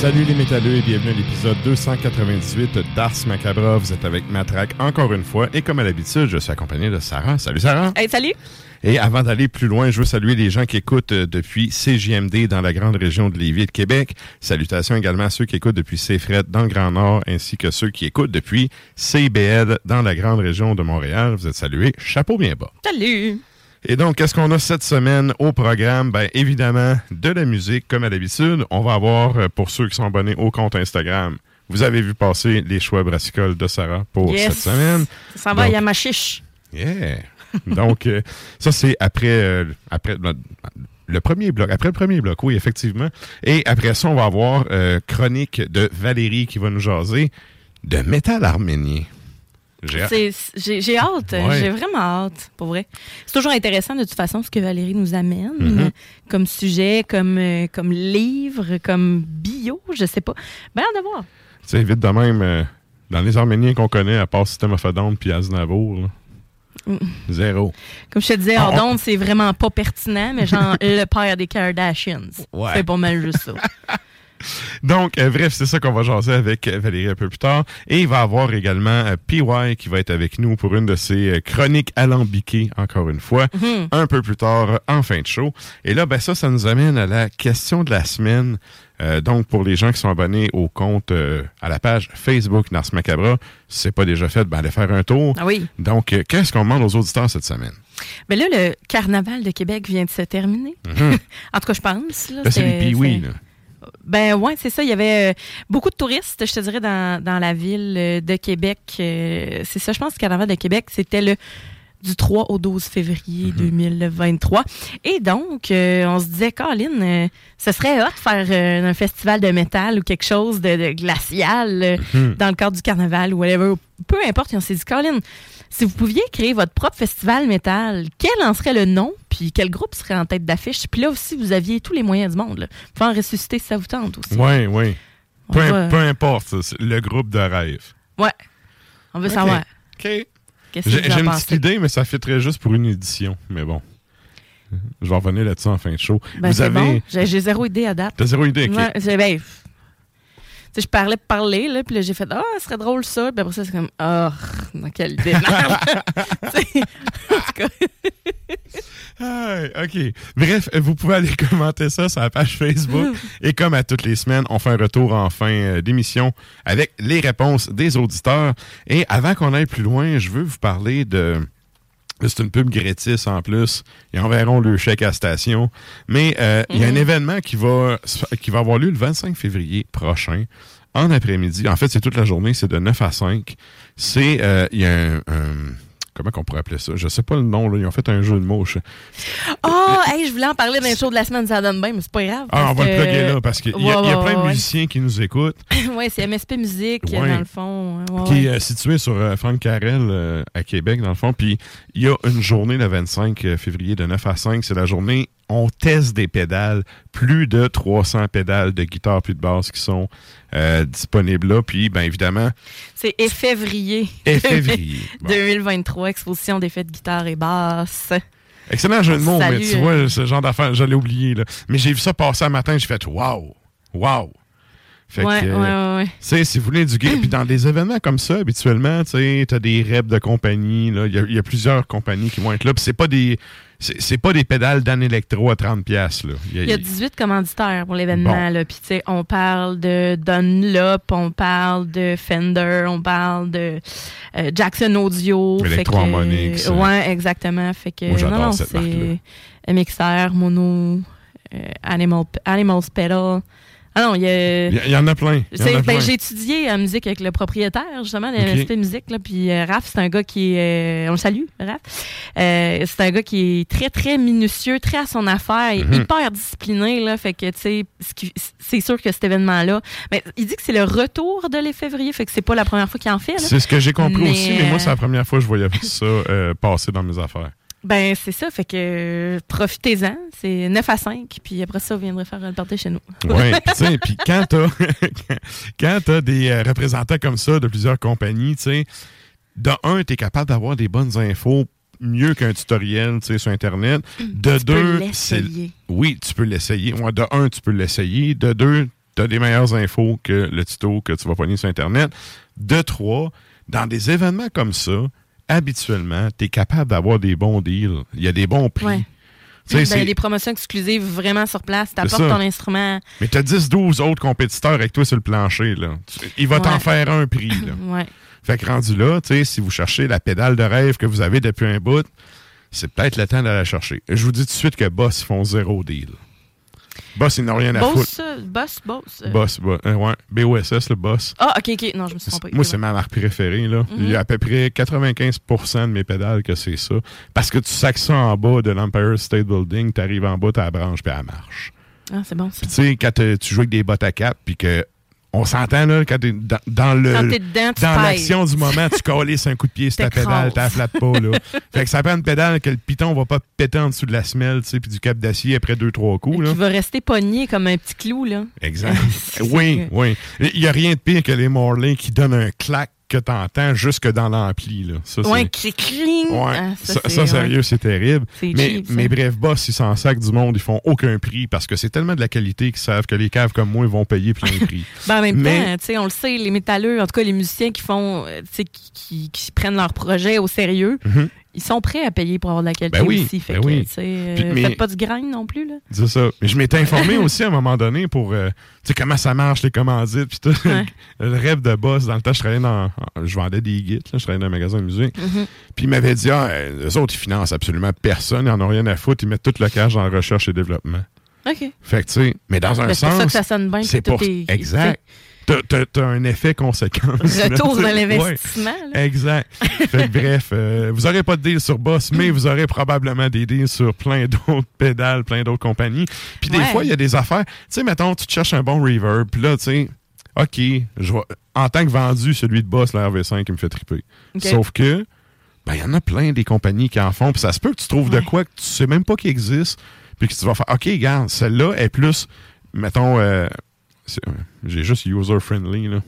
Salut les métalleux et bienvenue à l'épisode 298 d'Ars Macabra. Vous êtes avec Matraque encore une fois et comme à l'habitude, je suis accompagné de Sarah. Salut Sarah. Hey, salut! Et avant d'aller plus loin, je veux saluer les gens qui écoutent euh, depuis CJMD dans la grande région de Lévis et de Québec. Salutations également à ceux qui écoutent depuis CFRET dans le Grand Nord ainsi que ceux qui écoutent depuis CIBL dans la grande région de Montréal. Vous êtes salués. Chapeau bien bas. Salut! Et donc, qu'est-ce qu'on a cette semaine au programme? Ben, évidemment, de la musique, comme à l'habitude. On va avoir, euh, pour ceux qui sont abonnés au compte Instagram, vous avez vu passer les choix brassicoles de Sarah pour Yes. cette semaine. Ça s'en va Donc- Yamachiche. Yeah! Donc, euh, ça, c'est après, euh, après le, le premier bloc. Après le premier bloc, oui, effectivement. Et après ça, on va avoir euh, chronique de Valérie qui va nous jaser de métal arménien. J'ai hâte. J'ai Ouais. vraiment hâte, pour vrai. C'est toujours intéressant de toute façon ce que Valérie nous amène Mhm. euh, comme sujet, comme, euh, comme livre, comme bio, je sais pas. Ben, de voir. Tu sais, vite de même, euh, dans les Arméniens qu'on connaît, à part System of a Down puis Aznavour, là, Mm. zéro. Comme je te disais, Ah, hors on- d'onde, c'est vraiment pas pertinent, mais genre le père des Kardashians. Ouais. C'est pas mal juste ça. Donc, euh, bref, c'est ça qu'on va jaser avec euh, Valérie un peu plus tard. Et il va y avoir également euh, PY qui va être avec nous pour une de ses euh, chroniques alambiquées, encore une fois, Mhm. un peu plus tard en fin de show. Et là, ben ça, ça nous amène à la question de la semaine. Donc, pour les gens qui sont abonnés au compte, à la page Facebook Nars Macabra, si c'est pas déjà fait, ben allez faire un tour. Ah oui. Donc, qu'est-ce qu'on demande aux auditeurs cette semaine? Mais là, le carnaval de Québec vient de se terminer. Mhm. en tout cas, je pense. Là, Là, c'est c'est- là. Ben ouais, c'est ça. Il y avait euh, beaucoup de touristes, je te dirais, dans, dans la ville euh, de Québec. Euh, c'est ça, je pense le carnaval de Québec, c'était le du 3 au 12 février 2023. Et donc, euh, on se disait, Colin, euh, ce serait hot de faire euh, un festival de métal ou quelque chose de, de glacial Mhm. dans le cadre du carnaval ou whatever. Peu importe, et on s'est dit, Colin, si vous pouviez créer votre propre festival métal, quel en serait le nom, puis quel groupe serait en tête d'affiche? Puis là aussi, vous aviez tous les moyens du monde. Là. Vous pouvez en ressusciter si ça vous tente aussi. Oui, oui. Peu, va- peu importe, le groupe de rêve. Ouais. On veut Ok. savoir. OK. Qu'est-ce que J'ai une pensez? petite idée, mais ça fitterait juste pour une édition. Mais bon. Je vais revenir là-dessus en fin de show. Ben, Vous avez. bon. J'ai zéro idée à date. T'as zéro idée, ok. Ouais, ben, je parlais parler, là, puis là, j'ai fait Ah, ce serait drôle ça. Puis après ça, c'est comme Ah, dans quelle idée. Tu sais, en tout cas, Ah, OK. Bref, vous pouvez aller commenter ça sur la page Facebook. Et comme à toutes les semaines, on fait un retour en fin euh, d'émission avec les réponses des auditeurs. Et avant qu'on aille plus loin, je veux vous parler de... C'est une pub Grétis en plus. Ils enverront le chèque à station. Mais euh, il y a un événement qui va, qui va avoir lieu le 25 février prochain, en après-midi. En fait, c'est toute la journée, c'est de 9 à 5. C'est, euh, il y a un, un- comment qu'on pourrait appeler ça? Je sais pas le nom, là. Ils ont fait un jeu de mots. je- Ah, hey, je voulais en parler dans les shows de la semaine, ça donne bien, mais c'est pas grave. Ah, on va le que- plugger là parce qu'il y, a- Ouais, il y a ouais, plein de musiciens qui nous écoutent, ouais, c'est MSP Musique, dans le fond. Qui est euh, situé sur euh, Franck Carrel euh, à Québec, dans le fond. Puis il y a une journée le 25 février de 9 à 5. C'est la journée on teste des pédales. Plus de 300 pédales de guitare puis de basse qui sont euh, disponibles là. Puis, bien évidemment, C'est février. et février. Bon. 2023, exposition d'effets de guitare et basse. Excellent jeu de mots, mais tu euh. vois, ce genre d'affaires, je l'ai oublié. Là. Mais j'ai vu ça passer un matin, j'ai fait wow, wow. Fait ouais, que, ouais, euh, ouais, ouais. Tu sais, si vous voulez du gear, puis dans des événements comme ça, habituellement, tu sais, t'as des reps de compagnie, il y, y a plusieurs compagnies qui vont être là, puis c'est pas des c'est c'est pas des pédales Dan Electro à 30 pièces. Il y a- Il y a 18 commanditaires pour l'événement. Bon. là. Puis, tu sais, on parle de Dunlop, on parle de Fender, on parle de euh, Jackson Audio. fait que- Electro-Harmonix, hein. Ouais, exactement. Fait que, Moi, non, c'est MXR, Mono, euh, Animal, Animals Pedal. Ah non, il y a. il y, en a plein. ben, j'ai étudié la musique avec le propriétaire, justement, de Ok. MSP Musique. Là, puis euh, Raph, c'est un gars qui est. euh, on le salue, Raph. Euh, c'est un gars qui est très, très minutieux, très à son affaire, Mhm. hyper discipliné. Là, fait que, tu sais, c'est sûr que cet événement-là. Mais il dit que c'est le retour de les février, fait que c'est pas la première fois qu'il en fait. C'est ce que j'ai compris Mais, aussi, mais moi, euh, c'est la première fois que je voyais ça euh, passer dans mes affaires. Ben, c'est ça. Fait que profitez-en. C'est 9 à 5. Puis après ça, vous viendrez faire le party chez nous. Oui, tu sais, puis quand t'as quand t'as des euh, représentants comme ça de plusieurs compagnies, tu sais, de un, t'es capable d'avoir des bonnes infos mieux qu'un tutoriel, tu sais, sur Internet. De Tu deux, c'est oui, tu peux l'essayer. Ouais, de un, tu peux l'essayer. De deux, t'as des meilleures infos que le tuto que tu vas pogner sur Internet. De trois, dans des événements comme ça, habituellement, t'es capable d'avoir des bons deals. Il y a des bons prix. Ouais. Tu sais, Ben, c'est- des promotions exclusives vraiment sur place. T'apportes ça. ton instrument. Mais t'as 10-12 autres compétiteurs avec toi sur le plancher, là. Tu- Il va t'en faire un prix, là. Ouais. Fait que rendu là, tu sais, si vous cherchez la pédale de rêve que vous avez depuis un bout, c'est peut-être le temps d'aller la chercher. Je vous dis tout de suite que Boss, font zéro deal. Boss, ils n'ont rien à foutre. Boss, euh, boss, boss. Boss, bo- euh, ouais. BOSS, le boss. Ah, ok, ok. Non, je me suis trompée. Moi, c'est ma marque préférée. Là. Il y a à peu près 95% de mes pédales que c'est ça. Parce que tu sacs ça en bas de l'Empire State Building, tu arrives en bas, tu la branche, puis elle marche. Ah, c'est bon ça. Puis tu sais, quand euh, tu joues avec des bottes à cap, puis que on s'entend là, quand t'es dans, dans le Quand dedans, tu dans l'action du moment, tu calisses un coup de pied sur ta pédale, t'as flatte pas là. fait que ça prend une pédale que le piton va pas péter en dessous de la semelle, tu sais, puis du cap d'acier après deux trois coups là. Qui va rester pogné comme un petit clou, là. Exact. Oui, oui. Il y a rien de pire que les Morley qui donnent un clac que t'entends jusque dans l'ampli Ouais, qui cling. Ouais, Ah, ça, ça, sérieux, ouais. c'est terrible. Mais, cheap, mais bref, boss, ils s'en sacent du monde, ils font aucun prix parce que c'est tellement de la qualité qu'ils savent que les caves comme moi, ils vont payer plein de prix. Ben, en même Mais- temps, tu sais, on le sait, les métalleux, en tout cas les musiciens qui font, euh, tu sais, qui, qui- qui prennent leur projet au sérieux, Mhm. Ils sont prêts à payer pour avoir de la qualité Ben oui, aussi. Fait ben que, oui. euh, Puis- mais- faites pas du grind non plus, là. C'est ça. Mais je m'étais informé aussi à un moment donné pour, euh, tu sais, comment ça marche, les commandites, puis tout. Ouais. le rêve de boss. Dans le temps, je travaillais dans, je vendais des guides, là, je travaillais dans un magasin de musique. Mhm. Puis il m'avait dit, ah, eux autres, ils financent absolument personne, ils en ont rien à foutre, ils mettent tout le cash dans la recherche et développement. OK. Fait que, tu sais, mais dans un Ben, c'est pour sens. ça que ça sonne bien. c'est pour- est- Exact. T'as un effet conséquence. là, Retour dans sais. l'investissement. Ouais. là. Exact. fait que bref, euh, vous aurez pas de deal sur Boss, mais vous aurez probablement des deals sur plein d'autres pédales, plein d'autres compagnies. Puis des Ouais. fois, il y a des affaires. Tu sais, mettons, tu te cherches un bon reverb, puis là, tu sais, OK, je en tant que vendu, celui de Boss, la RV5, il me fait triper. Sauf que, ben, il y en a plein des compagnies qui en font, puis ça se peut que tu trouves de quoi que tu sais même pas qu'il existe, puis que tu vas faire, OK, regarde, celle-là est plus, mettons, euh, j'ai juste user-friendly, là.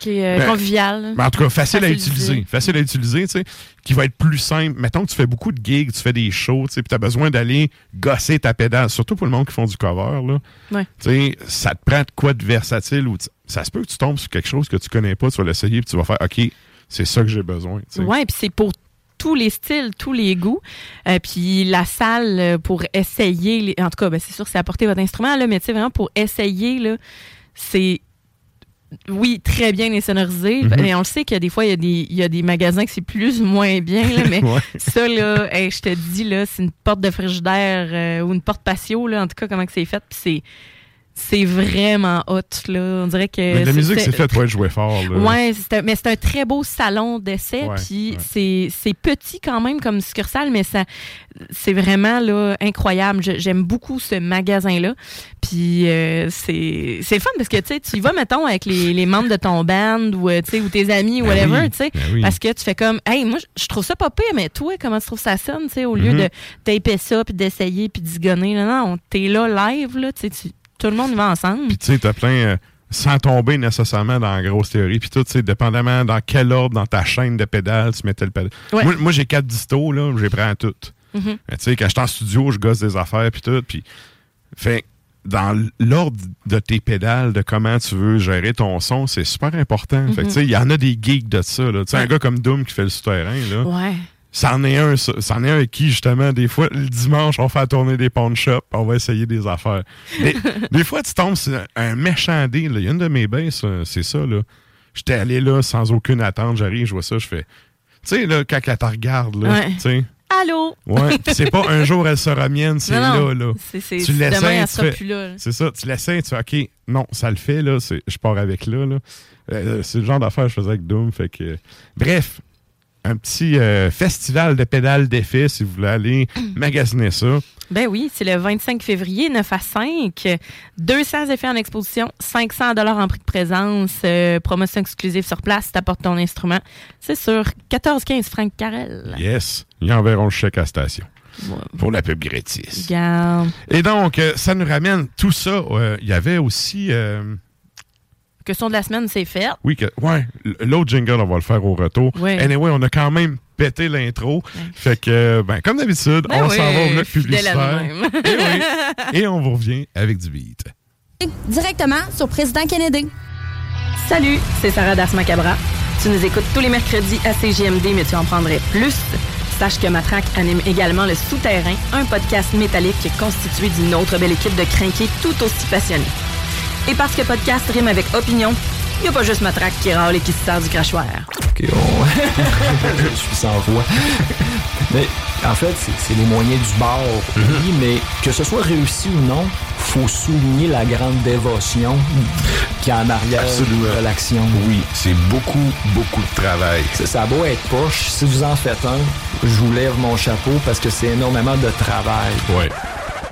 Qui est euh, Ben, convivial. Mais en tout cas, facile, à utiliser. Facile à utiliser, tu sais, qui va être plus simple. Mettons que tu fais beaucoup de gigs, tu fais des shows, tu sais, puis tu as besoin d'aller gosser ta pédale, surtout pour le monde qui font du cover, là. Ouais. Tu sais, ça te prend de quoi de versatile ou ça se peut que tu tombes sur quelque chose que tu connais pas, tu vas l'essayer puis tu vas faire OK, c'est ça que j'ai besoin, tu sais. Ouais, puis c'est pour tous les styles, tous les goûts. Euh, puis la salle euh, pour essayer, les- en tout cas, ben, c'est sûr, c'est apporter votre instrument, là, mais tu sais, vraiment pour essayer, là, c'est. Oui, très bien insonorisé. Mhm. Mais on le sait qu'il y a des fois, il y a des, il y a des magasins que c'est plus ou moins bien, là, mais Ouais. ça, là, hey, je te dis, là, c'est une porte de frigidaire euh, ou une porte patio, là, en tout cas, comment que c'est fait. Puis c'est, vraiment hot, là. On dirait que. Mais de la musique, c'est- fait pour être joué fort, là. Ouais, un- mais c'est un très beau salon d'essai. Ouais, puis ouais. c'est petit quand même comme succursale, mais ça c'est vraiment là incroyable. J'aime beaucoup ce magasin-là. Puis euh, c'est le fun parce que tu y vas, mettons, avec les, les membres de ton band ou, euh, ou tes amis, ou Ben whatever, oui, tu sais. ben oui. Parce que tu fais comme, hey, moi, je- trouve ça pas pire, mais toi, comment tu trouves ça sonne, tu sais, au lieu Mhm. de taper ça, puis d'essayer, puis d'y gonner. Non, non, t'es là live, là, tu sais, tu- tout le monde y va ensemble. Puis tu sais, t'as plein. euh, sans tomber nécessairement dans la grosse théorie. Puis tout, tu sais, dépendamment dans quel ordre dans ta chaîne de pédales tu mettais le pédale. Ouais. Moi, moi, j'ai quatre distos, là, j'ai pris à toutes. Mhm. Mais tu sais, quand je suis en studio, je gosse des affaires, puis tout. Puis, fait dans l'ordre de tes pédales, de comment tu veux gérer ton son, c'est super important. Fait que, tu sais, il y en a des geeks de ça, là. Tu sais, un gars comme Doom qui fait le souterrain, là. Ouais. C'en est un, ça. c'en est un qui, justement, des fois, le dimanche, on fait tourner des pawn shops, on va essayer des affaires. Des, des fois, tu tombes sur un méchant deal. là. Il y a une de mes basses, euh, c'est ça, là. J'étais allé là sans aucune attente, j'arrive, je vois ça, je fais. Tu sais, là, quand elle te regarde, là, Ouais. tu sais. Allô? Ouais, c'est pas un jour elle sera mienne, c'est là, là. C'est- c'est- Tu demain, l'essayes, elle tu fais- là. C'est ça, tu l'essayes, tu fais, OK, non, ça le fait, là, je pars avec là, là. Euh, c'est le genre d'affaire que je faisais avec Doom, fait que... Bref, un petit euh, festival de pédales d'effets, si vous voulez aller magasiner ça. Ben oui, c'est le 25 février, 9 à 5. 200 effets en exposition, 500 dollars en prix de présence, euh, promotion exclusive sur place, t'apportes ton instrument. C'est sur 14-15 francs Carrel. Yes, ils enverront le chèque à la station. Ouais. Pour la pub gratis. Et donc, euh, ça nous ramène tout ça. Il y avait aussi... euh, Question de la semaine, c'est fait. Oui, que, ouais, l'autre jingle, on va le faire au retour. Ouais. Anyway, on a quand même pété l'intro. Fait que, ben, comme d'habitude, Ben on oui, s'en va au bloc publicitaire. Et, oui, et on vous revient avec du beat. Directement sur Président Kennedy. Salut, c'est Sarah Das Macabra. Tu nous écoutes tous les mercredis à CGMD, mais tu en prendrais plus. Sache que Matraque anime également Le Souterrain, un podcast métallique constitué d'une autre belle équipe de crinqués tout aussi passionnés. Et parce que podcast rime avec opinion, il n'y a pas juste Matraque qui râle et qui se sert du crachoir. OK, on... je suis sans voix. Mais en fait, c'est les moyens du bord, oui, mais que ce soit réussi ou non, faut souligner la grande dévotion qui est en arrière Absolument. de l'action. Oui, c'est beaucoup, beaucoup de travail. Ça, ça a beau être poche, si vous en faites un, je vous lève mon chapeau parce que c'est énormément de travail. Ouais.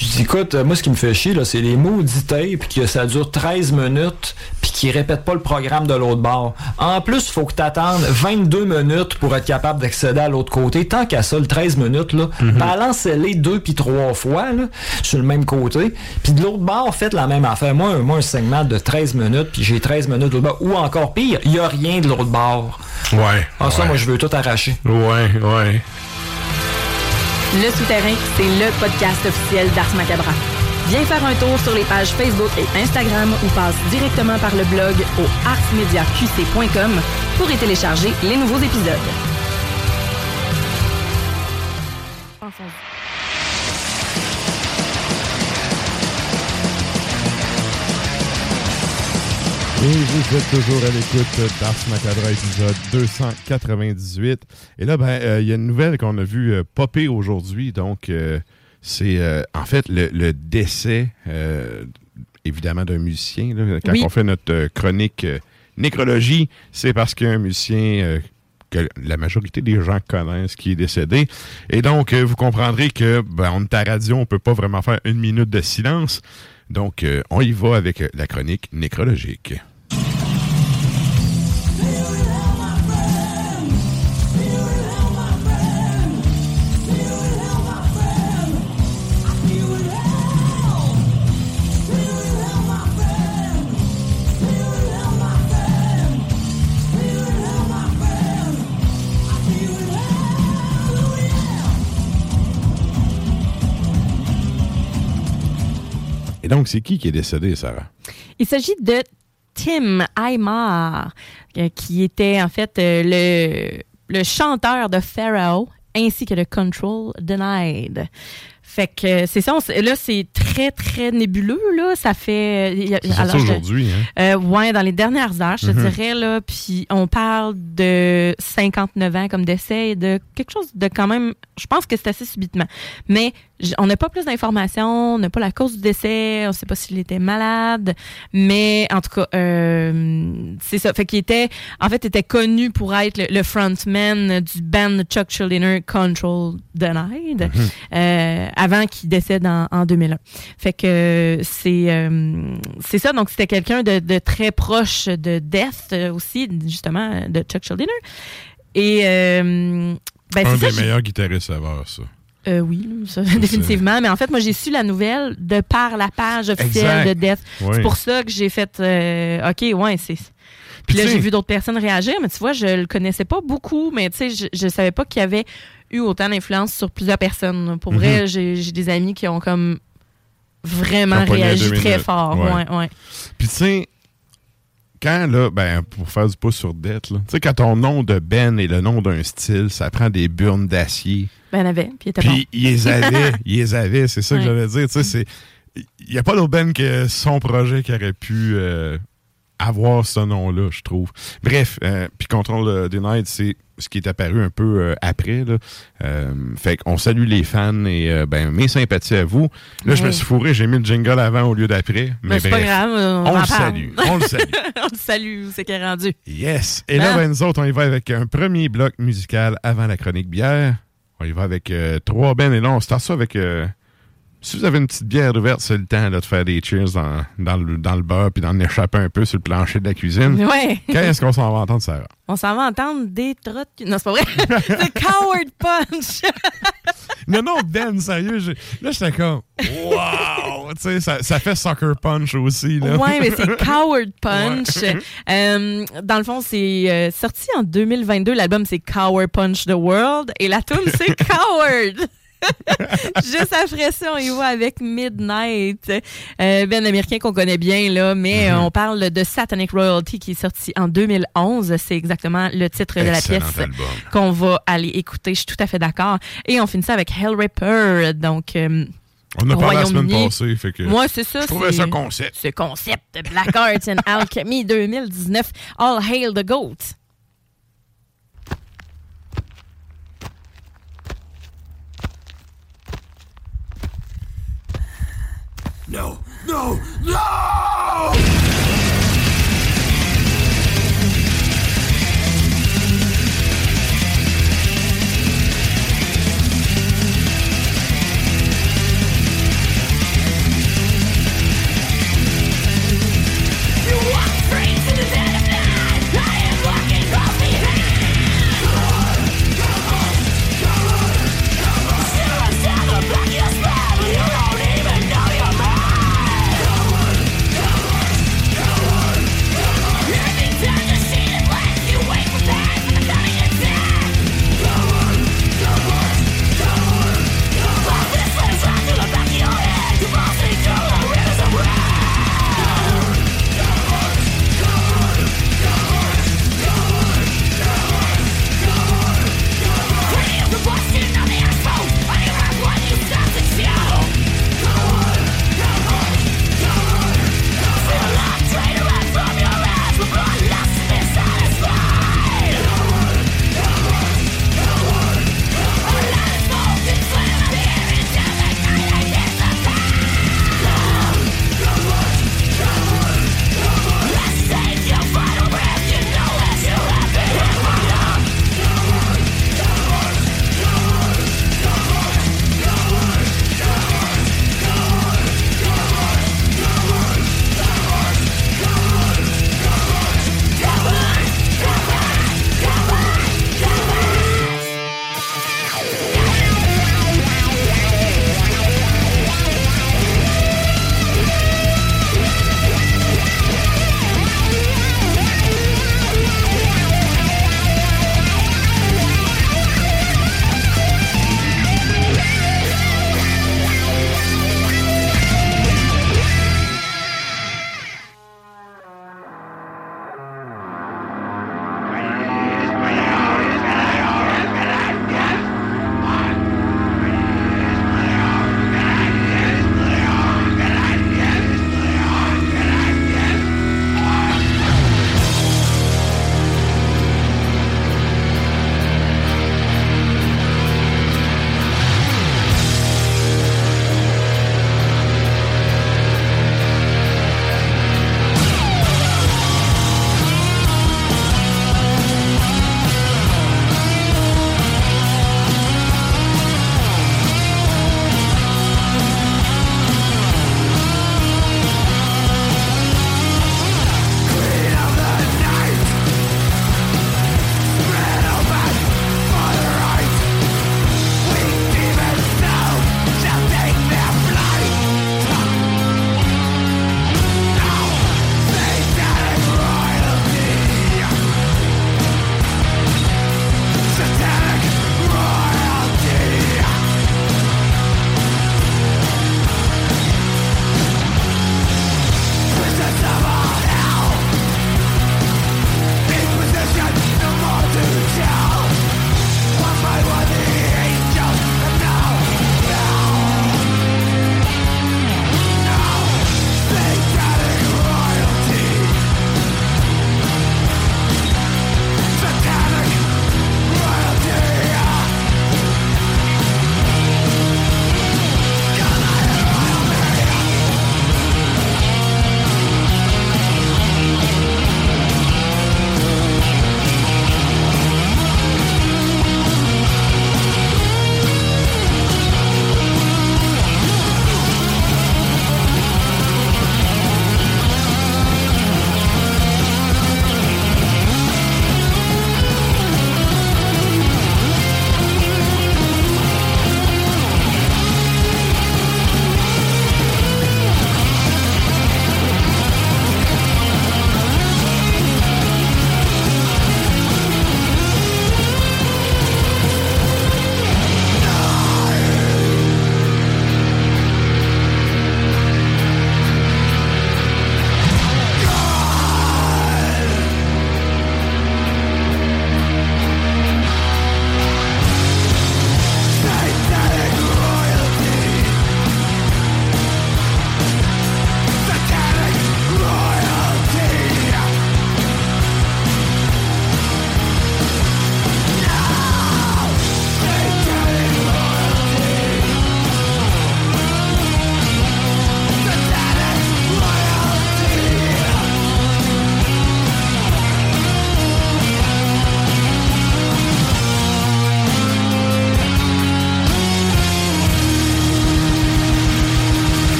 Je dis, écoute, euh, moi, ce qui me fait chier, là, c'est les maudits tapes, que ça dure 13 minutes, puis qu'ils répètent pas le programme de l'autre bord. En plus, faut que t'attendes 22 minutes pour être capable d'accéder à l'autre côté. Tant qu'à ça, le 13 minutes, là, balancez-les deux puis trois fois, là, sur le même côté. Puis de l'autre bord, faites la même affaire. Moi, un- moi, un segment de 13 minutes, puis j'ai 13 minutes de l'autre bord. Ou encore pire, il y a rien de l'autre bord. Ouais. Ah, ça, ouais. moi, je veux tout arracher. Ouais, ouais. Le Souterrain, c'est le podcast officiel d'Ars Macabra. Viens faire un tour sur les pages Facebook et Instagram ou passe directement par le blog au arsmediaqc.com pour y télécharger les nouveaux épisodes. Et vous êtes toujours à l'écoute d'Ars Macabre, épisode 298. Et là, ben, euh, il y a une nouvelle qu'on a vue euh, popper aujourd'hui. Donc, euh, c'est en fait le, le décès, évidemment, d'un musicien. là. Quand Oui. on fait notre chronique nécrologie, c'est parce qu'il y a un musicien que la majorité des gens connaissent qui est décédé. Et donc, vous comprendrez que ben, on est à radio, on peut pas vraiment faire une minute de silence. Donc, on y va avec la chronique nécrologique. Et donc, c'est qui qui est décédé, Sarah? Il s'agit de Tim Aymar, euh, qui était en fait euh, le, le chanteur de Pharaoh ainsi que de Control Denied. Fait que euh, c'est ça, on là c'est très très nébuleux là, ça fait C'est aujourd'hui, hein? euh, ouais, dans les dernières heures, je Mhm. dirais là, puis on parle de 59 ans comme décès et de quelque chose de quand même je pense que c'est assez subitement. Mais on n'a pas plus d'informations, on n'a pas la cause du décès, on sait pas s'il était malade, mais en tout cas, euh, c'est ça. Fait qu'il était, en fait, était connu pour être le, le frontman du band Chuck Schuldiner Control Denied, euh, avant qu'il décède en, en 2001. Fait que c'est euh, c'est ça. Donc c'était quelqu'un de, de très proche de Death aussi, justement, de Chuck Schuldiner. Et ben, Un des meilleurs guitaristes à avoir, ça. Euh, oui, ça, définitivement. Mais en fait, moi, j'ai su la nouvelle de par la page officielle Exact. de Death. Oui. C'est pour ça que j'ai fait euh, OK, ouais, c'est. Puis là, j'ai vu d'autres personnes réagir, mais tu vois, je le connaissais pas beaucoup, mais tu sais, je, je savais pas qu'il y avait eu autant d'influence sur plusieurs personnes. Pour vrai, Mhm. j'ai j'ai des amis qui ont comme vraiment réagi très fort. Ouais. Ouais, ouais. Puis tu sais, quand là, ben, pour faire du pouce sur dette, là, tu sais, quand ton nom de Ben est le nom d'un style, ça prend des burnes d'acier. Ben, il avait, puis il était Puis ils les avaient, ils les avaient, c'est ça que j'allais dire. Tu sais, c'est. Il n'y a pas d'autre Ben que son projet qui aurait pu euh, avoir ce nom-là, je trouve. Bref, euh, puis Control Denied, c'est ce qui est apparu un peu euh, après. Là. Euh, fait qu'on salue les fans et euh, ben, mes sympathies à vous. Là, je me suis fourré, j'ai mis le jingle avant au lieu d'après. Mais Ben, c'est pas bref, grave, on, le salue. On le salue. on le salue, c'est qu'il est rendu. Yes. Et là, Hein? ben, nous autres, on y va avec un premier bloc musical avant la chronique bière. On y va avec trois bennes. Et là, on start ça avec... si vous avez une petite bière ouverte, c'est le temps là, de faire des cheers dans, dans, le, dans le beurre puis d'en échapper un peu sur le plancher de la cuisine. Ouais. Quand est-ce qu'on s'en va entendre, Sarah? On s'en va entendre des trottes. Non, c'est pas vrai. c'est Coward Punch. Non, non, Ben, sérieux. j'ai- Là, j'étais comme... Wow! tu sais, ça, ça fait Soccer Punch aussi. Là. Ouais, mais c'est Coward Punch. Ouais. Euh, dans le fond, c'est euh, sorti en 2022. L'album, c'est Coward Punch the World. Et la tune, c'est Coward. Juste après ça, on y va avec Midnight, euh, ben américain qu'on connaît bien là, mais Mhm. on parle de Satanic Royalty qui est sorti en 2011. C'est exactement le titre de la pièce qu'on va aller écouter. Je suis tout à fait d'accord. Et on finit ça avec Hellripper, donc. euh, On a parlé la semaine passée, fait que... Moi, c'est ça. Je trouvais c'est- ça concept. Ce concept de Black Arts and Alchemy 2019. All hail the goat. No, no, no!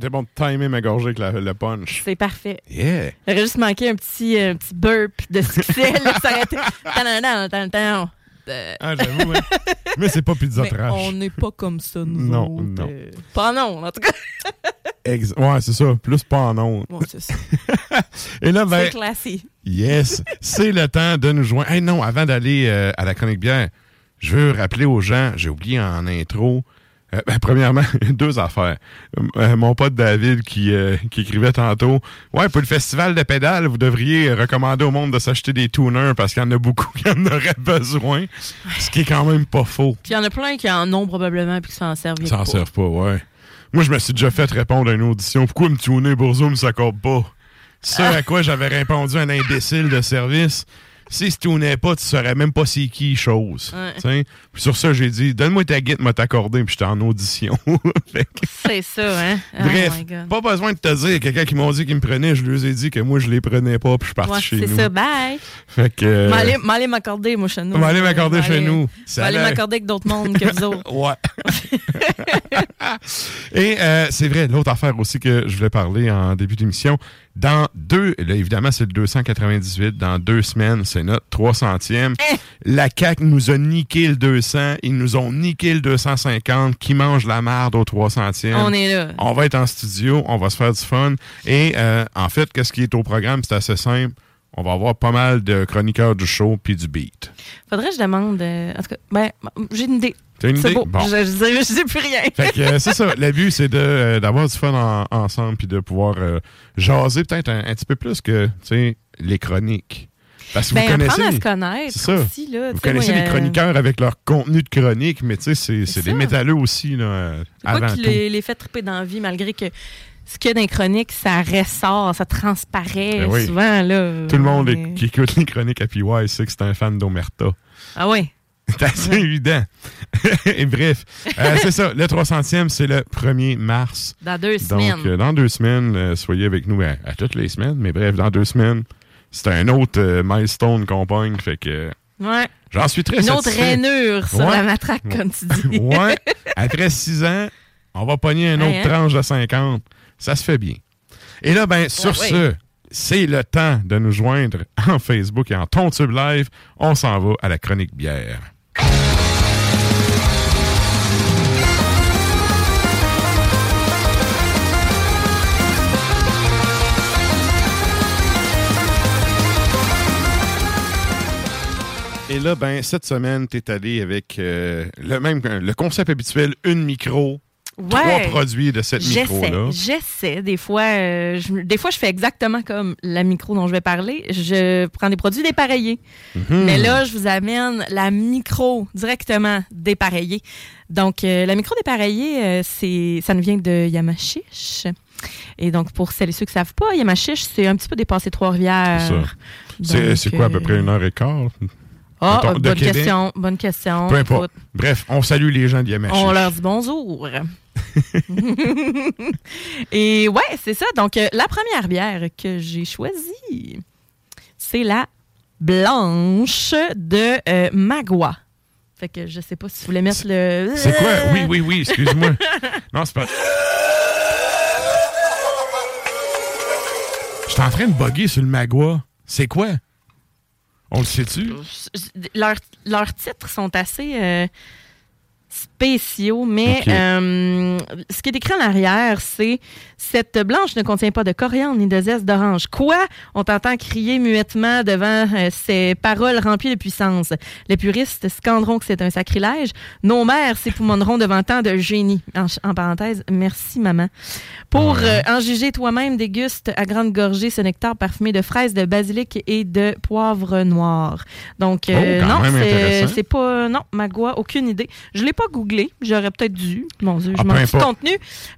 J'étais bon de timer ma gorgée avec la- le punch. C'est parfait. Yeah! J'aurais juste manqué un petit, euh, petit burp de succès. là, ça aurait été... Tadadam, tadadam. Euh, Ah, j'avoue, hein. Mais c'est pas pizza mais trash. on n'est pas comme ça, nous Non, autres. non. Euh, pas non, en tout cas. Ex- ouais, c'est ça. Plus pas en ondes. Bon, c'est ça. Et là, ben, C'est classé. Yes, c'est le temps de nous joindre. Hey, non, avant d'aller euh, à la chronique bière, je veux rappeler aux gens, j'ai oublié en intro, euh, ben, premièrement, deux affaires. Euh, mon pote David qui, euh, qui écrivait tantôt, ouais, pour le festival de pédales, vous devriez recommander au monde de s'acheter des tuners parce qu'il y en a beaucoup qui en auraient besoin, ce qui est quand même pas faux. Puis il y en a plein qui en ont probablement puis qui s'en servent. S'en pas. servent pas, ouais. Moi, je me suis déjà fait répondre à une audition. Pourquoi me tuner Bourzo me s'accorde pas? Ce à quoi j'avais répondu à un imbécile de service. Si tu pas, tu saurais même pas c'est qui chose. Ouais. T'sais? Puis sur ça, j'ai dit, donne-moi ta guide, m'a t'accorder, puis j'étais en audition. Fait que- C'est ça, hein? Oh Bref, pas besoin de te dire, quelqu'un qui m'ont dit qu'ils me prenaient, je leur ai dit que moi, je les prenais pas, puis je suis parti Ouais, chez c'est nous. ça, bye. Fait que... euh, m'aller m'accorder, moi, chez nous. M'aller m'accorder chez nous. L'air- m'accorder avec d'autres mondes que vous autres. Ouais. Et euh, c'est vrai, l'autre affaire aussi que je voulais parler en début d'émission, dans deux, là, évidemment, c'est le 298, dans deux semaines, c'est notre 300e. La CAQ nous a niqué le 200, ils nous ont niqué le 250, qui mange la marde au 300e. On est là. On va être en studio, on va se faire du fun. Et euh, en fait, qu'est-ce qui est au programme? C'est assez simple. On va avoir pas mal de chroniqueurs du show puis du beat. Faudrait que je demande. euh, en tout cas, ben, j'ai une idée. T'as une idée? beau. Bon. Je, je, sais- je sais plus rien. Fait que euh, c'est ça. Le but, c'est de, euh, d'avoir du fun en- ensemble puis de pouvoir euh, jaser peut-être un, un petit peu plus que tu sais, les chroniques. Parce que Ben, vous connaissez. apprendre à se connaître C'est ça. aussi, là. Vous connaissez moi, les chroniqueurs avec leur contenu de chronique, mais tu sais, c'est, des métalleux aussi, là, avant qui tout. les, les fait triper dans la vie, malgré que ce qu'il y a dans les chroniques, ça ressort, ça transparaît Ben oui. souvent. Là, Tout le monde Mais- qui écoute les chroniques à PY sait que c'est un fan d'Omerta. Ah oui. C'est assez évident. Et bref, euh, c'est ça. Le 300e, c'est le 1er mars. Dans deux Donc, semaines. euh, dans deux semaines, euh, soyez avec nous à, à toutes les semaines. Mais bref, dans deux semaines, c'est un autre milestone qu'on pogne. Fait que Ouais. j'en suis très Une autre rainure sur Ouais. la matraque, comme tu dis. ouais. Après six ans, on va pogner une autre Hey, hein? tranche de 50. Ça se fait bien. Et là, ben, sur Ouais, ce, c'est le temps de nous joindre en Facebook et en Tontube Live. On s'en va à la chronique bière. Et là, ben, cette semaine, tu es allé avec euh, le même le concept habituel, une micro, trois Ouais. produits de cette micro-là. j'essaie. Des fois, euh, je, des fois, je fais exactement comme la micro dont je vais parler. Je prends des produits dépareillés. Mhm. Mais là, je vous amène la micro directement dépareillée. Donc, euh, la micro dépareillée, euh, c'est, ça nous vient de Yamachiche. Et donc, pour celles et ceux qui ne savent pas, Yamachiche, c'est un petit peu dépassé Trois-Rivières. C'est quoi, à peu près une heure et quart? Ah, de bonne Québec? question, bonne question. Peu importe. Bref, on salue les gens d'Yamachiche. On leur dit bonjour. Et ouais, c'est ça. Donc, euh, la première bière que j'ai choisie, c'est la blanche de euh, Magua. Fait que je sais pas si vous voulez mettre le. C'est quoi? Oui, oui, oui, excuse-moi. non, c'est pas... Je suis en train de bugger sur le Magua. C'est quoi? On le sait-tu? Leurs, leurs titres sont assez euh, spéciaux, mais euh, ce qui est écrit en arrière, c'est cette blanche ne contient pas de coriandre ni de zeste d'orange. Quoi? On t'entend crier muettement devant euh, ces paroles remplies de puissance. Les puristes scanderont que c'est un sacrilège. Nos mères s'époumoneront devant tant de génie. En, parenthèse, merci maman. Pour euh, en juger toi-même, déguste à grande gorgée ce nectar parfumé de fraises, de basilic et de poivre noir. Donc, Oh, non, c'est pas. Non, Magua, aucune idée. Je l'ai pas googlé. J'aurais peut-être dû. Mon Dieu, je Ah, m'en peu suis contenu.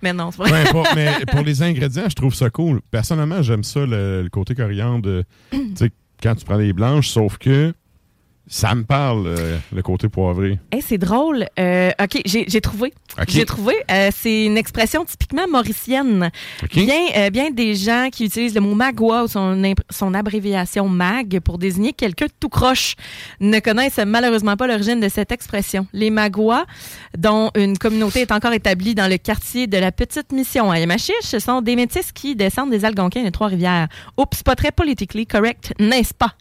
Mais non, c'est Peu vrai. importe, mais pour les ingrédients, je trouve ça cool. Personnellement, j'aime ça, le, le côté coriandre. tu sais, quand tu prends les blanches, sauf que ça me parle, euh, le côté poivré. Hey, c'est drôle. Euh, OK, j'ai trouvé. J'ai trouvé. Euh, c'est une expression typiquement mauricienne. Bien, bien des gens qui utilisent le mot magua ou son, abréviation mag pour désigner quelqu'un de tout croche ne connaissent malheureusement pas l'origine de cette expression. Les magua, dont une communauté est encore établie dans le quartier de la Petite Mission à Yamachiche, ce sont des métis qui descendent des Algonquins de Trois-Rivières. Oups, pas très politically correct, n'est-ce pas?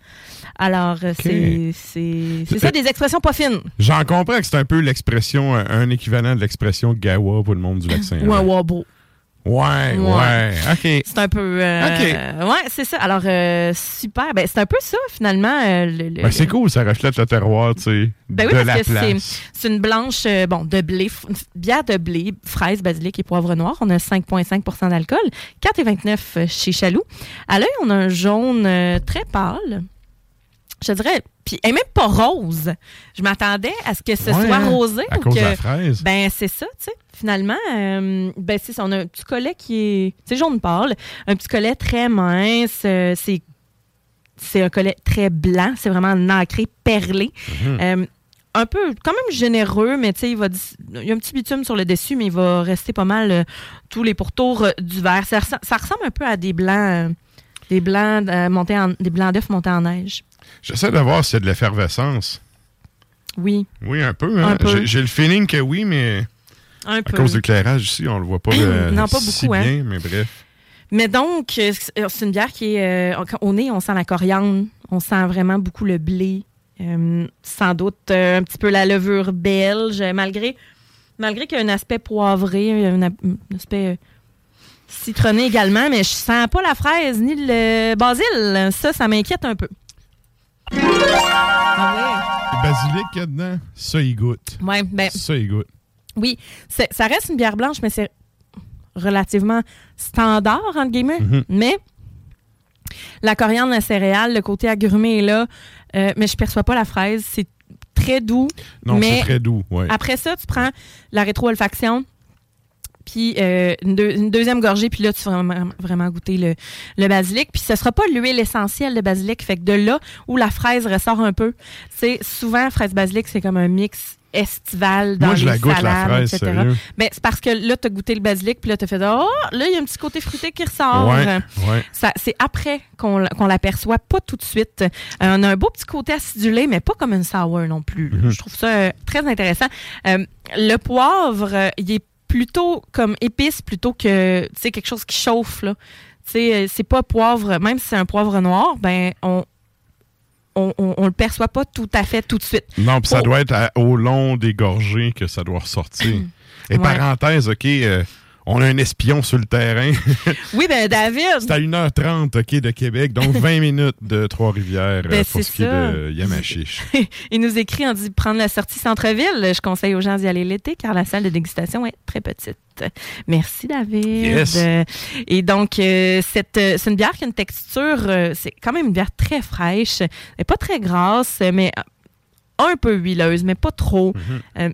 Alors, euh, c'est ça, des expressions pas fines. J'en comprends que c'est un peu l'expression, un, équivalent de l'expression gawa pour le monde du lac saint Ou un wabo. Ouais, ouais, Ouais. OK. C'est un peu. euh, Ouais, c'est ça. Alors, euh, super. Ben, c'est un peu ça, finalement. euh, le- Ben, c'est cool, ça reflète le terroir, tu sais, Ben oui, de parce la que c'est, une blanche, bon, de blé, bière de blé, fraise, basilic et poivre noir. On a 5,5% d'alcool, 4,29 chez Chaloux. À l'œil, on a un jaune très pâle. Je dirais, puis elle est même pas rose. Je m'attendais à ce que ce Ouais, soit rosé. à ou cause de la fraise. Ben, c'est ça, tu sais. Finalement, euh, ben, c'est ça. On a un petit collet qui est, c'est jaune pâle. Un petit collet très mince. euh, c'est c'est un collet très blanc, c'est vraiment nacré, perlé. Mhm. Euh, un peu, quand même généreux, mais tu sais, il, va il y a un petit bitume sur le dessus, mais il va rester pas mal tous les pourtours du verre. Ça, ressemble- ça ressemble un peu à des blancs, des blancs montés en, des blancs d'œufs montés en neige. J'essaie de voir s'il y a de l'effervescence. Oui, Oui, un peu. Hein? Peu. J'ai- le feeling que oui, mais un à peu. cause de l'éclairage ici, on le voit pas, de, Non, pas si beaucoup, hein. bien, mais bref. Mais donc, euh, c'est une bière qui est. euh, au nez, on sent la coriandre, on sent vraiment beaucoup le blé, euh, sans doute euh, un petit peu la levure belge, malgré, malgré qu'il y a un aspect poivré, un, un aspect euh, citronné également, mais je sens pas la fraise ni le basil. Ça, ça m'inquiète un peu. Ah Le basilic qu'il y a dedans, ça, il goûte. ouais? Ben, Ça, il goûte. Oui, ça reste une bière blanche, mais c'est relativement standard, entre guillemets. Mhm. Mais la coriandre, la céréale, le côté agrumé est là, euh, mais je perçois pas la fraise. C'est très doux. Non, c'est très doux. Ouais. Après ça, tu prends la rétro-olfaction. Puis euh, une, deux- une deuxième gorgée, puis là, tu vas vraiment, vraiment goûter le, le basilic. Puis ce sera pas l'huile essentielle de basilic, fait que de là où la fraise ressort un peu, c'est souvent, fraise basilic, c'est comme un mix estival dans Moi, je les la goûte, la salades, fraise, etc. sérieux. Ben, c'est parce que là, tu as goûté le basilic, puis là, tu as fait Oh, là, il y a un petit côté fruité qui ressort. Ouais, ouais. Ça, c'est après qu'on l'aperçoit, pas tout de suite. Euh, on a un beau petit côté acidulé, mais pas comme une sour non plus. Mhm. Je trouve ça euh, très intéressant. Euh, le poivre, il est plutôt comme épice plutôt que tu sais quelque chose qui chauffe là. Euh, c'est pas poivre, même si c'est un poivre noir, ben on on, on, on le perçoit pas tout à fait tout de suite. Non, puis ça Oh. doit être à- au long des gorgées que ça doit ressortir. Et Ouais. parenthèse, OK, euh, on a un espion sur le terrain. Oui, ben David, c'est à 1h30, OK, de Québec, donc 20 minutes de Trois-Rivières Ben, euh, pour ce qui est de Yamachiche. il nous écrit, on dit prendre la sortie centre-ville. Je conseille aux gens d'y aller l'été car la salle de dégustation est très petite. Merci, David. Yes. Et donc, euh, cette, euh, c'est une bière qui a une texture, euh, c'est quand même une bière très fraîche. Elle n'est pas très grasse, mais un peu huileuse, mais pas trop. Euh,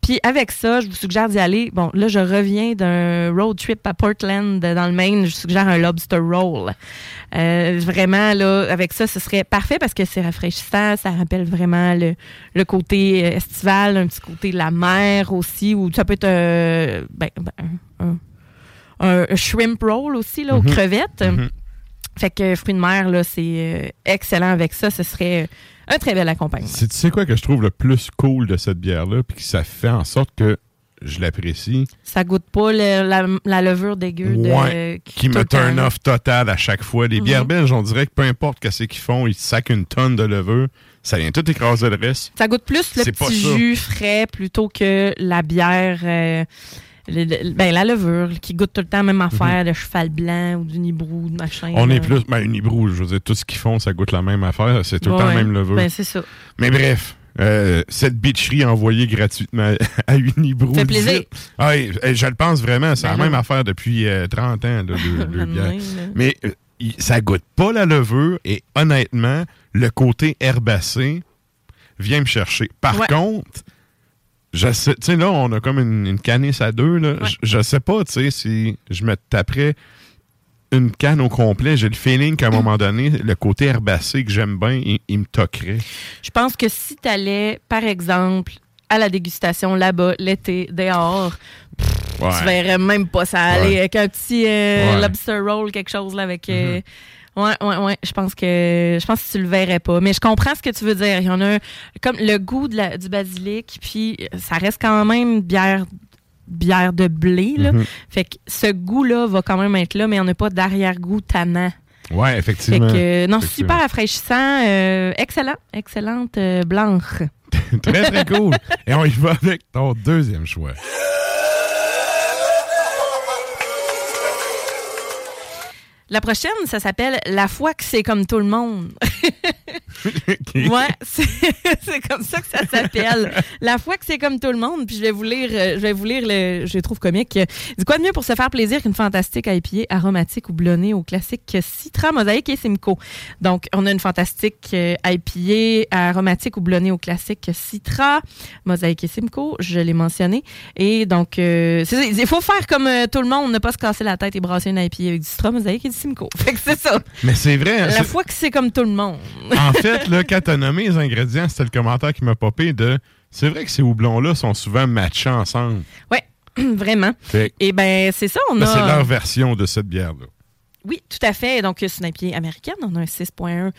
puis avec ça, je vous suggère d'y aller. Bon, là, je reviens d'un road trip à Portland, dans le Maine. Je suggère un lobster roll. Euh, vraiment, là, avec ça, ce serait parfait parce que c'est rafraîchissant. Ça rappelle vraiment le, le côté euh, estival, un petit côté de la mer aussi, ou ça peut être euh, ben, ben, un, un shrimp roll aussi, là, aux Mhm. crevettes. Mhm. Fait que fruits de mer, là, c'est euh, excellent avec ça. Ce serait euh, un très bel accompagnement. C'est- tu sais quoi que je trouve le plus cool de cette bière-là, puis que ça fait en sorte que je l'apprécie? Ça goûte pas le- la, la levure dégueu de. Ouais, qui me turn off total à chaque fois. Les bières Mhm. belges, on dirait que peu importe qu'est-ce qu'ils font, ils sacent une tonne de levure, ça vient tout écraser le reste. Ça goûte plus le petit jus frais plutôt que la bière. euh, le- le- ben, la levure qui goûte tout le temps la même affaire, de cheval blanc ou du nibrou, de machin. Mhm. On là. est plus, ben, une hibrou, je veux dire, tout ce qu'ils font, ça goûte la même affaire, c'est tout le temps la même levure. Ben, c'est ça. Mais bref, euh, cette bitcherie envoyée gratuitement à Unibrou. Fait plaisir. Ah, je le pense vraiment, c'est Ben la là. même affaire depuis euh, 30 ans, là, bière. Mais euh, ça goûte pas la levure et honnêtement, le côté herbacé vient me chercher. Par Ouais. contre, je sais, tu sais, là, on a comme une, une canisse à deux, là. Je- Je sais pas, tu sais, si je me taperais une canne au complet, j'ai le feeling qu'à un moment donné, le côté herbacé que j'aime bien, il, il me toquerait. Je pense que si tu allais, par exemple, à la dégustation là-bas, l'été, dehors, Ouais. tu verrais même pas ça aller Ouais. avec un petit euh, lobster roll, quelque chose là avec. euh, Ouais, ouais, ouais. Je pense que je pense que tu le verrais pas. Mais je comprends ce que tu veux dire. Il y en a un- comme le goût de la- du basilic, puis ça reste quand même bière bière de blé. Là. Mhm. Fait que ce goût-là va quand même être là, mais on n'a pas d'arrière-goût tannant. Ouais, Fait effectivement. que, euh, non, Effectivement. super rafraîchissant. euh, excellent. Excellente euh, blanche. très, très cool. Et on y va avec ton deuxième choix. La prochaine, ça s'appelle La foi que c'est comme tout le monde. Ouais, c'est comme ça que ça s'appelle. La fois que c'est comme tout le monde, puis je vais vous lire, euh, je vais vous lire le, je trouve comique. Du quoi de mieux pour se faire plaisir qu'une fantastique IPA aromatique ou blonnée au classique Citra, Mosaïque et Simcoe? Donc, on a une fantastique euh, IPA aromatique ou blonnée au classique Citra, Mosaïque et Simcoe, je l'ai mentionné. Et donc, euh, il faut faire comme tout le monde, ne pas se casser la tête et brasser une IPA avec du Citra, Mosaïque et du Simcoe. Fait que c'est ça. Mais c'est vrai. hein, La fois que c'est comme tout le monde. En fait, là, quand t'as nommé les ingrédients, c'était le commentaire qui m'a popé de. C'est vrai que ces houblons-là sont souvent matchés ensemble. Ouais, vraiment. Fait Et ben c'est ça, on a. c'est leur version de cette bière-là. Oui, tout à fait. Donc, c'est une IPA américaine. On a un 6,1%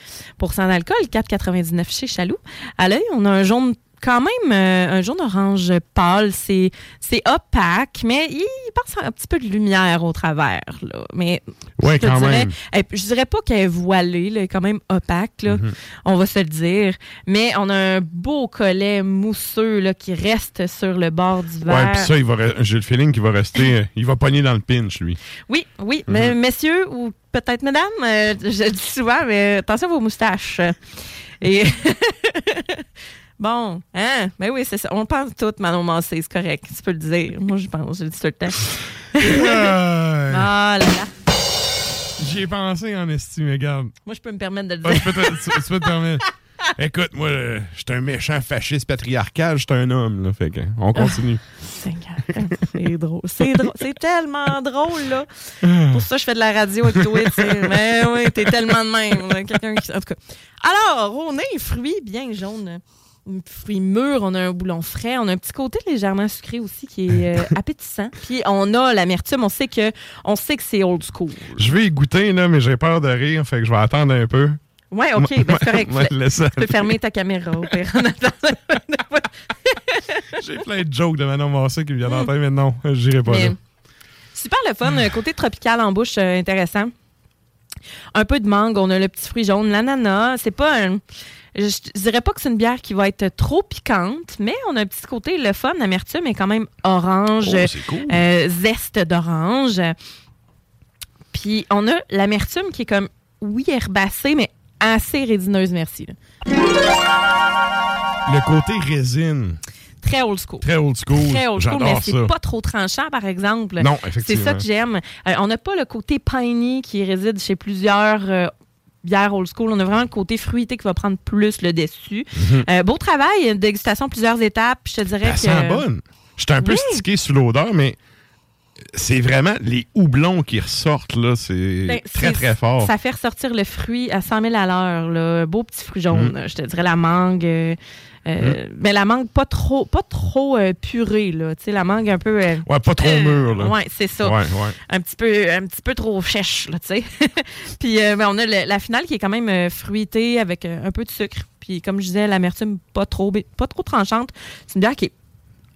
d'alcool, 4,99 chez Chaloux. À l'œil, on a un jaune, quand même, euh, un jaune orange pâle. C'est c'est opaque, mais il passe un petit peu de lumière au travers. Là. Mais Ouais, je te quand dirais, même. eh, je dirais pas qu'elle est voilée, là, elle est quand même opaque, là, Mhm. on va se le dire. Mais on a un beau collet mousseux là, qui reste sur le bord du verre. Ouais, puis ça, il va re- j'ai le feeling qu'il va rester. euh, il va pogner dans le pinch, lui. Oui, oui. Mais messieurs, ou peut-être mesdames, euh, je le dis souvent, mais attention à vos moustaches. Et. bon, hein? Ben oui, c'est ça. On pense tout, Manon Massé, c'est correct. Tu peux le dire. Moi, je pense, je le dis tout le temps. Ah là là. J'y ai pensé en estime, regarde. Moi, je peux me permettre de le dire. tu, peux te, tu- tu peux te permettre. Écoute, moi, euh, j'étais un méchant fasciste patriarcal, j'étais un homme, là. Fait que, on continue. C'est drôle. C'est drôle. C'est tellement drôle, là. Pour ça, je fais de la radio avec toi, tu sais. Mais oui, t'es tellement de même. Quelqu'un qui... En tout cas. Alors, on a un fruit bien jaune. Un fruit mûr, on a un boulon frais, on a un petit côté légèrement sucré aussi qui est euh, appétissant. Puis on a l'amertume, on sait que on sait que c'est old school. Je vais y goûter, là, mais j'ai peur de rire, fait que je vais attendre un peu. Ouais, ok, ben c'est correct. Tu peux fermer ta caméra au pire. en attendant. J'ai plein de jokes de Manon Massé qui en tête, mais non, j'irai pas Mais là. super le fun, un côté tropical en bouche euh, intéressant. Un peu de mangue, on a le petit fruit jaune, l'ananas. C'est pas un. Je, je dirais pas que c'est une bière qui va être trop piquante, mais on a un petit côté le fun. L'amertume est quand même orange, Oh, c'est cool. euh, zeste d'orange. Puis on a l'amertume qui est comme, oui, herbacée, mais assez résineuse, merci. là. Le côté résine, Très old school. très old school. Très old school, mais c'est pas trop tranchant, par exemple. Non, C'est effectivement. ça que j'aime. Euh, on n'a pas le côté piney qui réside chez plusieurs euh, old school. On a vraiment le côté fruité qui va prendre plus le dessus. Mhm. Euh, beau travail, dégustation plusieurs étapes. Je te dirais Elle que. sent bonne. J'étais un peu Oui. stické sur l'odeur, mais c'est vraiment les houblons qui ressortent, là. C'est Ben, très, très fort. Ça fait ressortir le fruit à 100 000 à l'heure. Beau petit fruit jaune. Mm. Je te dirais la mangue. Euh, euh, Mais la mangue pas trop, pas trop euh, purée. Là. Tu sais, la mangue un peu. euh, Ouais, pas trop euh, mûr, là. Ouais, c'est ça. Ouais, ouais. un petit peu un petit peu trop chèche là tu sais puis ben, on a le- la finale qui est quand même fruitée avec un peu de sucre puis comme je disais l'amertume pas trop pas trop tranchante c'est une bière qui est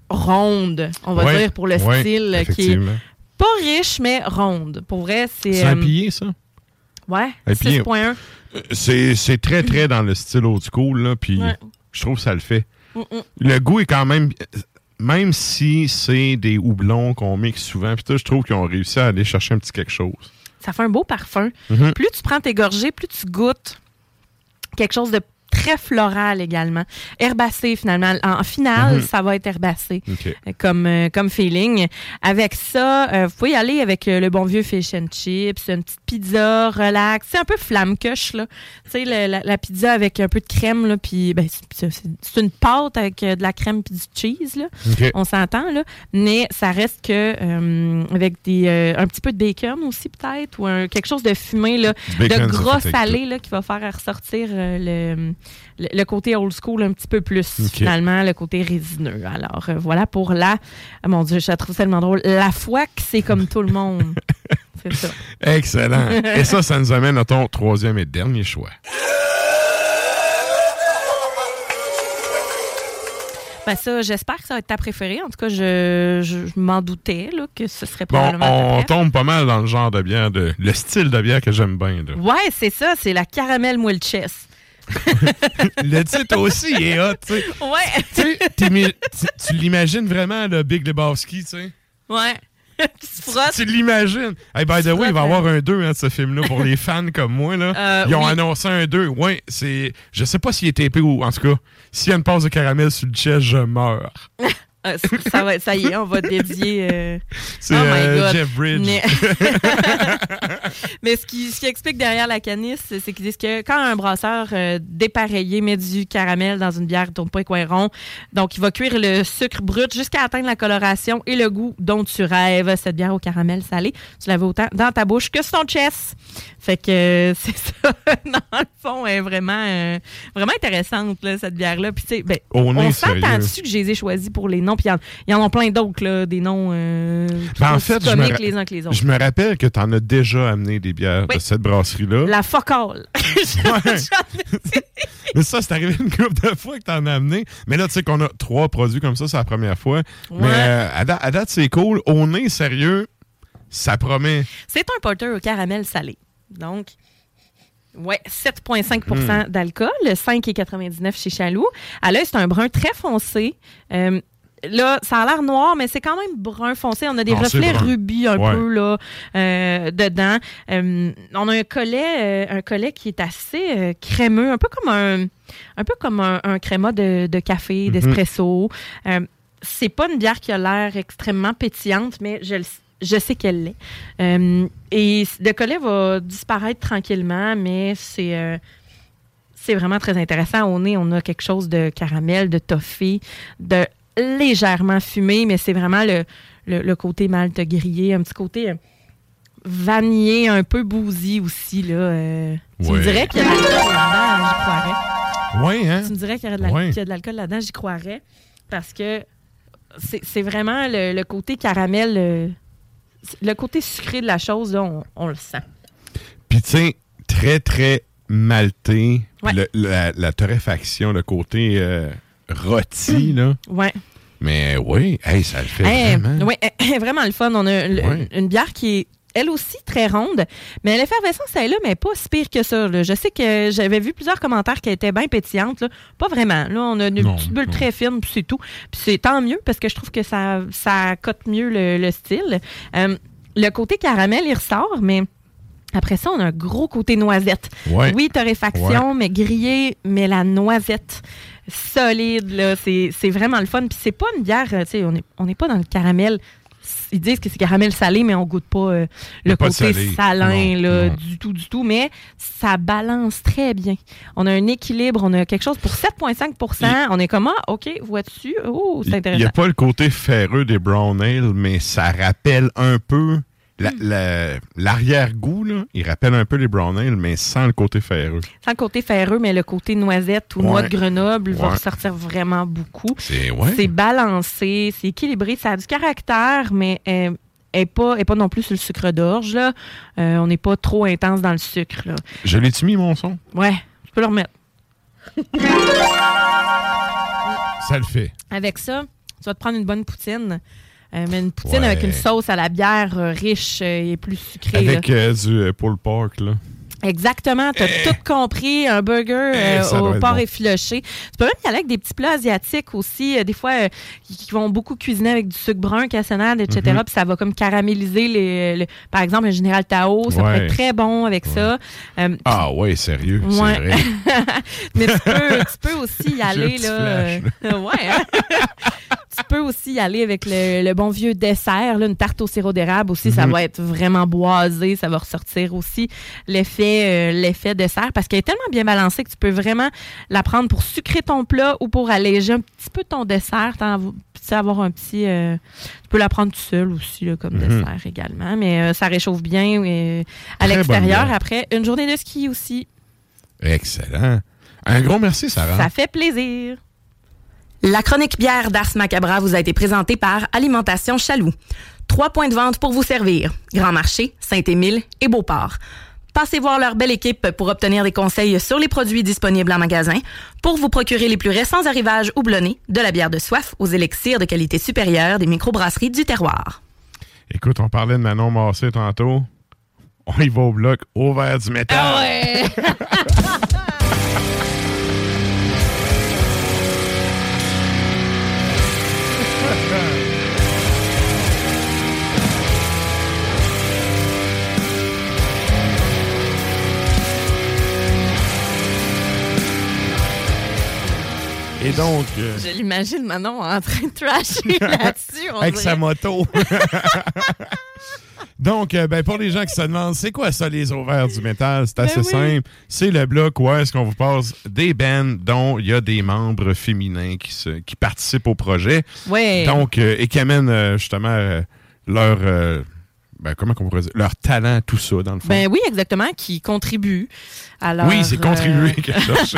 ronde on va Ouais, dire pour le style qui est pas riche mais ronde pour vrai c'est C'est un pillé, ça? ouais Un pillé. 6.1 C'est très, très dans le style old school, là, puis. Je trouve que ça le fait. Mm, mm. Le goût est quand même... Même si c'est des houblons qu'on mixe souvent, puis tout, je trouve qu'ils ont réussi à aller chercher un petit quelque chose. ça fait un beau parfum Mhm. plus tu prends tes gorgées plus tu goûtes quelque chose de très floral également herbacé finalement en finale Mhm. ça va être herbacé comme, euh, comme feeling. Avec ça, euh, vous pouvez y aller avec euh, le bon vieux fish and chips, une petite pizza relax. C'est un peu flamme-coche, là. Tu sais, la, la pizza avec un peu de crème, là, puis ben, c'est- une pâte avec de la crème puis du cheese, là. On s'entend, là. Mais ça reste que euh, avec des, euh, un petit peu de bacon aussi, peut-être, ou un- quelque chose de fumé, là, de avec salé, là, qui va faire ressortir le, le, le côté old school un petit peu plus, finalement, le côté résineux. Alors, euh, voilà pour la... ah, mon Dieu, je la trouve tellement drôle. La foi que c'est comme tout le monde. c'est ça. Excellent. Et ça, ça nous amène à ton troisième et dernier choix. Ben ça, j'espère que ça va être ta préférée. En tout cas, je, je, je m'en doutais là, que ce serait probablement on tombe pas mal dans le genre de bière, de, le style de bière que j'aime bien. là. Ouais, c'est ça, c'est la caramel moelle chess. Le titre aussi est hot, tu sais. Ouais, Tu l'imagines vraiment, le Big Lebowski, tu sais? ouais. Tu l'imagines. Hey, by the way, il va y avoir un 2 de ce film-là pour les fans comme moi. Là. Euh, Ils ont oui. annoncé un 2. Ouais, c'est. Je sais pas s'il est épais ou. En tout cas, s'il y a une passe de caramel sur le chest, je meurs. Euh, ça, va, ça y est, on va dédier. euh, C'est Oh my euh, God. Jeff Bridge. Mais, Mais ce, qui, ce qui explique derrière la canisse, c'est qu'ils disent que quand un brasseur euh, dépareillé met du caramel dans une bière, il tourne pas les coins ronds. Donc, il va cuire le sucre brut jusqu'à atteindre la coloration et le goût dont tu rêves. Cette bière au caramel salé, tu l'avais autant dans ta bouche que sur ton chest. Fait que euh, c'est ça. dans le fond, est vraiment, euh, vraiment intéressante, là, cette bière-là. Puis, tu sais, ben, on sérieux. s'entend dessus que je les ai choisis pour les noms. Puis, il y en- en a plein d'autres, là, des noms euh, Ben, en fait, je me, les uns que les autres. je me rappelle que tu en as déjà amené des bières Oui. de cette brasserie-là. La focale. Mais ça, c'est arrivé une couple de fois que t'en as amené. Mais là, tu sais qu'on a trois produits comme ça, c'est la première fois. Mais euh, à, da- à date, c'est cool. Au nez, sérieux, ça promet. C'est un porter au caramel salé. Donc, ouais, 7,5% Hmm. d'alcool, 5,99 chez Chaloux. À l'œil, c'est un brun très foncé. Euh, Là, ça a l'air noir, mais c'est quand même brun foncé. On a des Non, reflets rubis un Ouais. peu là euh, dedans. Euh, on a un collet, euh, un collet qui est assez crémeux, un peu comme un, un peu comme un, un créma de, de café, Mhm. d'espresso. Euh, c'est pas une bière qui a l'air extrêmement pétillante, mais je le je sais qu'elle l'est. Et le collet va disparaître tranquillement, mais c'est C'est vraiment très intéressant. Au nez, on a quelque chose de caramel, de toffee, de légèrement fumé, mais c'est vraiment le, le, le côté malte grillé, un petit côté euh, vanillé, un peu bousy aussi. Là, euh. Tu me dirais qu'il y a de l'alcool là-dedans, j'y croirais. Oui, hein? Tu me dirais qu'il y a de l'alcool là-dedans, j'y croirais. Parce que c'est c'est vraiment le, le côté caramel, euh, le côté sucré de la chose, là, on, on le sent. Puis, tu sais, très, très malté. Ouais. la, la torréfaction, le côté euh, rôti, là. Ouais. Mais oui, hey, ça le fait Hey, vraiment. ouais, eh, vraiment le fun. On a le- Ouais. une bière qui est elle aussi très ronde, mais l'effervescence elle est là, mais pas si pire que ça. là. Je sais que j'avais vu plusieurs commentaires qui étaient bien pétillantes. là. Pas vraiment. Là, on a une Non, petite bulle très fine, puis c'est tout. Puis c'est tant mieux parce que je trouve que ça, ça cote mieux le, le style. Euh, le côté caramel, il ressort, mais après ça, on a un gros côté noisette. Ouais. Oui, torréfaction, mais grillé, mais la noisette solide, là, c'est c'est vraiment le fun. Puis c'est pas une bière, euh, tu sais, on n'est on n'est pas dans le caramel. Ils disent que c'est caramel salé, mais on goûte pas euh, le pas côté salé. salin, Non, là, non. du tout, du tout. Mais ça balance très bien. On a un équilibre, on a quelque chose pour 7,5% On est comme, ah, OK, vois-tu? Oh, c'est Il n'y intéressant. a pas le côté ferreux des brown ale, mais ça rappelle un peu la- Hmm. la- l'arrière-goût. là. Il rappelle un peu les brown ale, mais sans le côté ferreux. Sans le côté ferreux, mais le côté noisette ou noix de Grenoble va ressortir vraiment beaucoup. C'est ouais. C'est balancé, c'est équilibré, ça a du caractère, mais euh, est pas, non plus sur le sucre d'orge. Euh, on n'est pas trop intense dans le sucre. Là. Je l'ai-tu mis, mon son? Ouais, je peux le remettre. Ça le fait. Avec ça, tu vas te prendre une bonne poutine. Euh, mais une poutine Ouais. avec une sauce à la bière euh, riche euh, et plus sucrée. Avec là. euh, du pulled pork, là. Exactement, tu as tout compris. Un burger Eh, au porc bon. effiloché. Tu peux même y aller avec des petits plats asiatiques aussi. euh, des fois, euh, qui vont beaucoup cuisiner avec du sucre brun, cassonade, etc. Mhm. Puis ça va comme caraméliser, les, le- par exemple, le Général Tao. Ça Ouais. être très bon avec ça. Ah ouais, sérieux, Ouais. vrai. Mais tu peux, tu peux aussi y un aller. Là, flash, euh, ouais, hein? Tu peux aussi y aller avec le, le bon vieux dessert, là, une tarte au sirop d'érable aussi. Ça Mhm. va être vraiment boisé. Ça va ressortir aussi l'effet euh, l'effet dessert parce qu'elle est tellement bien balancée que tu peux vraiment la prendre pour sucrer ton plat ou pour alléger un petit peu ton dessert. avoir un petit. euh, tu peux la prendre tout seul aussi là, comme Mhm. dessert également. Mais euh, ça réchauffe bien à l'extérieur. Après, une journée de ski aussi. Excellent. Un gros merci, Sarah. Ça fait plaisir. La chronique bière d'Ars Macabra vous a été présentée par Alimentation Chaloux. Trois points de vente pour vous servir. Grand Marché, Saint-Émile et Beauport. Passez voir leur belle équipe pour obtenir des conseils sur les produits disponibles en magasin, pour vous procurer les plus récents arrivages houblonnés, de la bière de soif aux élixirs de qualité supérieure des microbrasseries du terroir. Écoute, on parlait de Manon Massé tantôt. On y va au bloc au vert du métal. Ah ouais! Et donc, euh, Je l'imagine Manon en train de trasher là-dessus. on avec dirait. sa moto. Donc, euh, ben, pour les gens qui se demandent, c'est quoi ça, les ovaires du métal? C'est assez Ben oui. simple. C'est le bloc où est-ce qu'on vous passe des bands dont il y a des membres féminins qui, se, qui participent au projet. Ouais. Donc, euh, et qui amènent justement leur, ben, comment qu'on pourrait dire, leur talent, tout ça, dans le fond. Ben oui, exactement, qui contribue à leur, oui, c'est contribuer que je cherchais.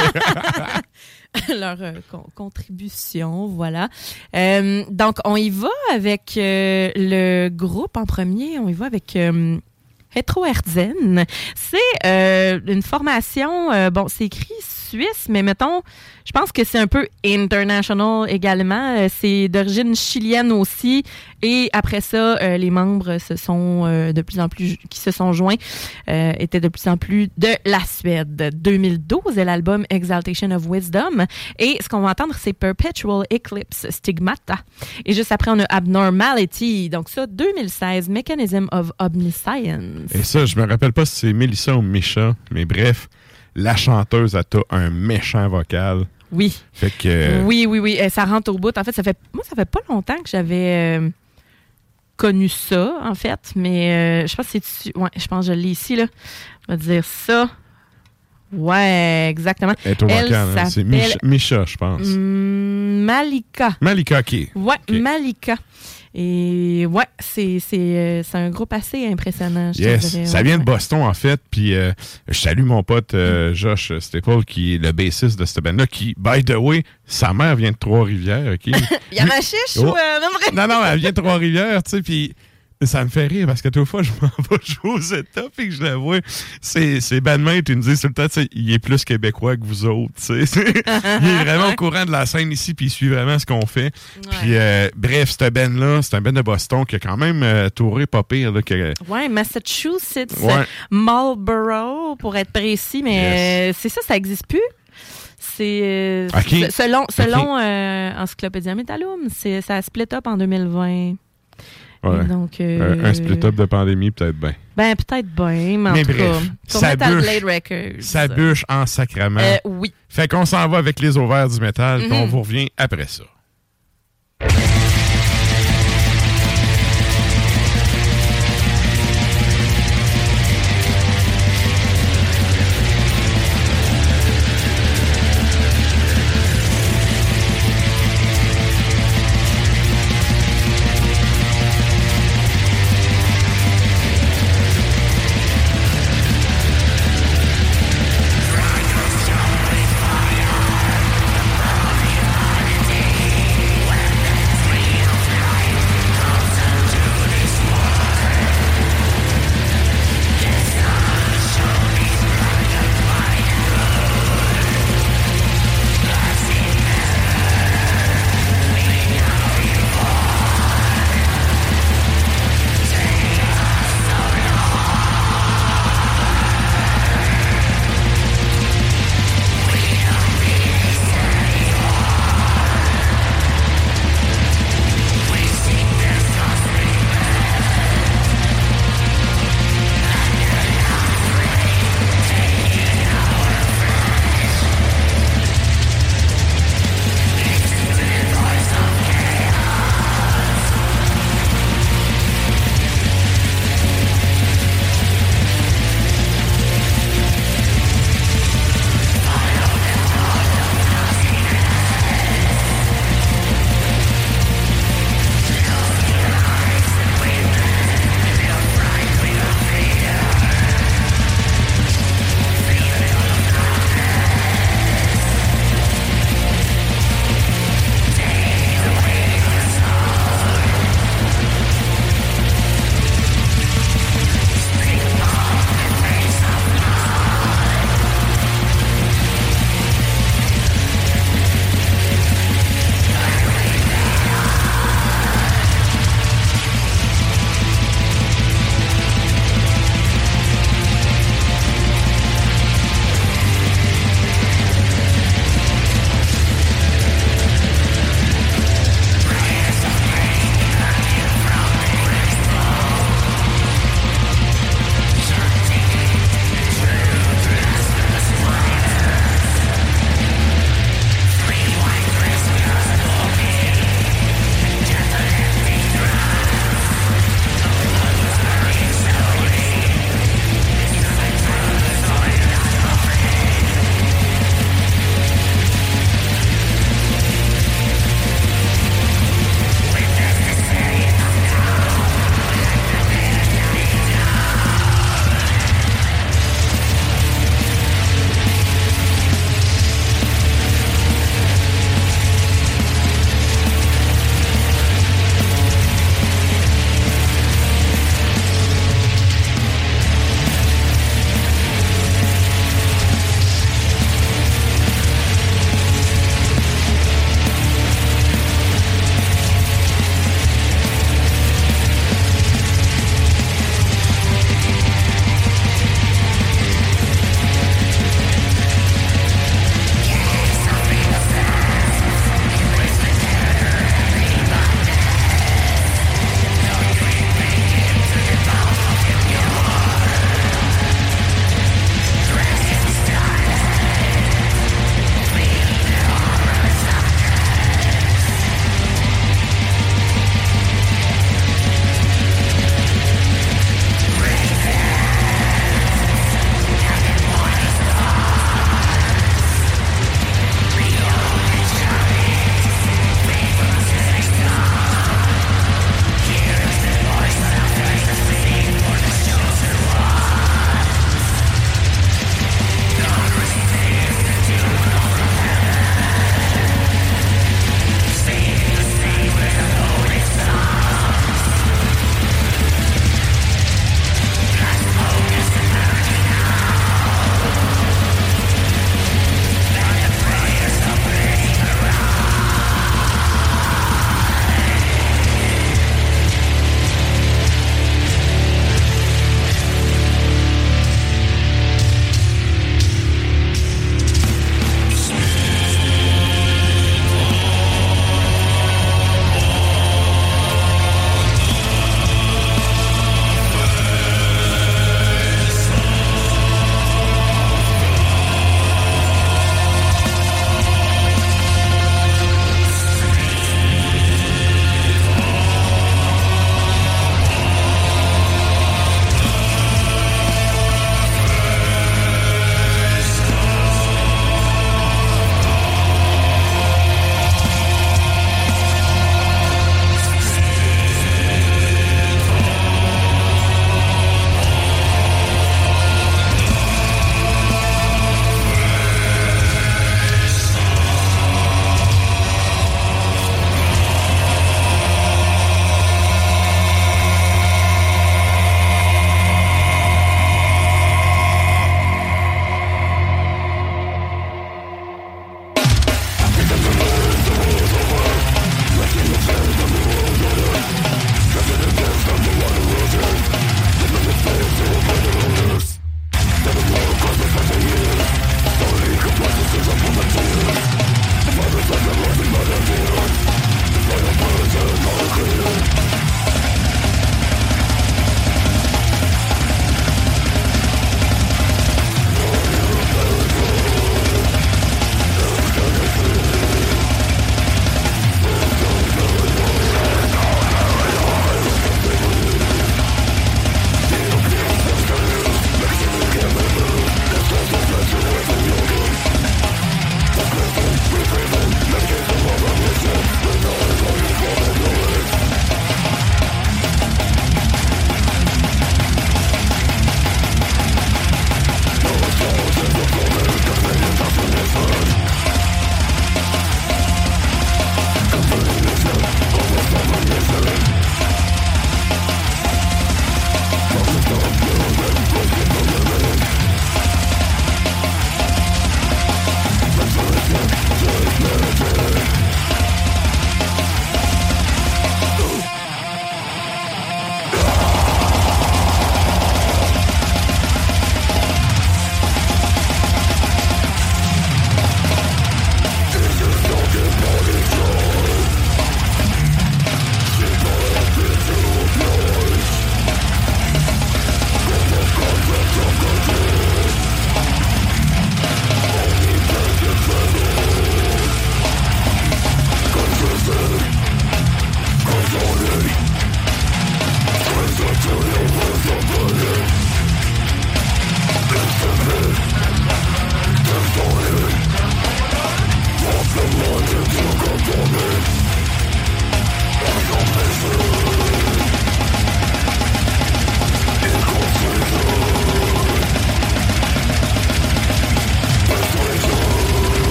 leur euh, con- contribution, voilà. Euh, donc, on y va avec euh, le groupe en premier. On y va avec Hetero Herzen. C'est une formation, bon, c'est écrit suisse, mais mettons, je pense que c'est un peu international également. Euh, c'est d'origine chilienne aussi. Et après ça, euh, les membres se sont euh, de plus en plus, qui se sont joints, étaient de plus en plus de la Suède. 2012 est l'album Exaltation of Wisdom. Et ce qu'on va entendre, c'est Perpetual Eclipse Stigmata. Et juste après, on a Abnormality. Donc ça, 2016, Mechanism of Omniscience. Et ça, je me rappelle pas si c'est Melissa ou Misha, mais bref, la chanteuse a un méchant vocal. Oui. Fait que. euh, Oui, oui, oui. Euh, Ça rentre au bout. En fait, ça fait moi, ça fait pas longtemps que j'avais euh, connu ça, en fait. Mais euh, je pense que c'est. Ouais, je pense que je l'ai ici, là. On va dire ça. Ouais, exactement. Elle hein. C'est s'appelle Mich- Misha, je pense. Malika. Malika, OK. Ouais. Malika. Et ouais, c'est c'est euh, c'est un groupe assez impressionnant. je Yes, dirais. ça Ouais, vient de. Boston en fait, puis euh, je salue mon pote euh, Josh Staple qui est le bassiste de cette band-là, qui, by the way, sa mère vient de Trois-Rivières, ok? Il y a ma chiche Oh. ou euh, non, non, elle vient de Trois-Rivières, tu sais, puis ça me fait rire parce que toute fois je m'en vais jouer aux États et que je la vois, c'est c'est bandmates, ils me disent tout le temps, il est plus québécois que vous autres, il est vraiment au courant de la scène ici, puis il suit vraiment ce qu'on fait. Puis euh, bref, cette band-là, c'est un band de Boston qui a quand même euh, touré pas pire, là, que, Ouais, Massachusetts, Ouais. Marlborough, pour être précis, mais euh, c'est ça, ça n'existe plus? C'est euh, selon selon euh, Encyclopédia Metallum, c'est ça a split up en 2020. Ouais. Donc euh, un split-up de pandémie, peut-être bien. Ben peut-être bien, mais en Mais tout bref, cas, ça Metal bûche. Blade Records. Ça bûche en sacrament. Euh, oui. Fait qu'on s'en va avec les ovaires du métal, puis Mhm. on vous revient après ça.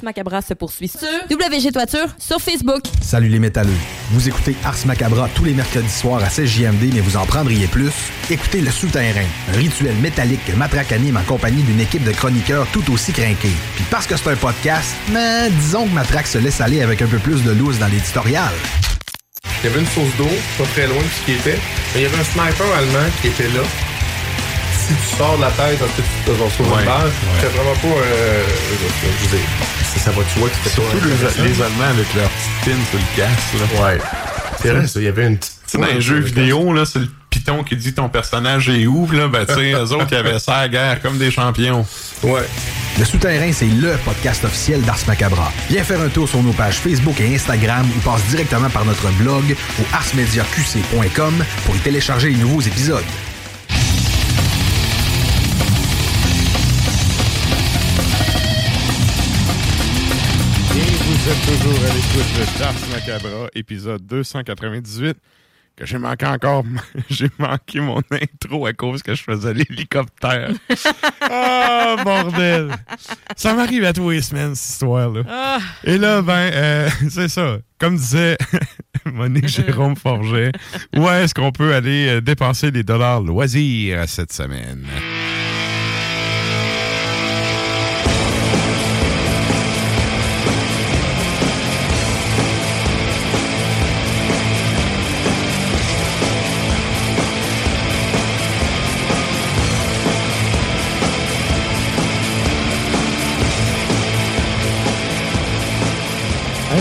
Ars Macabra se poursuit sur WG Toiture sur Facebook. Salut les métalleux. Vous écoutez Ars Macabra tous les mercredis soirs à 16 JMD, mais vous en prendriez plus? Écoutez Le Souterrain, un rituel métallique que Matraque anime en compagnie d'une équipe de chroniqueurs tout aussi crinqués. Puis parce que c'est un podcast, mais disons que Matraque se laisse aller avec un peu plus de loose dans l'éditorial. Il y avait une source d'eau, pas très loin de ce qui était. Mais il y avait un sniper allemand qui était là. Si tu sors de la tête, en fait, tu te retrouves Ouais, ouais. C'était vraiment pas. Euh, je veux dire, ça, ça va, tu vois que c'était Surtout les, les Allemands avec leur petite pin sur le casque. Là. Ouais. C'est vrai, ça, il y avait une petite. Tu sais, dans les jeux vidéo, là, c'est le piton qui dit ton personnage est où, là, ben, tu sais, eux autres, ils avaient ça à la guerre comme des champions. Ouais. Le Souterrain, c'est LE podcast officiel d'Ars Macabra. Viens faire un tour sur nos pages Facebook et Instagram ou passe directement par notre blog au arsmediaqc.com pour y télécharger les nouveaux épisodes. Toujours à l'écoute de Dars Macabra, épisode 298, que j'ai manqué encore, j'ai manqué mon intro à cause que je faisais l'hélicoptère. Ah, bordel! Ça m'arrive à tous les semaines, cette histoire-là. Ah. Et là, ben, euh, c'est ça. Comme disait Monique Jérôme Forget, où est-ce qu'on peut aller euh, dépenser des dollars loisirs cette semaine?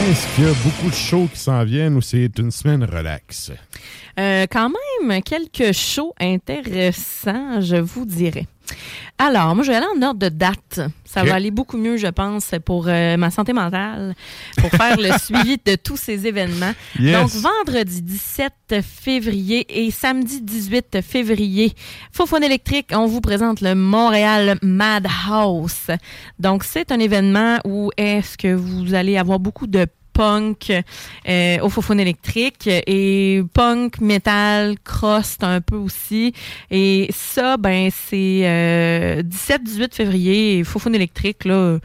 Est-ce qu'il y a beaucoup de shows qui s'en viennent ou c'est une semaine relax? Euh, quand même, quelques shows intéressants, je vous dirais. Alors, moi, je vais aller en ordre de date. Ça va aller beaucoup mieux, je pense, pour euh, ma santé mentale, pour faire le suivi de tous ces événements. Yes. Donc, vendredi 17 février et samedi 18 février, Fofone électrique, on vous présente le Montréal Madhouse. Donc, c'est un événement où est-ce que vous allez avoir beaucoup de punk euh, au Fofone électrique et punk, metal, crust un peu aussi. Et ça, ben c'est euh, 17-18 février, Fofone électrique, là,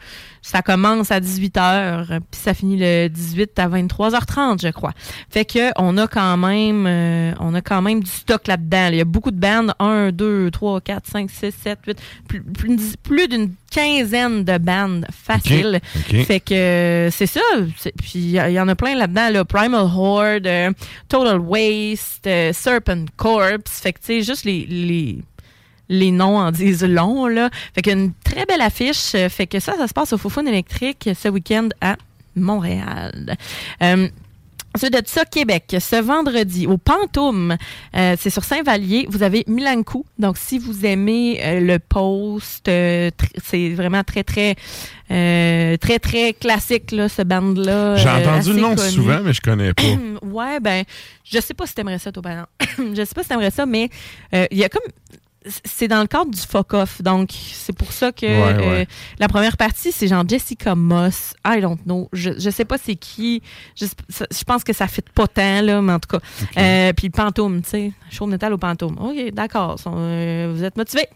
ça commence à 18h, puis ça finit le 18 à 23h30, je crois. Fait que on a quand même euh, on a quand même du stock là-dedans. là. Il y a beaucoup de bandes, 1, 2, 3, 4, 5, 6, 7, 8, plus, plus, plus d'une quinzaine de bandes faciles. Ok, ok. Fait que c'est ça. Puis il y, y en a plein là-dedans, là. Primal Horde, euh, Total Waste, euh, Serpent Corpse. Fait que tu sais, juste les, les, les noms en disent long, là. Fait qu'une très belle affiche. Euh, Fait que ça, ça se passe au Fofone électrique ce week-end à Montréal. Euh, Ensuite de ça, Québec, ce vendredi, au Pantoum, euh, c'est sur Saint-Vallier, vous avez Milankou. Donc, si vous aimez euh, le post, c'est vraiment très, très, très, très classique, là, ce band-là. J'ai entendu le nom connu. souvent, mais je connais pas. ouais, ben, je sais pas si t'aimerais ça, toi, par exemple. je sais pas si t'aimerais ça, mais il y a comme. C'est dans le cadre du fuck-off. Donc, c'est pour ça que Ouais, euh, la première partie, c'est genre Jessica Moss. I don't know. Je, je sais pas c'est qui. Je, pense que ça fait pas tant, là, mais en tout cas. Euh, puis Pantoum, tu sais. Show de métal au Pantoum. OK, d'accord. Euh, vous êtes motivés.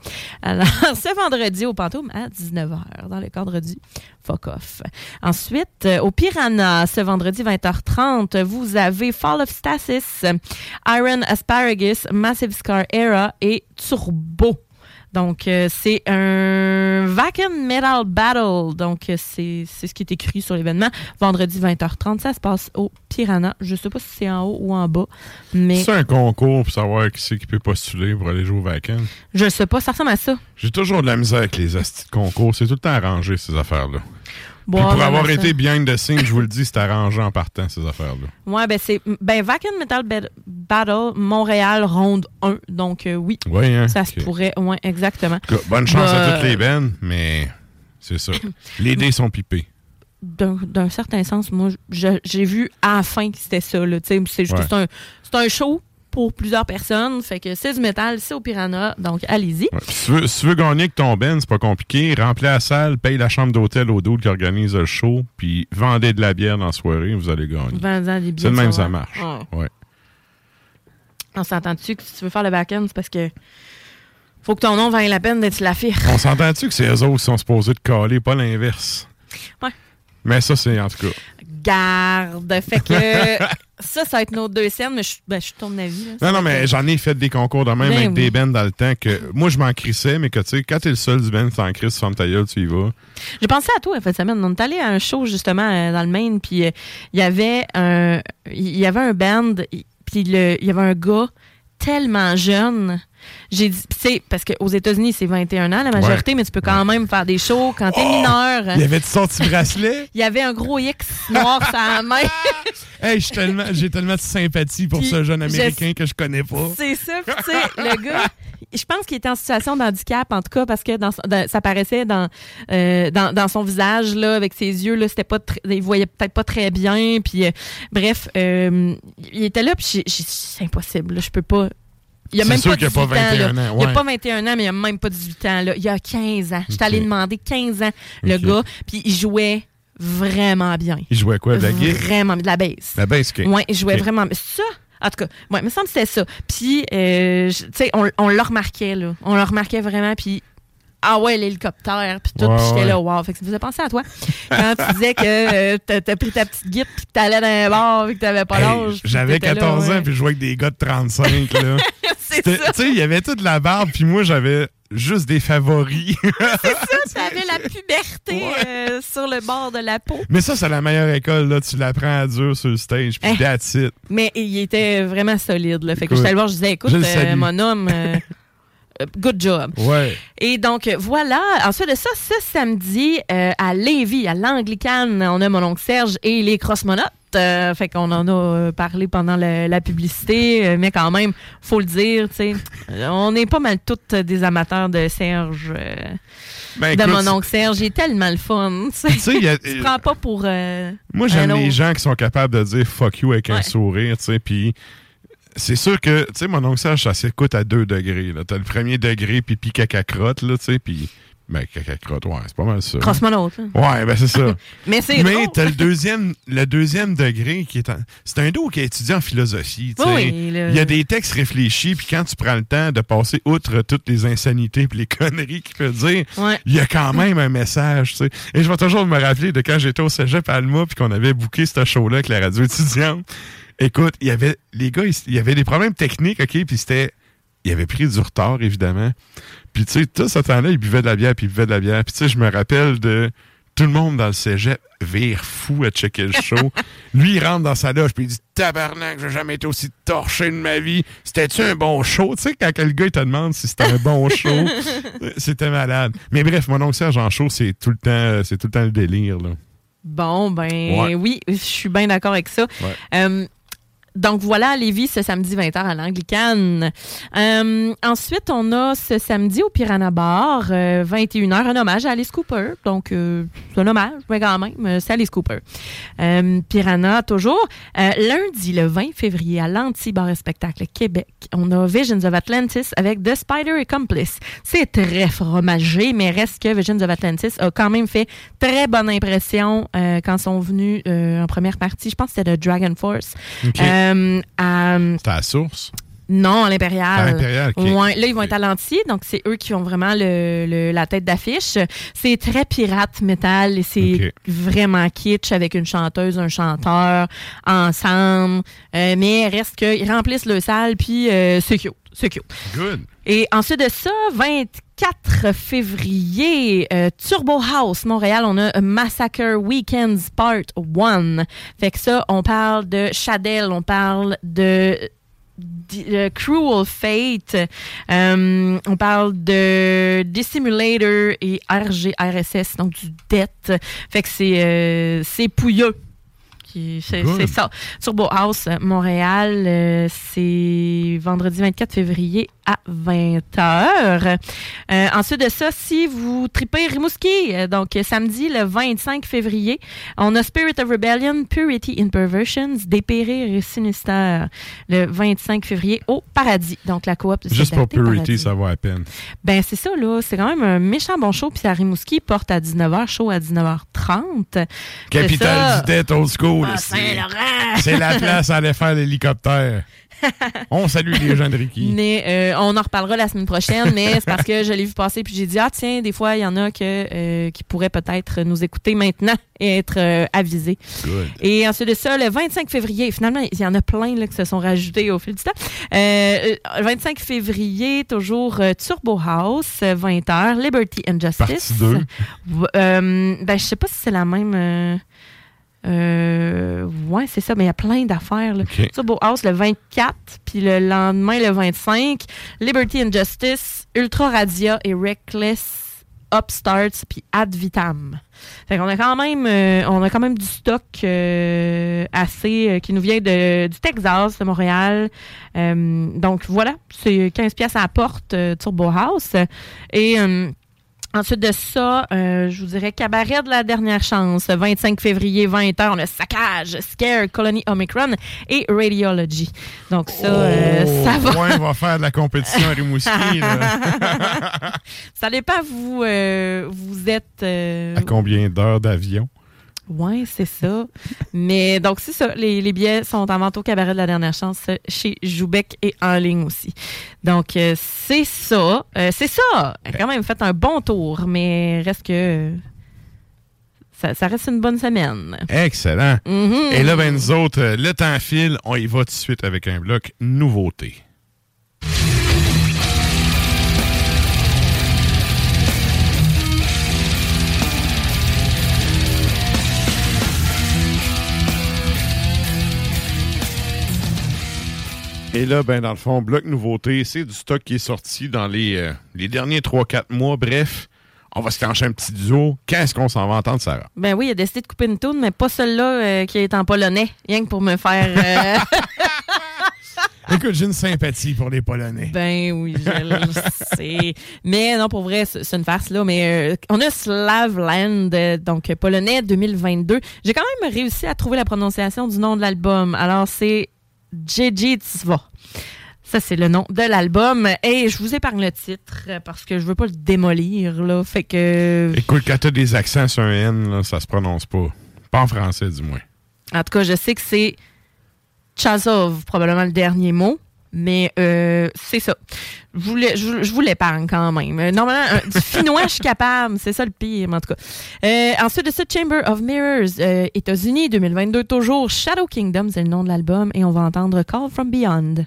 Alors, ce vendredi au Pantoum à 19h, dans le cadre du fuck off. Ensuite, euh, au Piranha, ce vendredi 20h30, vous avez Fall of Stasis, Iron Asparagus, Massive Scar Era et Turbo. Donc, euh, c'est un Vacuum Metal Battle. Donc, euh, c'est c'est ce qui est écrit sur l'événement. Vendredi 20h30, ça se passe au Piranha. Je sais pas si c'est en haut ou en bas, mais C'est un concours pour savoir qui c'est qui peut postuler pour aller jouer au vacances. je sais pas, ça ressemble à ça. J'ai toujours de la misère avec les concours. C'est tout le temps arrangé, ces affaires-là. Bon, pour avoir ça. été behind the scenes, je vous le dis, c'est arrangé en partant, ces affaires-là. Ouais, ben c'est ben Vacuum Metal Ba- Battle Montréal ronde 1. Donc euh, oui. Oui, hein? Ça se pourrait, ouais, exactement. Bonne chance Bah, à toutes les bennes, mais c'est ça. Les dés sont pipés. D'un certain sens, moi, j'ai vu à la fin que c'était ça. C'est juste Ouais. un, c'est un show pour plusieurs personnes. Fait que c'est du métal, c'est au Piranha. Donc allez-y. Ouais. Si, tu veux, si tu veux gagner avec ton ben, c'est pas compliqué. Remplis la salle, paye la chambre d'hôtel au dude qui organise le show, puis vendez de la bière dans la soirée, vous allez gagner. Vendant des billets C'est le même, ça marche. Ouais. Ouais. On s'entend-tu que si tu veux faire le back-end, c'est parce que faut que ton nom vaille la peine d'être l'affiche. On s'entend-tu que c'est eux autres qui sont supposés de caler, pas l'inverse? Ouais. Mais ça, c'est en tout cas. Garde. Fait que ça, ça va être nos deux scènes, mais je, ben, je suis ton avis. là. Non, non, mais j'en ai fait des concours de même Ben avec oui. des bands dans le temps que moi, je m'en crissais, mais que tu sais, quand t'es le seul du band t'en crisse, ferme ta gueule, tu y vas. J'ai pensé à toi en fait semaine. On est allé à un show justement euh, dans le Maine, puis euh, il y avait un, il y avait un band, puis le- il y avait un gars tellement jeune. J'ai dit, c'est parce qu'aux États-Unis c'est 21 ans la majorité, Ouais. mais tu peux quand même faire des shows quand t'es Oh! mineur. Il y avait son petit bracelet? Il y avait un gros X noir sur la main. Hey, j'ai tellement, tellement de sympathie pour Puis, ce jeune je- Américain que je connais pas. C'est ça, tu sais, le gars, je pense qu'il était en situation de handicap, en tout cas, parce que dans, son- dans- ça paraissait dans, euh, dans, dans son visage, là, avec ses yeux, là, c'était pas très- il voyait peut-être pas très bien, puis euh, bref, euh, il était là, puis j'ai- j'ai dit, c'est impossible, là, je peux pas. Il a C'est même sûr pas qu'il a 18 pas 21 ans, Il a ouais. pas 21 ans, mais il a même pas 18 ans, là. Il a 15 ans. J'étais Ok. allée demander 15 ans, le gars, puis il jouait vraiment bien. Il jouait quoi, de la guitare? Vraiment, de la bass. La bass, ok. Ouais, il jouait Ok. vraiment. Ça, en tout cas, ouais, il me semble que c'était ça. Puis, euh, tu sais, on, on le remarquait, là. On le remarquait vraiment, puis. Ah ouais, l'hélicoptère, puis tout, Ouais, puis j'étais là, wow. Fait que ça me faisait penser à toi. Quand tu disais que euh, t'as pris ta petite guide, puis que t'allais dans un bar, puis que t'avais pas Hey, l'âge. J'avais t'étais là, 14 ouais. ans, puis je jouais avec des gars de 35. là. C'est ça. Tu sais, il y avait toute la barbe, puis moi, j'avais juste des favoris. C'est ça, t'avais la puberté euh, sur le bord de la peau. Mais ça, c'est la meilleure école. là. Tu l'apprends à dur sur le stage, puis Hein? that's it. Mais il était vraiment solide. Là. Fait que j'étais allé voir, je disais, écoute, euh, mon homme, good job. Ouais. Et donc, euh, voilà. Ensuite de ça, ce samedi, euh, à Lévis, à l'Anglicane, on a mon oncle Serge et les Crossmonotes. Euh, fait qu'on en a euh, parlé pendant la publicité, euh, mais quand même, faut le dire, tu sais, euh, on est pas mal toutes des amateurs de Serge, euh, Ben, de écoute, mon oncle Serge. Il est tellement le fun, tu sais, Tu te prends pas pour... euh, Moi, j'aime les gens qui sont capables de dire fuck you avec un sourire, tu sais, puis c'est sûr que, tu sais, mon oncle Serge, ça s'écoute à deux degrés, là. T'as le premier degré, pipi caca crotte, là, tu sais, puis... Ben, caca crotte, ouais, c'est pas mal ça. Crossmonote, là. Ouais, ben c'est ça. Mais c'est Mais t'as le deuxième, le deuxième degré qui est en- C'est un dos qui a étudié en philosophie. tu sais. Oui, le- Il y a des textes réfléchis, puis quand tu prends le temps de passer outre toutes les insanités puis les conneries qu'il peut dire, Ouais. il y a quand même un message. tu sais. Et je vais toujours me rappeler de quand j'étais au Cégep Alma puis qu'on avait booké ce show-là avec la radio étudiante. Écoute, il y avait les gars, il y avait des problèmes techniques, OK, puis c'était il avait pris du retard, évidemment. Puis, tu sais, tout ce temps-là, il buvait de la bière, puis il buvait de la bière. Puis, tu sais, je me rappelle de tout le monde dans le cégep vire fou à checker le show. Lui, il rentre dans sa loge, puis il dit Tabarnak, j'ai jamais été aussi torché de ma vie. C'était-tu un bon show? Tu sais, quand le gars, il te demande si c'était un bon show, c'était malade. Mais bref, mon oncle Serge en show, c'est tout le temps, c'est tout le temps le délire, là. Bon, ben Ouais. oui, je suis bien d'accord avec ça. Ouais. Euh, donc voilà, Lévis, ce samedi 20h à l'Anglicane. Euh, ensuite, on a ce samedi au Piranha Bar, euh, 21h, un hommage à Alice Cooper. Donc, euh, c'est un hommage, mais quand même, euh, c'est Alice Cooper. Euh, Piranha, toujours. Euh, lundi, le 20 février, à l'Anti-Bar et Spectacle Québec, on a Visions of Atlantis avec The Spider Accomplice. C'est très fromagé, mais reste que Visions of Atlantis a quand même fait très bonne impression euh, quand ils sont venus euh, en première partie. Je pense que c'était The Dragon Force. Euh, à, source. Non, à l'Impérial. À l'Impérial, OK. Ouais, là, ils vont être à donc c'est eux qui ont vraiment le, le- la tête d'affiche. C'est très pirate métal et c'est vraiment kitsch avec une chanteuse, un chanteur ensemble. Euh, mais reste qu'ils remplissent le salle, puis euh, c'est cute. C'est cute. Good. Et ensuite de ça, 24 février, euh, Turbo House, Montréal, on a Massacre Weekends Part 1. Fait que ça, on parle de Shadell, on parle de Euh, Cruel Fate, euh, on parle de Dissimulator et RGRSS, donc du DET. Fait que c'est euh, pouilleux. Qui- C'est ça. Turbo House, euh, Montréal, euh, c'est vendredi 24 février à 20h. ensuite de ça, si vous tripez Rimouski, euh, donc euh, samedi le 25 février, on a Spirit of Rebellion, Purity in Perversions, Dépérir et Sinister, le 25 février au Paradis. Donc la coop de Juste pour Purity, Paradis. ça vaut à peine. Ben, c'est ça, là. C'est quand même un méchant bon show. Puis à Rimouski, porte à 19h, show à 19h30. C'est Capitale du tête old school. Ah, c'est- Saint-Laurent! C'est la place à aller faire l'hélicoptère. On salue les gens de Ricky. Mais euh, on en reparlera la semaine prochaine, mais c'est parce que je l'ai vu passer puis j'ai dit ah tiens des fois il y en a que euh, qui pourraient peut-être nous écouter maintenant et être euh, avisés. Good. Et ensuite de ça, le 25 février, finalement il y en a plein là, qui se sont rajoutés au fil du temps. Le 25 février, toujours Turbo House, euh, 20h, Liberty and Justice. Partie deux. W- euh, ben je sais pas si c'est la même. Euh, ouais, c'est ça, mais il y a plein d'affaires. là. OK. Turbo House le 24, puis le lendemain, le 25, Liberty and Justice, Ultra Radia et Reckless Upstarts, puis Ad Vitam. Fait qu'on a quand même, euh, on a quand même du stock euh, assez euh, qui nous vient de, du Texas, de Montréal. Donc voilà, c'est 15 pièces à la porte Turbo House. Et Ensuite de ça, euh, je vous dirais cabaret de la dernière chance. 25 février, 20h, on a Saccage, Scare, Colony Omicron et Radiology. Donc ça, euh, Oh, ça va. Ouais, on va faire de la compétition à Rimouski. ça dépend, vous, euh, vous êtes... à combien d'heures d'avion? Ouais, c'est ça. Mais donc, c'est ça. Les, les billets sont en vente au cabaret de la dernière chance euh, chez Joubec et en ligne aussi. Donc, euh, c'est ça. Euh, c'est ça. Elle a quand même fait un bon tour, mais reste que. Ça, ça reste une bonne semaine. Excellent. Mhm. Et là, ben, nous autres, le temps file. On y va tout de suite avec un bloc nouveauté. Et là, ben, dans le fond, bloc nouveauté, c'est du stock qui est sorti dans les, euh, les derniers 3-4 mois. Bref, on va se clencher un petit duo. Qu'est-ce qu'on s'en va entendre, Sarah? Ben oui, il a décidé de couper une toune, mais pas celle-là euh, qui est en polonais, rien que pour me faire. euh, Écoute, j'ai une sympathie pour les Polonais. Ben oui, je le sais. Mais non, pour vrai, c'est une farce, là. Mais euh, on a Slavland, donc polonais 2022. J'ai quand même réussi à trouver la prononciation du nom de l'album. Alors, c'est Dziedziczwa. Ça, c'est le nom de l'album. Et je vous épargne le titre parce que je veux pas le démolir, là. Fait que. Écoute, quand t'as des accents sur un N, là, ça se prononce pas. Pas en français, du moins. En tout cas, je sais que c'est Chazov, probablement le dernier mot. Mais euh, c'est ça. Je je vous l'épargne quand même. Euh, Normalement, du finnois, je suis capable. C'est ça le pire, en tout cas. Euh, ensuite de ça, Chamber of Mirrors, euh, États-Unis, 2022 toujours. Shadow Kingdom, c'est le nom de l'album. Et on va entendre Call from Beyond.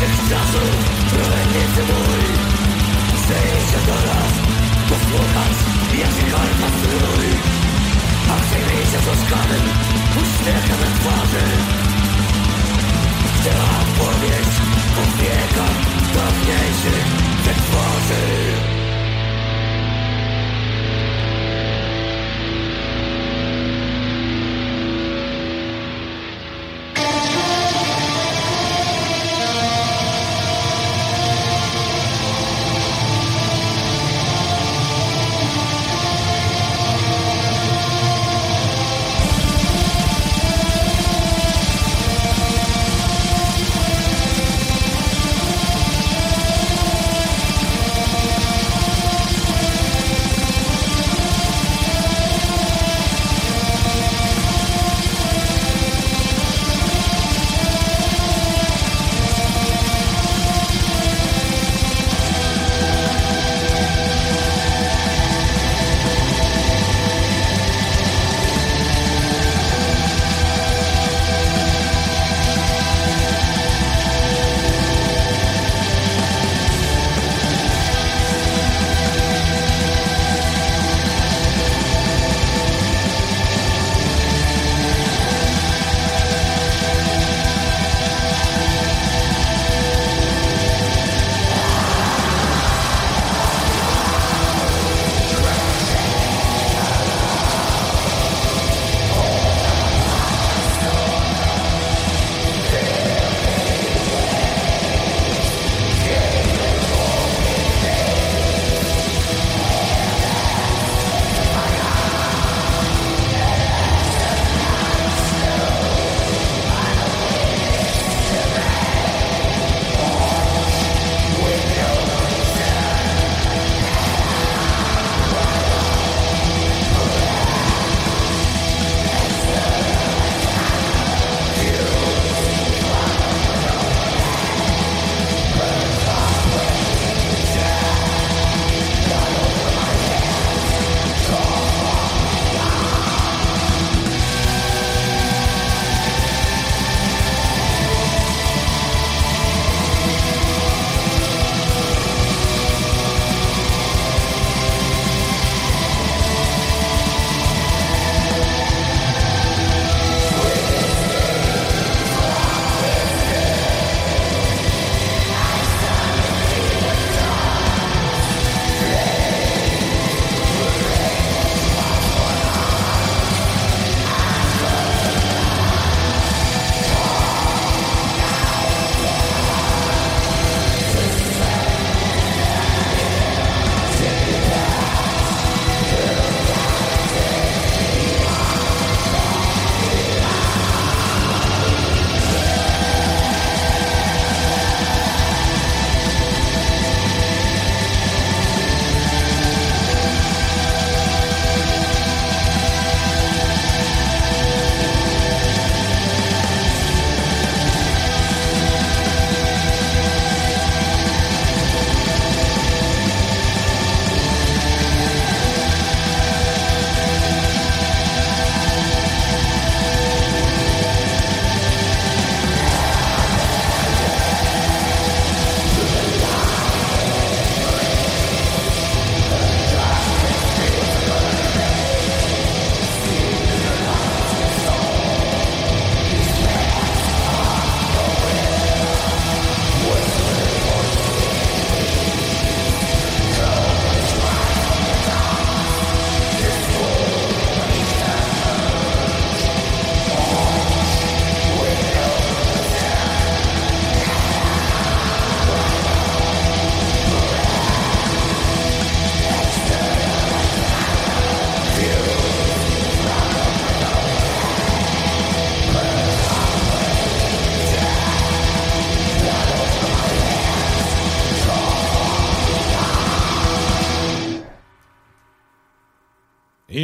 naszych czasów Prowadnicy mój Przyjdzie się do nas Posłuchać Jerzy Karpa strój Akcyjmy się z łaskawym Uśmiechem na twarzy Gdy opowieść O wiekach dawniejszych wytworzy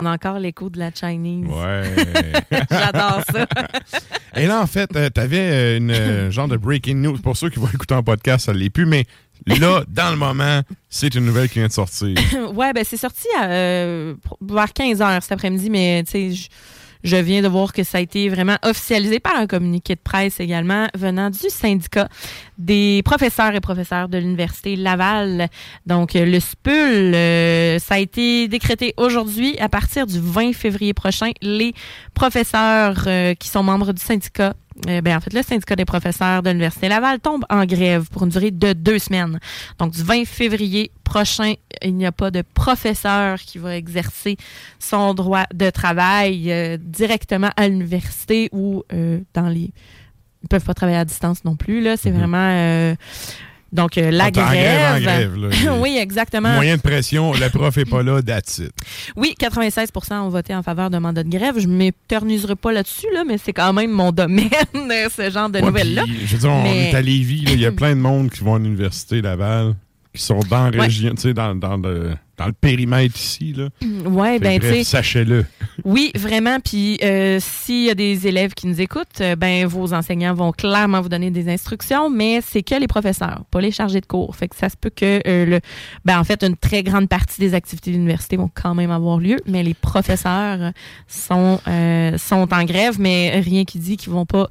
On a encore l'écho de la Chinese. Ouais. J'adore ça. Et là, en fait, tu avais une euh, genre de breaking news. Pour ceux qui vont écouter en podcast, ça ne l'est plus, mais là, dans le moment, c'est une nouvelle qui vient de sortir. ouais, ben c'est sorti à, euh, vers 15 h cet après-midi, mais tu sais, je- viens de voir que ça a été vraiment officialisé par un communiqué de presse également venant du syndicat des professeurs et professeurs de l'Université Laval. Donc, le SPUL, euh, ça a été décrété aujourd'hui à partir du 20 février prochain. Les professeurs euh, qui sont membres du syndicat euh, ben, en fait, le syndicat des professeurs de l'Université Laval tombe en grève pour une durée de deux semaines. Donc, du 20 février prochain, il n'y a pas de professeur qui va exercer son droit de travail euh, directement à l'université ou euh, dans les... Ils peuvent pas travailler à distance non plus. Là, c'est vraiment... donc, euh, la t'es en grève. grève, en grève, là. oui, exactement. Moyen de pression, le prof est pas là, that's it. Oui, 96% ont voté en faveur d'un mandat de grève. Je ne m'éterniserai pas là-dessus, là, mais c'est quand même mon domaine, ce genre de Ouais, nouvelles-là. Je veux dire, on Mais- est à Lévis, il y a plein de monde qui vont à l'université Laval, qui sont dans la Ouais. région, tu sais, dans, dans le, dans le périmètre ici. Là. Ouais, Fait ben. Sachez-le. Oui, vraiment. Puis euh, s'il y a des élèves qui nous écoutent, euh, ben vos enseignants vont clairement vous donner des instructions, mais c'est que les professeurs, pas les chargés de cours. Fait que ça se peut que euh, le, ben en fait une très grande partie des activités de l'université vont quand même avoir lieu, mais les professeurs sont euh, sont en grève, mais rien qui dit qu'ils vont pas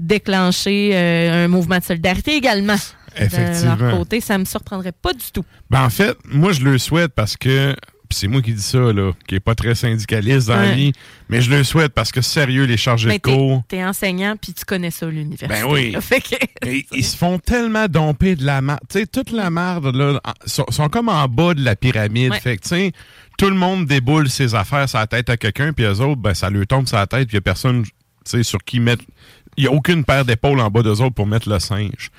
déclencher euh, un mouvement de solidarité également. De Effectivement. leur côté, ça me surprendrait pas du tout. Ben, en fait, moi, je le souhaite parce que. c'est moi qui dis ça, là, qui est pas très syndicaliste dans la vie, mais je le souhaite parce que sérieux, les chargés Mais de cours. t'es enseignant puis tu connais ça l'université. Ben oui. là. Fait que- Et ils se font tellement domper de la marde. Tu sais, toute la marde, là, sont, sont comme en bas de la pyramide. Ouais. Fait que, tu sais, tout le monde déboule ses affaires sur la tête à quelqu'un, puis eux autres, ben, ça lui tombe sur la tête, puis il y a personne, tu sais, sur qui mettre. Il n'y a aucune paire d'épaules en bas d'eux autres pour mettre le singe.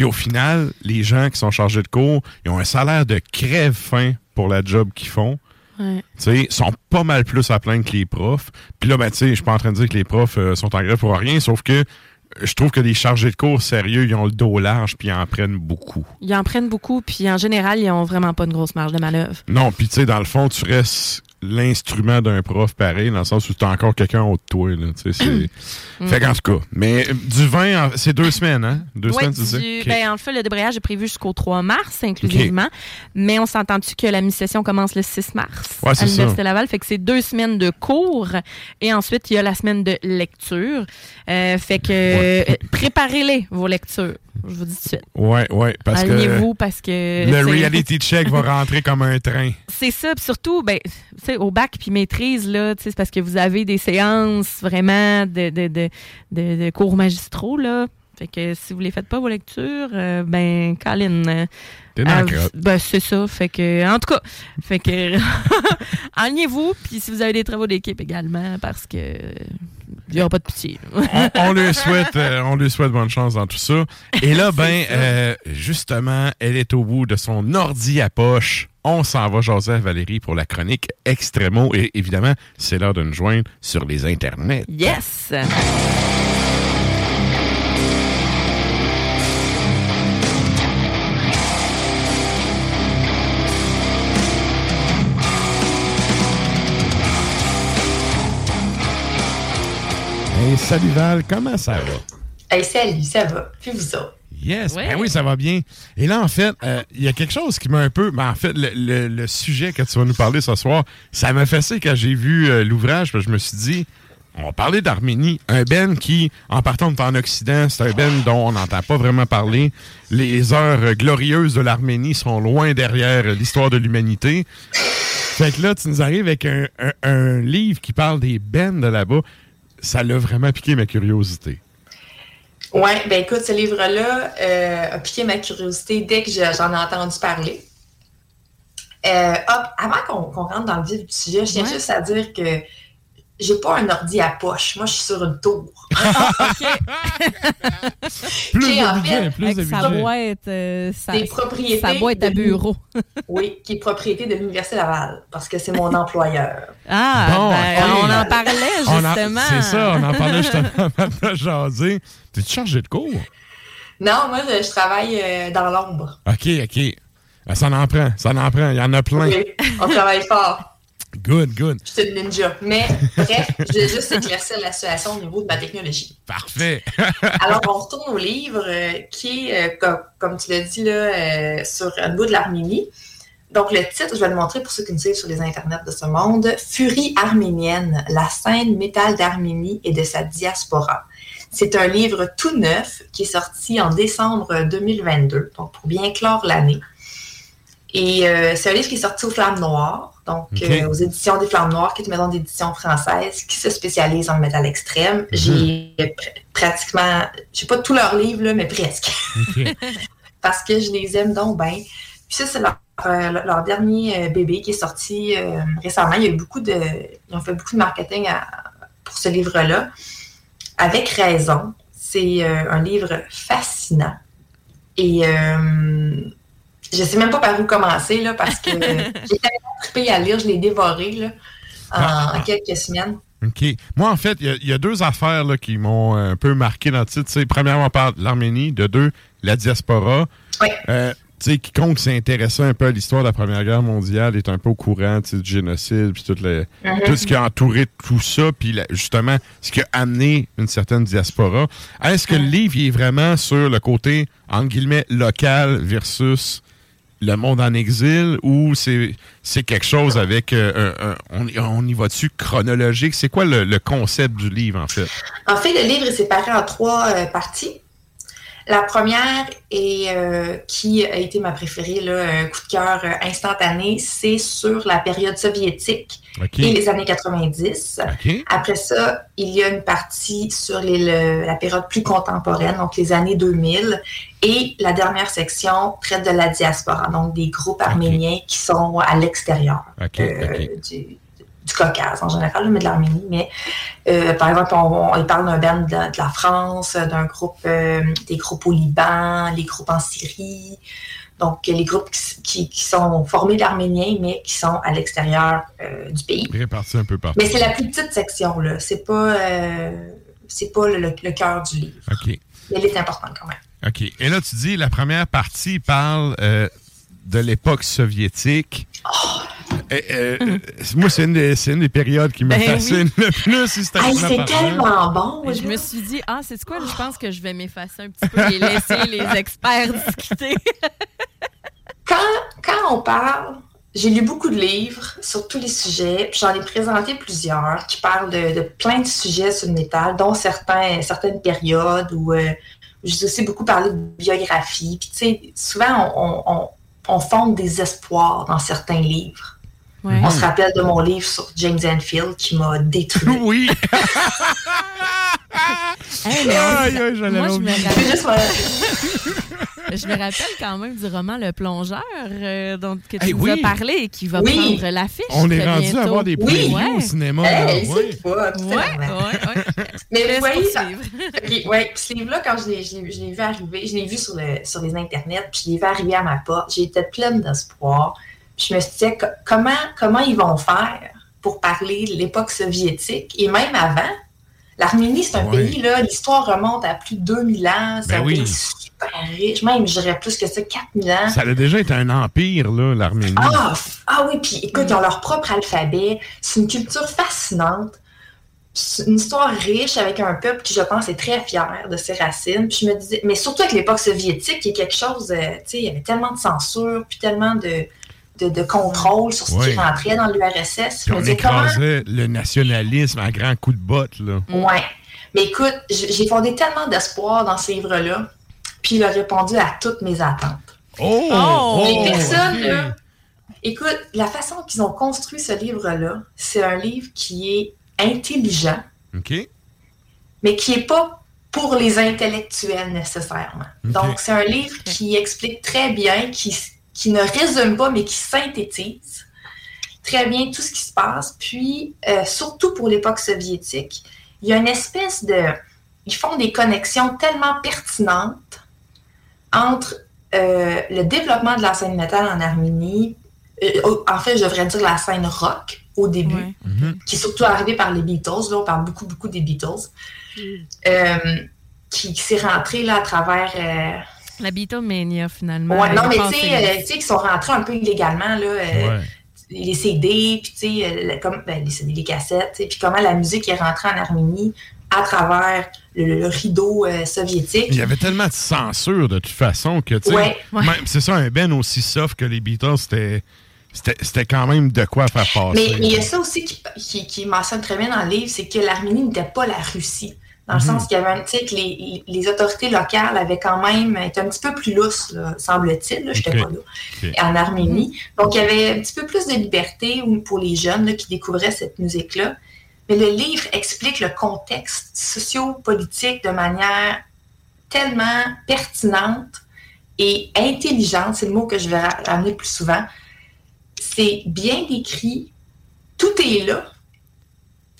Puis au final, les gens qui sont chargés de cours, ils ont un salaire de crève-fin pour la job qu'ils font. Ouais. Sont pas mal plus à plaindre que les profs. Puis là, ben, je suis pas en train de dire que les profs euh, sont en grève pour rien, sauf que euh, je trouve que les chargés de cours sérieux, ils ont le dos large puis ils en prennent beaucoup. Ils en prennent beaucoup, puis en général, ils ont vraiment pas une grosse marge de manœuvre. Non, puis tu sais, dans le fond, tu restes l'instrument d'un prof pareil, dans le sens où tu as encore quelqu'un au de toi. Là, tu sais, c'est... Mm. Fait qu'en tout cas, mais euh, du vin, en- c'est deux semaines, hein? Deux Ouais, semaines, tu du- disais? Ok. ben, en fait, le débrayage est prévu jusqu'au 3 mars inclusivement, mais on s'entend-tu que la mi-session commence le 6 mars Ouais, c'est à l'Université. Laval, fait que c'est deux semaines de cours et ensuite il y a la semaine de lecture. Euh, fait que euh, préparez-les, vos lectures. Je vous dis tout de suite. Ouais, ouais, parce que Alignez-vous parce que le reality check va rentrer comme un train. C'est ça, puis surtout, ben, au bac puis maîtrise, là, c'est parce que vous avez des séances vraiment de, de, de, de- de cours magistraux, là. Fait que si vous les faites pas, vos lectures, euh, ben, Colin. euh, T'es dans euh, ben, c'est ça. Fait que, en tout cas, fait que, alignez-vous, puis si vous avez des travaux d'équipe également, parce que il n'y aura pas de pitié. on, on lui souhaite, euh, on lui souhaite bonne chance dans tout ça. Et là, ben, euh, justement, elle est au bout de son ordi à poche. On s'en va jaser à Valérie pour la chronique Extremo. Et évidemment, c'est l'heure de nous joindre sur les internets. Yes! Hey, salut Val, comment ça va? Hey, salut, ça va. Puis vous autres? Yes, ben oui, ça va bien. Et là, en fait, euh, il y a quelque chose qui m'a un peu. Ben, en fait, le, le- le sujet que tu vas nous parler ce soir, ça m'a fait ça quand j'ai vu euh, l'ouvrage, parce que je me suis dit, on va parler d'Arménie. Un Ben qui, en partant de en Occident, c'est un Ben dont on n'entend pas vraiment parler. Les heures glorieuses de l'Arménie sont loin derrière l'histoire de l'humanité. Fait que là, tu nous arrives avec un, un- un livre qui parle des Ben de là-bas. Ça l'a vraiment piqué ma curiosité. Oui, ben écoute, ce livre-là euh, a piqué ma curiosité dès que je- j'en ai entendu parler. Euh, hop, avant qu'on rentre dans le vif du sujet, je tiens Ouais. juste à dire que j'ai pas un ordi à poche. Moi, je suis sur une tour. Plus Qui, en fait, plus Avec sa boîte, euh, sa, Des propriétés sa boîte à de- bureau. Oui, qui est propriété de l'Université Laval, parce que c'est mon employeur. Ah, Bon, ben, on en parlait justement. C'est ça, on en parlait justement de jaser. T'es-tu chargé de cours? Non, moi, je, je travaille euh, dans l'ombre. OK, OK. Ah, Ça en prend, ça en prend. Il y en a plein. Oui, on travaille fort. Good, good. Je suis une ninja. Mais bref, je vais juste éclaircir la situation au niveau de ma technologie. Parfait. Alors, on retourne au livre euh, qui est, euh, comme, comme tu l'as dit, là, euh, sur un bout de l'Arménie. Donc, le titre, je vais le montrer pour ceux qui nous suivent sur les internets de ce monde. Furie arménienne, la scène métal d'Arménie et de sa diaspora. C'est un livre tout neuf qui est sorti en décembre 2022, donc pour bien clore l'année. Et euh, c'est un livre qui est sorti aux Flammes Noires, donc euh, aux éditions des Flammes Noires, qui est une maison d'édition française qui se spécialise en métal extrême. J'ai pr- pratiquement, je sais pas tous leurs livres, là, mais presque. Parce que je les aime donc bien. Puis ça, c'est leur, euh, leur dernier euh, bébé qui est sorti euh, récemment. Il y a eu beaucoup de. Ils ont fait beaucoup de marketing à- pour ce livre-là. Avec raison. C'est euh, un livre fascinant. Et euh, je sais même pas par où commencer, là, parce que j'ai tellement trippé à lire, je l'ai dévoré là, en, en quelques semaines. OK. Moi, en fait, il y a- il y, a deux affaires là, qui m'ont un peu marqué dans le titre. Premièrement, on parle de l'Arménie. De deux, la diaspora. Euh, tu sais, quiconque s'est intéressé un peu à l'histoire de la Première Guerre mondiale est un peu au courant tu sais, du génocide, puis tout, le- Mhm. tout ce qui a entouré tout ça, puis justement, ce qui a amené une certaine diaspora. Est-ce que le livre il est vraiment sur le côté, entre guillemets, local versus le monde en exil, ou c'est quelque chose avec... euh, un- on, y- on y va dessus chronologique? C'est quoi le, le concept du livre, en fait? En fait, le livre est séparé en trois euh, parties. La première, et euh, qui a été ma préférée, là, un coup de cœur euh, instantané, c'est sur la période soviétique et les années 90. OK. Après ça, il y a une partie sur les- le- la période plus contemporaine, donc les années 2000. Et la dernière section traite de la diaspora, donc des groupes arméniens qui sont à l'extérieur euh, du, du Caucase en général, mais de l'Arménie. Mais euh, par exemple, on, parle d'un band de, de la France, d'un groupe, euh, des groupes au Liban, les groupes en Syrie. Donc, les groupes qui, qui- qui sont formés d'Arméniens, mais qui sont à l'extérieur euh, du pays. Réparti un peu partout. Mais c'est la plus petite section, là. C'est pas, c'est pas le, le- le cœur du livre. OK. Mais elle est importante quand même. OK. Et là, tu dis, la première partie parle de l'époque soviétique. Euh, euh, euh, moi, c'est une, des- c'est une des périodes qui me Ben fascine le plus. systématiquement c'est tellement bon. Je me suis dit, ah, c'est quoi? Je pense que je vais m'effacer un petit peu et laisser les experts discuter. Quand, quand on parle, j'ai lu beaucoup de livres sur tous les sujets, puis j'en ai présenté plusieurs qui parlent de, de plein de sujets sur le métal, dont certains, certaines périodes où euh, j'ai aussi beaucoup parlé de biographie. Puis tu sais, souvent on, on, on fonde des espoirs dans certains livres. Ouais. On se rappelle de mon livre sur James Enfield qui m'a détruit. Oui! Hey, mais on- Aïe, aïe, je l'avais moi, je me rappelle... Je me rappelle quand même du roman Le Plongeur euh, dont que tu Hey, nous oui. as parlé et qui va Oui. prendre l'affiche. On est rendu bientôt. à avoir des Oui. previews au cinéma. Hey, Ouais. Ouais, ouais. Mais vous voyez, poursuivre. Ok, ouais. Ce livre-là, quand je l'ai, je l'ai- je l'ai vu arriver, je l'ai vu sur, le, sur les internets, puis je l'ai vu arriver à ma porte, j'étais pleine d'espoir. Je me suis dit, co- comment, comment ils vont faire pour parler de l'époque soviétique et même avant? L'Arménie, c'est un Ouais. pays, là, l'histoire remonte à plus de 2000 ans, c'est Ben un oui. pays super riche, même, je dirais plus que ça, 4000 ans. Ça a déjà été un empire, là, l'Arménie. Ah, ah oui, puis écoute, ils ont leur propre alphabet. C'est une culture fascinante. Une histoire riche avec un peuple qui, je pense, est très fier de ses racines. Puis je me disais, mais surtout avec l'époque soviétique, qui est quelque chose, euh, tu sais, il y avait tellement de censure, puis tellement de, de, de contrôle sur ce qui rentrait dans l'URSS. On me disais, comment. écrasait le nationalisme à grands coups de botte, là. Ouais. Mais écoute, j'ai fondé tellement d'espoir dans ce livre-là, puis il a répondu à toutes mes attentes. Oh! Les personnes, ok. là, écoute, la façon qu'ils ont construit ce livre-là, c'est un livre qui est intelligent, OK. mais qui n'est pas pour les intellectuels nécessairement. Donc, c'est un livre qui explique très bien, qui, qui ne résume pas, mais qui synthétise. très bien tout ce qui se passe. Puis, euh, surtout pour l'époque soviétique, il y a une espèce de... Ils font des connexions tellement pertinentes entre euh, le développement de la scène métal en Arménie, euh, en fait, je devrais dire la scène rock au début, qui est surtout arrivée par les Beatles. Là, on parle beaucoup, beaucoup des Beatles. Euh, qui, qui s'est rentrée là, à travers... La Beatlemania, finalement. Ouais, non, mais tu sais, euh, tu sais, qui sont rentrés un peu illégalement, là, euh, Ouais. les CD, puis tu sais, euh, comme, ben, les CD, les cassettes, puis comment la musique est rentrée en Arménie à travers le, le rideau euh, soviétique. Il y avait tellement de censure de toute façon que, tu sais, Ouais. C'est ça, un Ben aussi soft que les Beatles, c'était, c'était, c'était quand même de quoi faire passer. Mais mais il y a ça aussi qui, qui, qui mentionne très bien dans le livre, c'est que l'Arménie n'était pas la Russie. Dans le Mhm. sens qu'il y avait un, tu sais, que les, les autorités locales avaient quand même été un petit peu plus lousses, semble-t-il. là, J'étais Ok. pas là. Ok. En Arménie. Donc, il y avait un petit peu plus de liberté ou- pour les jeunes là, qui découvraient cette musique-là. Mais le livre explique le contexte socio-politique de manière tellement pertinente et intelligente, c'est le mot que je vais ra- ramener plus souvent. C'est bien décrit, tout est là,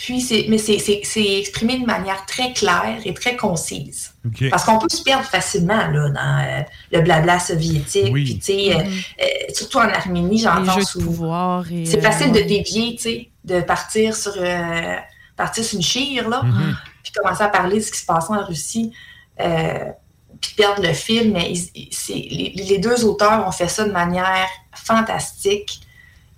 puis c'est, mais c'est, c'est- c'est exprimé de manière très claire et très concise. Parce qu'on peut se perdre facilement là, dans euh, le blabla soviétique, Oui. puis tu sais, euh, Mhm. euh, surtout en Arménie, j'entends et, c'est euh, facile de dévier, tu sais, de partir sur, euh, partir sur une chire, là, Mhm. puis commencer à parler de ce qui se passe en Russie, euh, puis perdre le fil. Mais ils- les, les deux auteurs ont fait ça de manière fantastique.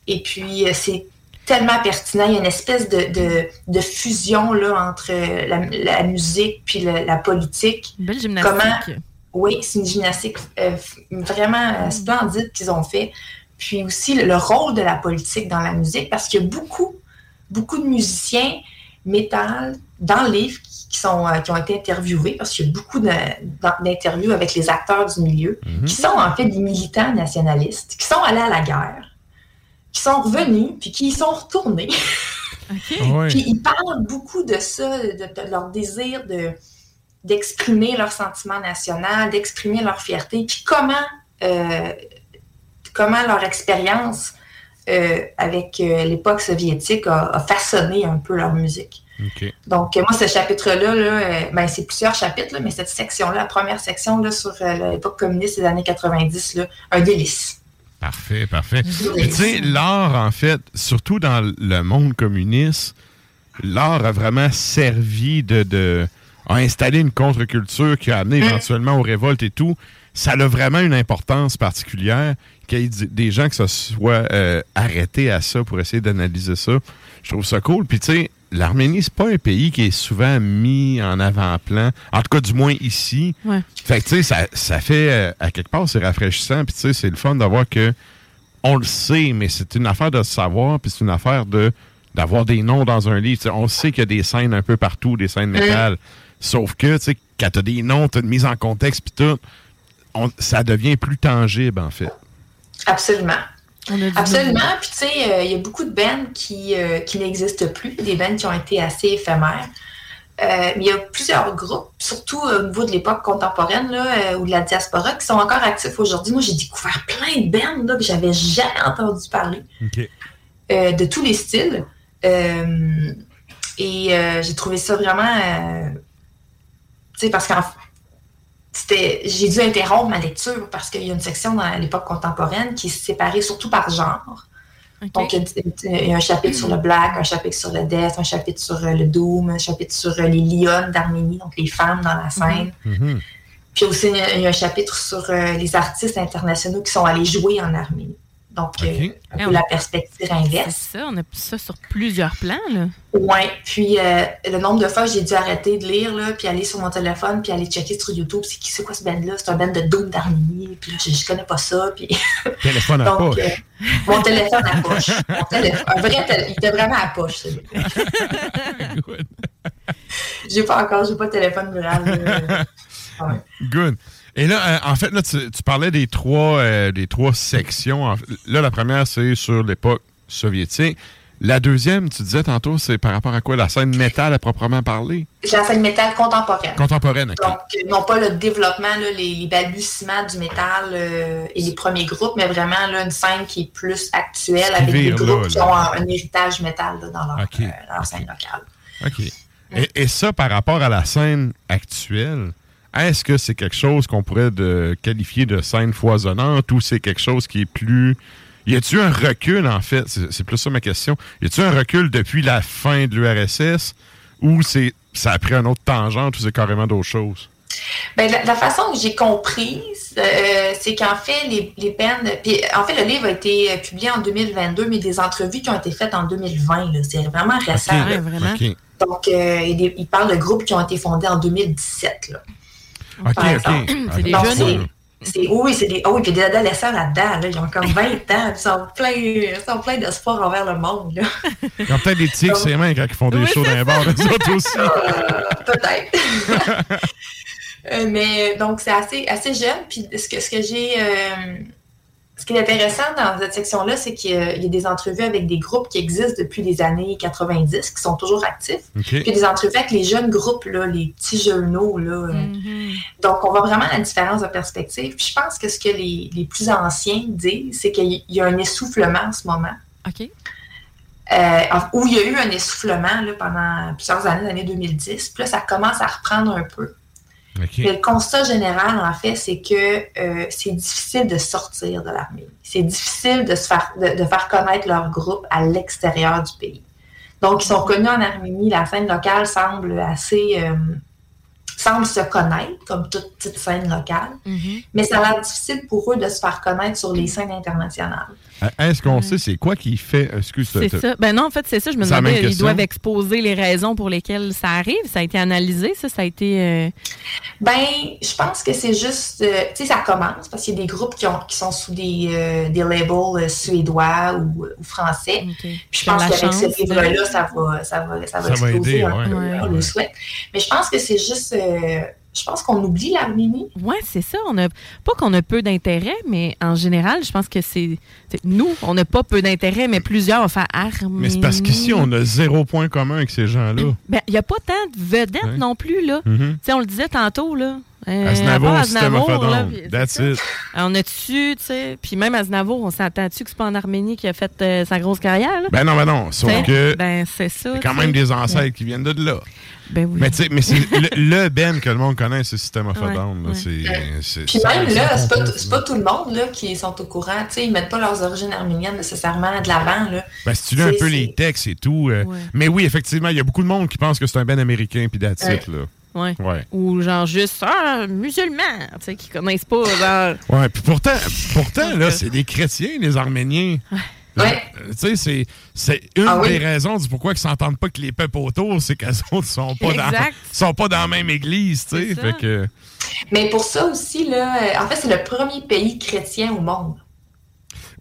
Et puis, c'est tellement pertinent. Il y a une espèce de, de- de fusion là, entre la, la musique puis la politique. Une belle gymnastique. Comment- oui, c'est une gymnastique euh, vraiment euh, splendide qu'ils ont fait. Puis aussi le, le rôle de la politique dans la musique, parce qu'il y a beaucoup, beaucoup de musiciens métal dans le livre qui, sont, euh, qui ont été interviewés, parce qu'il y a beaucoup d'interviews avec les acteurs du milieu, qui sont en fait des militants nationalistes, qui sont allés à la guerre, qui sont revenus, puis qui y sont retournés. Ouais. Puis ils parlent beaucoup de ça, de, de leur désir de d'exprimer leur sentiment national, d'exprimer leur fierté, puis comment, euh, comment leur expérience euh, avec euh, l'époque soviétique a, a façonné un peu leur musique. OK. Donc, moi, ce chapitre-là, là, ben, c'est plusieurs chapitres, là, mais cette section-là, la première section là, sur euh, l'époque communiste des années 90, là, un délice. Parfait, parfait. Tu sais, l'art, en fait, surtout dans le monde communiste, l'art a vraiment servi de, de a installé une contre-culture qui a amené Mm. éventuellement aux révoltes et tout. Ça a vraiment une importance particulière qu'il y ait des gens qui se soient euh, arrêtés à ça pour essayer d'analyser ça. Je trouve ça cool. Puis tu sais, l'Arménie, c'est pas un pays qui est souvent mis en avant-plan. En tout cas, du moins ici. Ouais. Fait que, tu sais, ça, ça fait, euh, à quelque part, c'est rafraîchissant. Puis, tu sais, c'est le fun d'avoir que, on le sait, mais c'est une affaire de savoir, puis c'est une affaire de d'avoir des noms dans un livre. Tu sais, on sait qu'il y a des scènes un peu partout, des scènes métal. Sauf que, tu sais, quand t'as des noms, t'as une mise en contexte, puis tout, on- ça devient plus tangible, en fait. Absolument. Absolument. Puis, tu sais, euh, il y a beaucoup de bands qui, euh, qui n'existent plus, des bands qui ont été assez éphémères. Euh, mais il y a plusieurs groupes, surtout au niveau de l'époque contemporaine là, euh, ou de la diaspora, qui sont encore actifs aujourd'hui. Moi, j'ai découvert plein de bands là, que j'avais jamais entendu parler, euh, de tous les styles. Euh, et euh, j'ai trouvé ça vraiment. euh, tu sais, parce qu'en c'était, j'ai dû interrompre ma lecture parce qu'il y a une section dans l'époque contemporaine qui est séparée surtout par genre. Donc, il y, a, un chapitre sur le black, un chapitre sur le death, un chapitre sur euh, le doom, un chapitre sur euh, les lionnes d'Arménie, donc les femmes dans la scène. Mhm. Puis aussi, il y a- il y a un chapitre sur euh, les artistes internationaux qui sont allés jouer en Arménie. Donc, euh, un peu on- la perspective inverse. C'est ça, on a ça sur plusieurs plans, là. Ouais, puis euh, le nombre de fois que j'ai dû arrêter de lire, là, puis aller sur mon téléphone, puis aller checker sur YouTube, c'est qui c'est quoi ce band-là? C'est un band de Doom d'Arménie, puis là, je, je connais pas ça, puis... Téléphone à Donc, poche. euh, mon téléphone à poche. Mon téléphone, un vrai téléphone. Il était vraiment à poche, celui-là. j'ai pas encore, j'ai pas de téléphone. Ouais. Good. Et là, euh, en fait, là, tu, tu parlais des trois, euh, des trois sections. Là, la première, c'est sur l'époque soviétique. La deuxième, tu disais tantôt, c'est par rapport à quoi? La scène métal à proprement parler? La scène métal contemporaine. Contemporaine, OK. Donc, euh, non pas le développement, là, les, les balbutiements du métal euh, et les premiers groupes, mais vraiment là, une scène qui est plus actuelle qui avec des groupes là, qui ont un, un héritage métal dans, leur, euh, scène locale. OK. Et, et ça, par rapport à la scène actuelle, est-ce que c'est quelque chose qu'on pourrait de, qualifier de scène foisonnante ou c'est quelque chose qui est plus... Y a-tu un recul, en fait? C'est plus ça ma question. Y a-tu un recul depuis la fin de l'URSS ou c'est ça a pris un autre tangente ou c'est carrément d'autres choses? Ben, la, la façon que j'ai comprise, euh, c'est qu'en fait, les, les peines. Puis, en fait, le livre a été euh, publié en 2022, mais des entrevues qui ont été faites en 2020. là. C'est vraiment récent. Là. vraiment? Donc, euh, il, parle de groupes qui ont été fondés en 2017. Là, OK, par OK. exemple. C'est des jeunes. oui, c'est des, oh, puis des adolescents là-dedans. Là, ils ont comme 20 ans. Ils sont pleins, ils sont pleins d'espoir envers le monde. Là. Ils ont peut-être des tics, ses mains, quand ils font des Oui, shows dans les bars, eux autres aussi. Peut-être. Euh, mais donc, c'est assez, assez jeune. Puis ce que, ce que j'ai. euh, ce qui est intéressant dans cette section-là, c'est qu'il y a il y a des entrevues avec des groupes qui existent depuis les années 90, qui sont toujours actifs. OK. Puis des entrevues avec les jeunes groupes, là, les petits journaux. Là. Mhm. Donc, on voit vraiment la différence de perspective. Puis je pense que ce que les, les plus anciens disent, c'est qu'il y a un essoufflement en ce moment. OK. Euh, où il y a eu un essoufflement là, pendant plusieurs années, l'année 2010. Puis là, ça commence à reprendre un peu. Le constat général, en fait, c'est que euh, c'est difficile de sortir de l'armée. C'est difficile de, se faire, de, de faire connaître leur groupe à l'extérieur du pays. Donc, ils sont connus en Arménie. La scène locale semble assez... euh, semble se connaître, comme toute petite scène locale. Mhm. Mais ça a l'air difficile pour eux de se faire connaître sur les scènes internationales. Euh, Est-ce qu'on sait c'est quoi qui fait. Excuse C'est ça. Ben non, en fait, c'est ça. Je me demandais, ils doivent exposer les raisons pour lesquelles ça arrive. Ça a été analysé, ça, ça a été. euh, Ben, je pense que c'est juste, euh, tu sais, ça commence parce qu'il y a des groupes qui, ont, qui sont sous des, euh, des labels euh, suédois ou, ou français. Puis je pense qu'avec ce livre-là, là. ça va, ça va, ça va Ça va exploser aider, un ouais. peu, Ouais, on le souhaite. Mais je pense que c'est juste, euh, je pense qu'on oublie l'Arménie. Oui, c'est ça. On a, pas qu'on a peu d'intérêt, mais en général, je pense que c'est. Nous, on n'a pas peu d'intérêt, mais plusieurs vont faire Arménie. Mais c'est parce qu'ici, on a zéro point commun avec ces gens-là. Ben, il n'y a pas tant de vedettes Ouais. non plus, là. Tu sais, on le disait tantôt, là. Euh, Aznavour, a Aznavour, là, That's it. ça. On a-tu, tu sais. Puis même Aznavour, on s'entend-tu que c'est pas en Arménie qui a fait euh, sa grosse carrière, là? Ben non, ben non. Sauf T'sais, que. Ben, c'est ça. Il y a quand tu même des ancêtres qui viennent de là. Ben oui. Mais tu sais, mais c'est le, le Ben que le monde connaît, c'est System of a Ouais, Down. Puis même là, c'est pas, pas tout le monde là, qui sont au courant. Tu sais, ils mettent pas leurs origines arméniennes nécessairement de l'avant. Là. Ben, si tu lis un peu les textes et tout. euh, Ouais. Mais oui, effectivement, il y a beaucoup de monde qui pense que c'est un Ben américain, puis that's it, là. Ouais. Ouais. Ou genre juste, ah, musulmans, tu sais, qui connaissent pas, genre. Ouais, puis pourtant, pourtant là, c'est des chrétiens, les Arméniens. Ouais. Tu sais, c'est- c'est une Ah oui. des raisons du pourquoi ils s'entendent pas que les peuples autour, c'est qu'elles autres sont pas dans sont pas dans la même église, tu sais. Que Mais pour ça aussi, là, euh, en fait, c'est le premier pays chrétien au monde.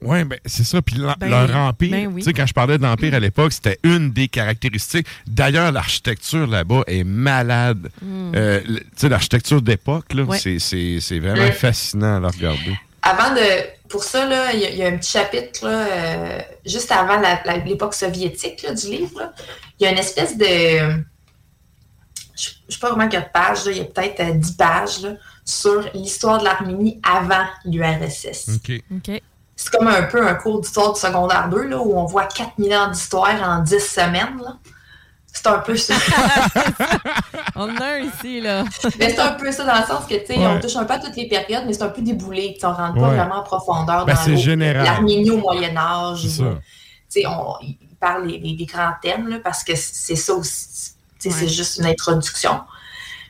Ouais, ben c'est ça puis Ben, leur empire, ben oui. tu sais quand je parlais d'empire à l'époque, c'était une des caractéristiques. D'ailleurs, l'architecture là-bas est malade. Mm. Euh, le- tu sais l'architecture d'époque là, Ouais. c'est- c'est c'est vraiment Mm. fascinant à la regarder. Avant de. Pour ça, là, il y, a- il y a un petit chapitre, là, euh, juste avant l'époque soviétique là, du livre. Il y a une espèce de. Je ne sais pas vraiment quelle page, il y a peut-être euh, 10 pages là, sur l'histoire de l'Arménie avant l'URSS. OK. OK. C'est comme un peu un cours d'histoire du secondaire 2, là, où on voit 4000 ans d'histoire en 10 semaines. là. C'est un peu ça. On en a un ici, là. mais c'est un peu ça dans le sens que, tu sais, Ouais. on touche un peu à toutes les périodes, mais c'est un peu déboulé. On rentre pas Ouais. vraiment en profondeur Ben, dans c'est l'eau. général. l'Arménie au Moyen-Âge. C'est ou, ça. tu sais, on, il parle des, des- des grands thèmes, là, parce que c'est ça aussi. Tu sais, Ouais. C'est juste une introduction.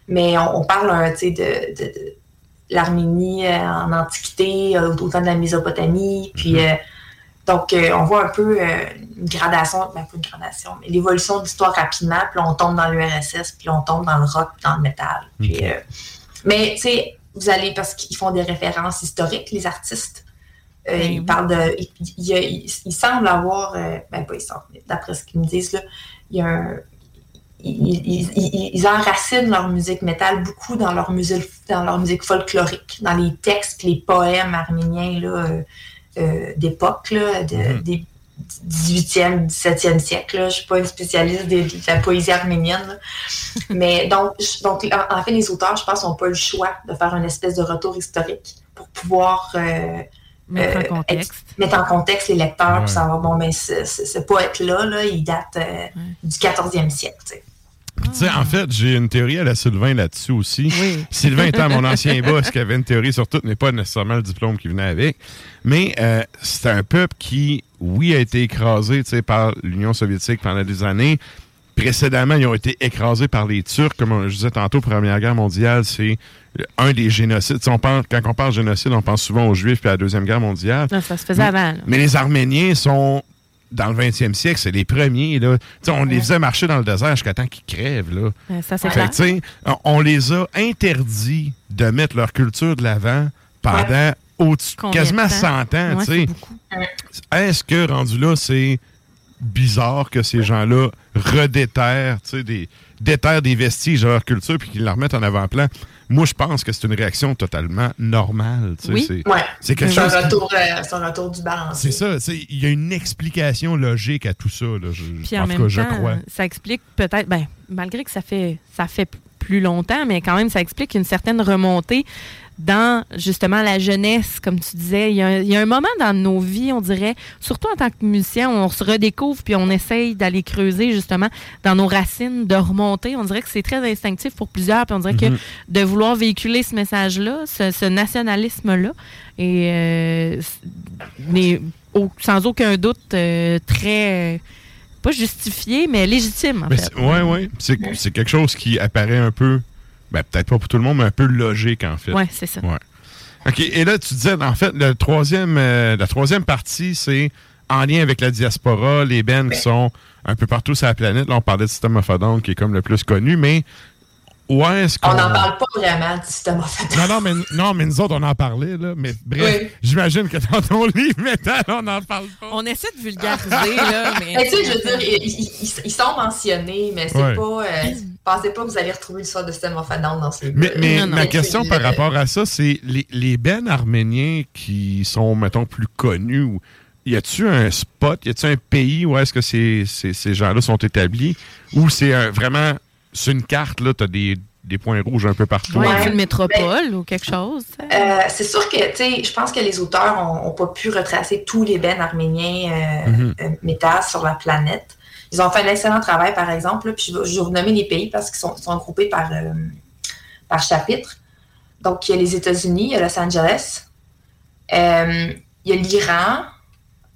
Mais on, on parle, euh, tu sais, de, de- de l'Arménie euh, en Antiquité, euh, au temps de la Mésopotamie, puis... Mm-hmm. euh, donc, euh, on voit un peu euh, une gradation, ben, pas une gradation, mais l'évolution de l'histoire rapidement, puis on tombe dans l'URSS, puis on tombe dans le rock, puis dans le métal. Puis, euh, mais, tu sais, vous allez, parce qu'ils font des références historiques, les artistes. Euh, parlent de. Il, il il- il semble avoir. euh, ben, pas ils semblent, mais d'après ce qu'ils me disent, là, il y a un. Ils, ils- ils- ils enracinent leur musique métal beaucoup dans leur musique, dans leur musique folklorique, dans les textes, les poèmes arméniens là, euh, euh, d'époque, là, de- Mhm. des, 18e, 17e siècle. Là. Je suis pas une spécialiste de, de la poésie arménienne. là. Mais donc, je- donc, en, en fait, les auteurs, je pense, n'ont pas eu le choix de faire une espèce de retour historique pour pouvoir euh, Mettre en contexte. être- mettre en contexte les lecteurs pour savoir, bon, mais ce, ce- ce poète-là, là, il date du 14e siècle. Puis, tu sais, en fait, j'ai une théorie à la Sylvain là-dessus aussi. Oui. Sylvain étant mon ancien boss qui avait une théorie sur tout, mais pas nécessairement le diplôme qui venait avec. Mais euh, c'est un peuple qui, oui, a été écrasé par l'Union soviétique pendant des années. Précédemment, ils ont été écrasés par les Turcs. Comme je disais tantôt, Première Guerre mondiale, c'est un des génocides. On quand on parle de génocide, on pense souvent aux Juifs puis à la Deuxième Guerre mondiale. Non, ça se faisait Mais- avant. là. Mais les Arméniens sont dans le 20e siècle, c'est les premiers. Là. On les faisait marcher dans le désert jusqu'à temps qu'ils crèvent. Là. Ça, c'est on- on les a interdits de mettre leur culture de l'avant pendant au-dessus- Combien quasiment de temps? 100 ans. Ouais. Est-ce que, rendu là, c'est bizarre que ces gens-là redéterrent, tu sais, des, déterrent des vestiges de leur culture puis qu'ils la remettent en avant-plan? Moi, je pense que c'est une réaction totalement normale. tu sais, Oui. c'est- Ouais. C'est quelque un chose. qui- euh, c'est un retour du balance. c'est ça, tu sais, il y a une explication logique à tout ça. Là, je, Puis en, en tout même cas, je temps, crois. ça explique peut-être, ben, malgré que ça fait, ça fait plus longtemps, mais quand même, ça explique une certaine remontée dans justement la jeunesse, comme tu disais. Il y, a, un- il y a un moment dans nos vies, on dirait, surtout en tant que musicien, où on se redécouvre puis on essaye d'aller creuser justement dans nos racines, de remonter. On dirait que c'est très instinctif pour plusieurs, puis on dirait Mhm. que de vouloir véhiculer ce message-là, ce, ce nationalisme-là, et euh, au- sans aucun doute euh, très, pas justifié, mais légitime, en Mais fait. ouais. C'est, c'est quelque chose qui apparaît un peu, ben, peut-être pas pour tout le monde, mais un peu logique, en fait. Ouais, c'est ça. Ouais. OK. Et là, tu disais, en fait, le troisième, euh, la troisième partie, c'est en lien avec la diaspora, les bands qui sont un peu partout sur la planète. Là, on parlait de System of a Down, qui est comme le plus connu, mais où est-ce qu'on... On n'en parle pas vraiment du système. Non, non, mais, non, mais nous autres, on en parlait, là. Mais bref, Oui. j'imagine que dans ton livre métal, on n'en parle pas. On essaie de vulgariser, là, mais... Mais tu sais, je veux dire, ils, ils- ils sont mentionnés, mais c'est Ouais. pas. euh, pensez pas que vous allez retrouver l'histoire de System of a Down dans ces Mais, mais Non, non. ma question par rapport à ça, c'est les, les bennes arméniens qui sont, mettons, plus connus, y a-tu un spot, y a-tu un pays où est-ce que ces, ces, ces gens-là sont établis, ou c'est un- vraiment, c'est une carte, là, t'as des, des points rouges un peu partout. Une métropole ou quelque chose. Euh, c'est sûr que, tu sais, je pense que les auteurs ont, ont pas pu retracer tous les bennes arméniens euh, Mhm. euh, métal sur la planète. Ils ont fait un excellent travail, par exemple. là, puis je vais, je vais vous nommer les pays parce qu'ils sont, sont groupés par, euh, par chapitre. Donc, il y a les États-Unis, il y a Los Angeles, euh, il y a l'Iran.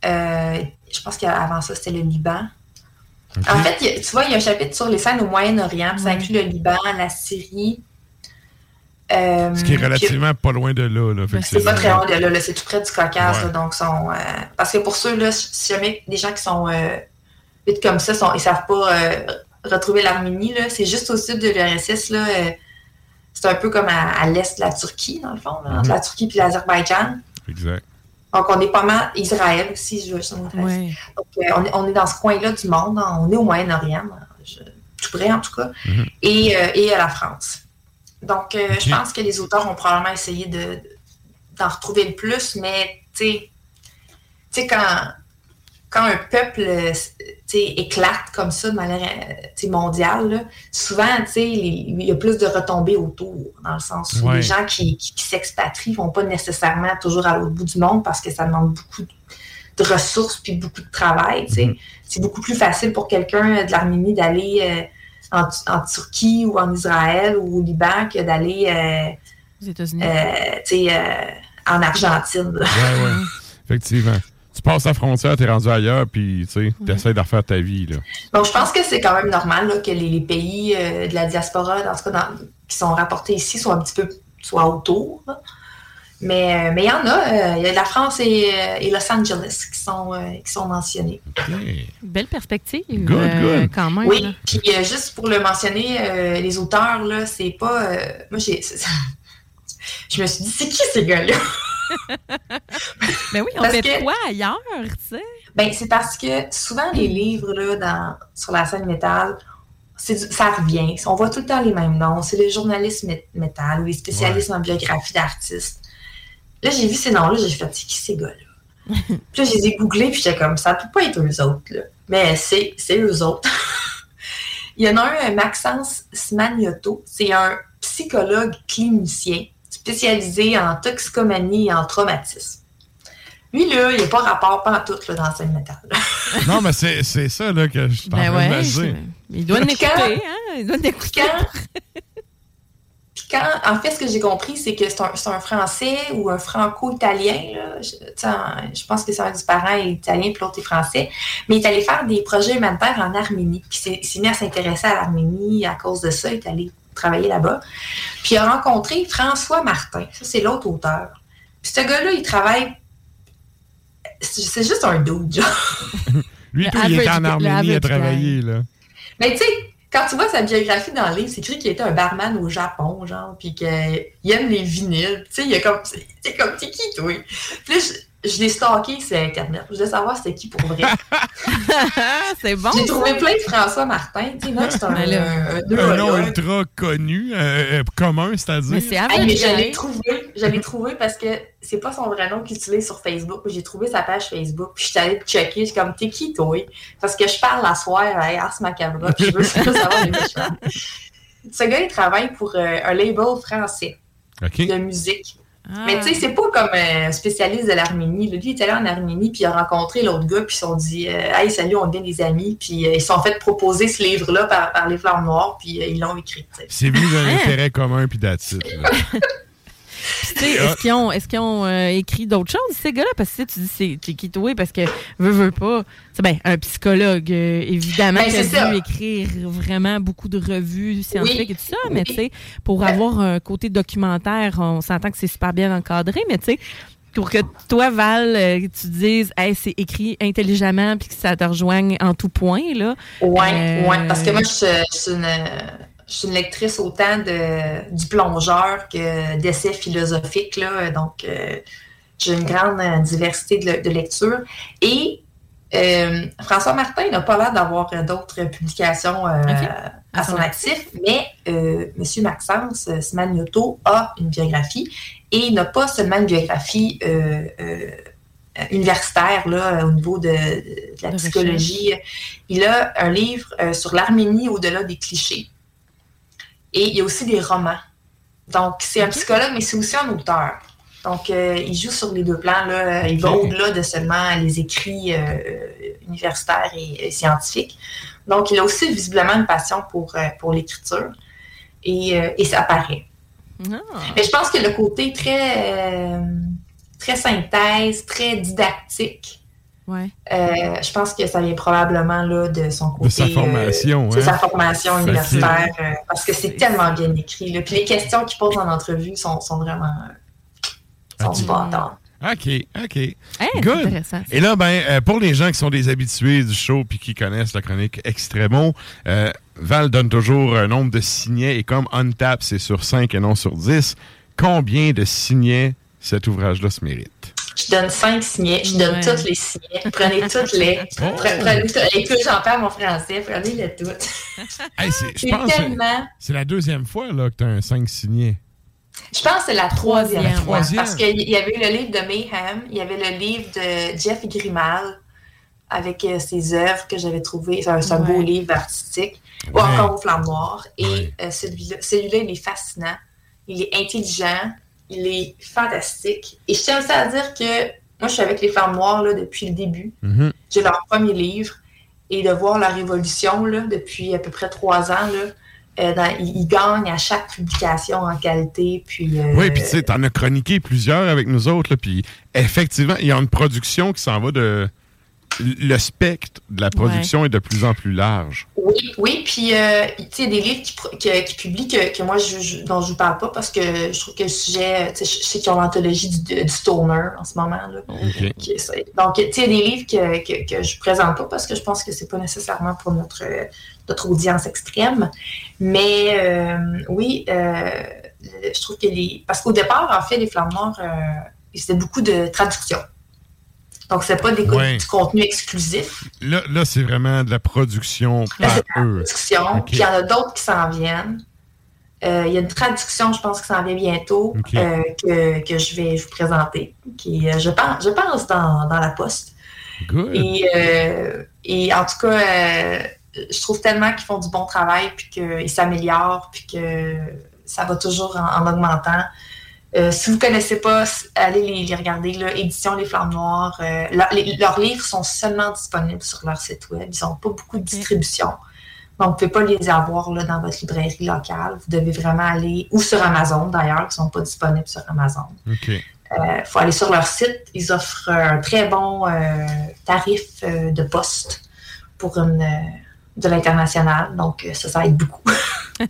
euh, je pense qu'avant ça, c'était le Liban. En fait, a- tu vois, il y a un chapitre sur les scènes au Moyen-Orient, puis ça inclut le Liban, la Syrie. euh, Ce qui est puis- relativement pas loin de là. là c'est pas très loin de là, là, c'est tout près du Caucase. Ouais. là, donc, sont, euh, parce que pour ceux, là, si jamais des gens qui sont euh, vite comme ça, sont, ils savent pas euh, retrouver l'Arménie, là, c'est juste au sud de l'URSS. là, euh, c'est un peu comme à, à l'est de la Turquie, dans le fond, là, entre Mhm. la Turquie et l'Azerbaïdjan. Exact. Donc, on est pas mal. Israël aussi, je veux. Ouais. Donc, euh, on, est, on est dans ce coin-là du monde. hein, on est au Moyen-Orient, tout près en tout cas, Mhm. et, euh, et à la France. Donc, euh, je pense que les auteurs ont probablement essayé de, d'en retrouver le plus, mais tu sais, tu sais, quand, quand un peuple euh, éclate comme ça de manière euh, mondiale, là, souvent, tu sais, les- il y a plus de retombées autour, dans le sens où Ouais. les gens qui, qui, qui s'expatrient ne vont pas nécessairement toujours à l'autre bout du monde parce que ça demande beaucoup de, de ressources puis beaucoup de travail. sais. C'est beaucoup plus facile pour quelqu'un de l'Arménie d'aller euh, en, en Turquie ou en Israël ou au Liban que d'aller euh, euh, euh, en Argentine. là. Ouais, ouais. Effectivement. Tu passes la frontière, t'es rendu ailleurs, puis tu sais, t'essaies de refaire ta vie. Là. Donc, je pense que c'est quand même normal là, que les, les pays euh, de la diaspora, dans ce cas, dans- qui sont rapportés ici, soient un petit peu soient autour. là. Mais euh, mais il y en a. euh, Il y a la France et, euh, et Los Angeles qui sont, euh, qui sont mentionnés. Belle perspective. Good, euh, good. Quand même. Oui, puis euh, juste pour le mentionner, euh, les auteurs, là, c'est pas. euh, moi, j'ai. Je me suis dit, c'est qui ces gars-là? Mais oui, on Parce fait que- quoi ailleurs, tu sais? Ben, c'est parce que souvent, les livres là, dans, sur la scène métal, du- ça revient. On voit tout le temps les mêmes noms. C'est le journaliste mé- métal ou les spécialistes en biographie d'artistes. Là, j'ai vu ces noms-là, j'ai fait, c'est qui ces gars-là? puis là, je les ai googlés, puis j'étais comme, ça peut pas être eux autres, là. Mais c'est, c'est eux autres. Il y en a un, Maxence Smagnoto. C'est un psychologue clinicien spécialisé en toxicomanie et en traumatisme. Lui, là, il n'y a pas rapport pas en tout là, dans scène métal. non, mais c'est, c'est ça là, que je suis en Ben ouais, dire. Il doit Quand- l'écouter, hein? Il doit l'écouter. Puis quand, en fait, ce que j'ai compris, c'est que c'est un, c'est un français ou un franco-italien. là. Je, je pense que c'est un du parent est italien, puis l'autre est français. Mais il est allé faire des projets humanitaires en Arménie. Puis c'est- il s'est mis à s'intéresser à l'Arménie à cause de ça. Il est allé travailler là-bas. Puis il a rencontré François Martin. Ça, c'est l'autre auteur. Puis ce gars-là, il travaille. C'est juste un dude, genre. Lui, tout, il était en Arménie à travailler, là. Mais tu sais, quand tu vois sa biographie dans le livre, c'est écrit qu'il était un barman au Japon, genre, puis qu'il aime les vinyles. Tu sais, il y a comme. C'est c'est comme, t'es qui, toi? Puis là, je, l'ai stalké sur Internet. Je voulais savoir c'était qui pour vrai. c'est bon. J'ai ça. trouvé plein de François Martin. Tu sais, c'est un, un- un nom ultra connu, euh, euh, commun, c'est-à-dire. Mais c'est Hey, mais l'ai trouvé, je l'ai trouvé parce que c'est pas son vrai nom qu'il utilise sur Facebook. J'ai trouvé sa page Facebook, puis je suis allée checker. Je suis comme, t'es qui, toi? Parce que je parle la soirée à Ars Macabra, puis je veux juste savoir les méchants. Ce gars, il travaille pour euh, un label français de musique. Ah. Mais tu sais, c'est pas comme un spécialiste de l'Arménie. Lui, il est allé en Arménie, puis il a rencontré l'autre gars, puis ils se sont dit euh, Hey, salut, on devient des amis. Puis euh, ils se sont fait proposer ce livre-là par, par les Flammes Noires, puis euh, ils l'ont écrit. C'est venu d'un Hein? intérêt commun, puis that's Est-ce qu'ils ont, est-ce qu'ils ont euh, écrit d'autres choses, ces gars-là? Parce que tu dis c'est qui toi? Parce que veut, veut pas. C'est ben, un psychologue, euh, évidemment, Ben, qui a ça. dû écrire vraiment beaucoup de revues scientifiques Oui. et tout ça. Mais tu sais, pour avoir un côté documentaire, on s'entend que c'est super bien encadré, mais tu sais, pour que toi, Val, euh, tu dises, hey, c'est écrit intelligemment puis que ça te rejoigne en tout point, là. Ouais, Euh, ouais, parce que moi, je, je suis une, je suis une lectrice autant de, du plongeur que d'essais philosophiques, là, donc euh, j'ai une grande euh, diversité de, de lecture. Et euh, François Martin n'a pas l'air d'avoir d'autres publications euh, à son actif, mais M. Maxence Smagnoto a une biographie et il n'a pas seulement une biographie universitaire là, au niveau de, de la psychologie. Il a un livre euh, sur l'Arménie au-delà des clichés. Et il y a aussi des romans. Donc, c'est un psychologue, mais c'est aussi un auteur. Donc, euh, il joue sur les deux plans. Là. Il va au-delà de seulement les écrits euh, euh, universitaires et euh, scientifiques. Donc, il a aussi visiblement une passion pour, euh, pour l'écriture. Et, euh, et ça apparaît. Ah. Mais je pense que le côté très, euh, très synthèse, très didactique, Ouais. euh, je pense que ça vient probablement là, de son côté. De sa formation, euh, de hein. sa formation universitaire. euh, parce que c'est tellement bien écrit. là. Puis les questions qu'il pose en entrevue sont, sont vraiment. sont bâtard. OK, OK. Hey, Good. Et là, ben, euh, pour les gens qui sont des habitués du show puis qui connaissent la chronique Extremo, euh, Val donne toujours un nombre de signets et comme Untap, c'est sur 5 et non sur 10, combien de signets cet ouvrage-là se mérite? Je donne cinq signets, je donne Ouais. toutes les signets. Prenez toutes les. Oh. Prenez tout- Écoute, j'en perds mon français, prenez-les toutes. Hey, c'est- que tellement. c'est la deuxième fois là, que tu as un 5 signés. Je pense que c'est la troisième, Troisième. fois. Troisième. Parce qu'il y avait le livre de Mayhem, il y avait le livre de Jeff Grimal avec euh, ses œuvres que j'avais trouvées. C'est un, beau livre artistique. Ou encore au Flamme Noire. Et Ouais. euh, celui-là, celui-là, il est fascinant. Il est intelligent. Il est fantastique. Et je tiens aussi à dire que moi, je suis avec les Flammes Noires là, depuis le début. Mhm. J'ai leur premier livre. Et de voir leur évolution là, depuis à peu près trois ans, là, euh, dans- ils, ils gagnent à chaque publication en qualité. Puis, euh, Oui, puis tu sais, t'en as chroniqué plusieurs avec nous autres, puis effectivement, il y a une production qui s'en va de... Le spectre de la production est de plus en plus large. Oui, oui, puis euh, tu sais, il y a des livres qui, publient que, que moi, je, je- dont je ne parle pas parce que je trouve que le sujet, tu sais, je sais qu'ils ont l'anthologie du, du stoner en ce moment. Là. C'est- Donc, tu sais, il y a des livres que, que, que je ne présente pas parce que je pense que c'est pas nécessairement pour notre, euh, notre audience extrême. Mais euh, oui, euh, je trouve que les. Parce qu'au départ, en fait, les Flammes Noires, euh, c'était beaucoup de traduction. Donc, c'est pas des, Ouais. du contenu exclusif. Là, là c'est vraiment de la production Là, par de la eux. production. Puis il y en a d'autres qui s'en viennent. Euh, il y a une traduction, je pense que ça en vient bientôt, euh, que, que je vais vous présenter, qui, euh, je pense, je pense dans, dans la poste. Good. Et, euh, et en tout cas, je trouve tellement qu'ils font du bon travail, puis qu'ils s'améliorent, puis que ça va toujours en, en augmentant. Euh, si vous ne connaissez pas, allez les, les regarder. Là, Édition Les Flammes Noires. euh, leur- les- leurs livres sont seulement disponibles sur leur site web. Ils n'ont pas beaucoup de distribution. Donc, vous ne pouvez pas les avoir là, dans votre librairie locale. Vous devez vraiment aller, ou sur Amazon d'ailleurs, qui ne sont pas disponibles sur Amazon. OK. Il faut aller sur leur site. Ils offrent un très bon euh, tarif euh, de poste pour une, euh, de l'international. Donc, euh, ça, ça aide beaucoup.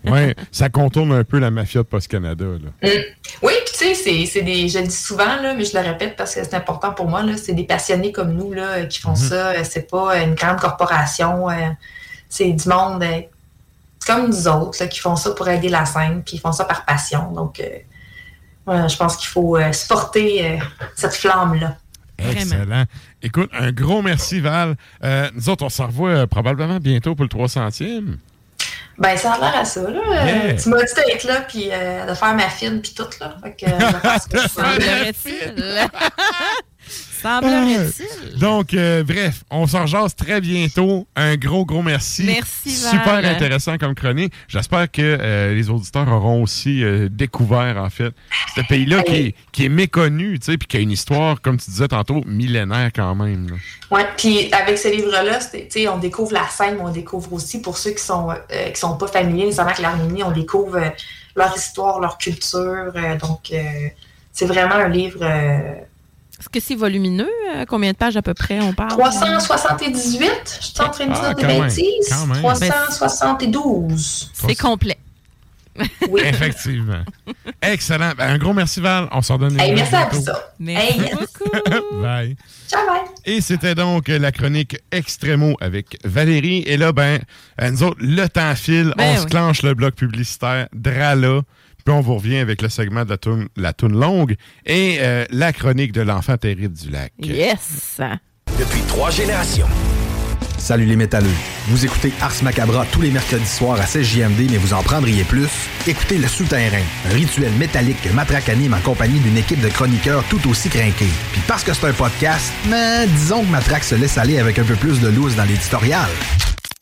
Ouais, ça contourne un peu la mafia de Post-Canada. là. Mm. Oui, puis tu sais, c'est- des. Je le dis souvent, là, mais je le répète parce que c'est important pour moi. C'est des passionnés comme nous là, qui font Mhm. ça. Euh, C'est pas une grande corporation. euh, C'est du monde comme nous autres là, qui font ça pour aider la scène, puis ils font ça par passion. Donc, euh, je pense qu'il faut supporter euh, cette flamme-là. Excellent. Écoute, un gros merci, Val. Euh, nous autres, on se revoit euh, probablement bientôt pour le 300e. Ben, ça a l'air à ça, là. Yeah. tu m'as dit d'être là, puis euh, de faire ma fine, puis tout, là. Fait que, euh, je vais faire je peux. Semblerait-il. Semblerait-il. Donc, euh, bref, on s'en très bientôt. Un gros, gros merci. Merci, Val. Super intéressant comme chronique. J'espère que euh, les auditeurs auront aussi euh, découvert, en fait, ce pays-là qui, est- qui est méconnu, tu sais, puis qui a une histoire, comme tu disais tantôt, millénaire quand même. Ouais, puis avec ce livre-là, tu sais, on découvre la scène, mais on découvre aussi, pour ceux qui sont euh, qui sont pas familiers nécessairement avec l'Arménie, on découvre euh, leur histoire, leur culture. euh, donc, euh, c'est vraiment un livre euh, Est-ce que c'est volumineux? Euh, Combien de pages à peu près on parle? 378. Je suis en train de dire Ah, des quand même, bêtises. quand même. 372. C'est complet. Effectivement. Excellent. Ben, un gros merci, Val. On s'en donne Hey, une merci à vous ça. Merci Hey, yes. Bye. Ciao, bye. Et c'était donc la chronique Extremo avec Valérie. Et là, ben, euh, nous autres, le temps file. Ben on se oui. clenche le bloc publicitaire Drala. Puis on vous revient avec le segment de la toune, la toune longue et euh, la chronique de l'enfant terrible du lac. Yes! Depuis trois générations. Salut les métalleux. Vous écoutez Ars Macabra tous les mercredis soirs à 16 JMD, mais vous en prendriez plus? Écoutez Le Souterrain, un rituel métallique que Matraque anime en compagnie d'une équipe de chroniqueurs tout aussi crinqués. Puis parce que c'est un podcast, mais disons que Matraque se laisse aller avec un peu plus de loose dans l'éditorial.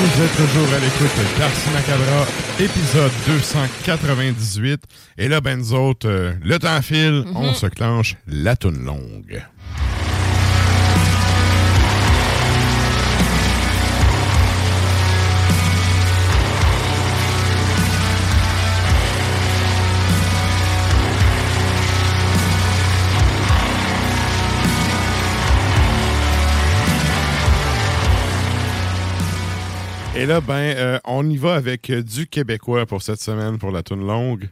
Vous êtes toujours à l'écoute d'Ars Macabra, épisode 298. Et là, ben, nous autres, euh, le temps file, on se clenche la toune longue. Et là, ben, euh, on y va avec euh, du québécois pour cette semaine pour la toune longue.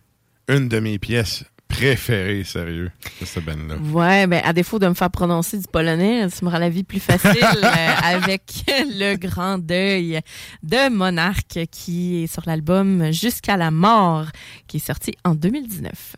Une de mes pièces préférées, sérieux, de cette band-là. Ouais, ben à défaut de me faire prononcer du polonais, ça me rend la vie plus facile euh, avec le grand deuil de Monarque qui est sur l'album Jusqu'à la mort qui est sorti en 2019.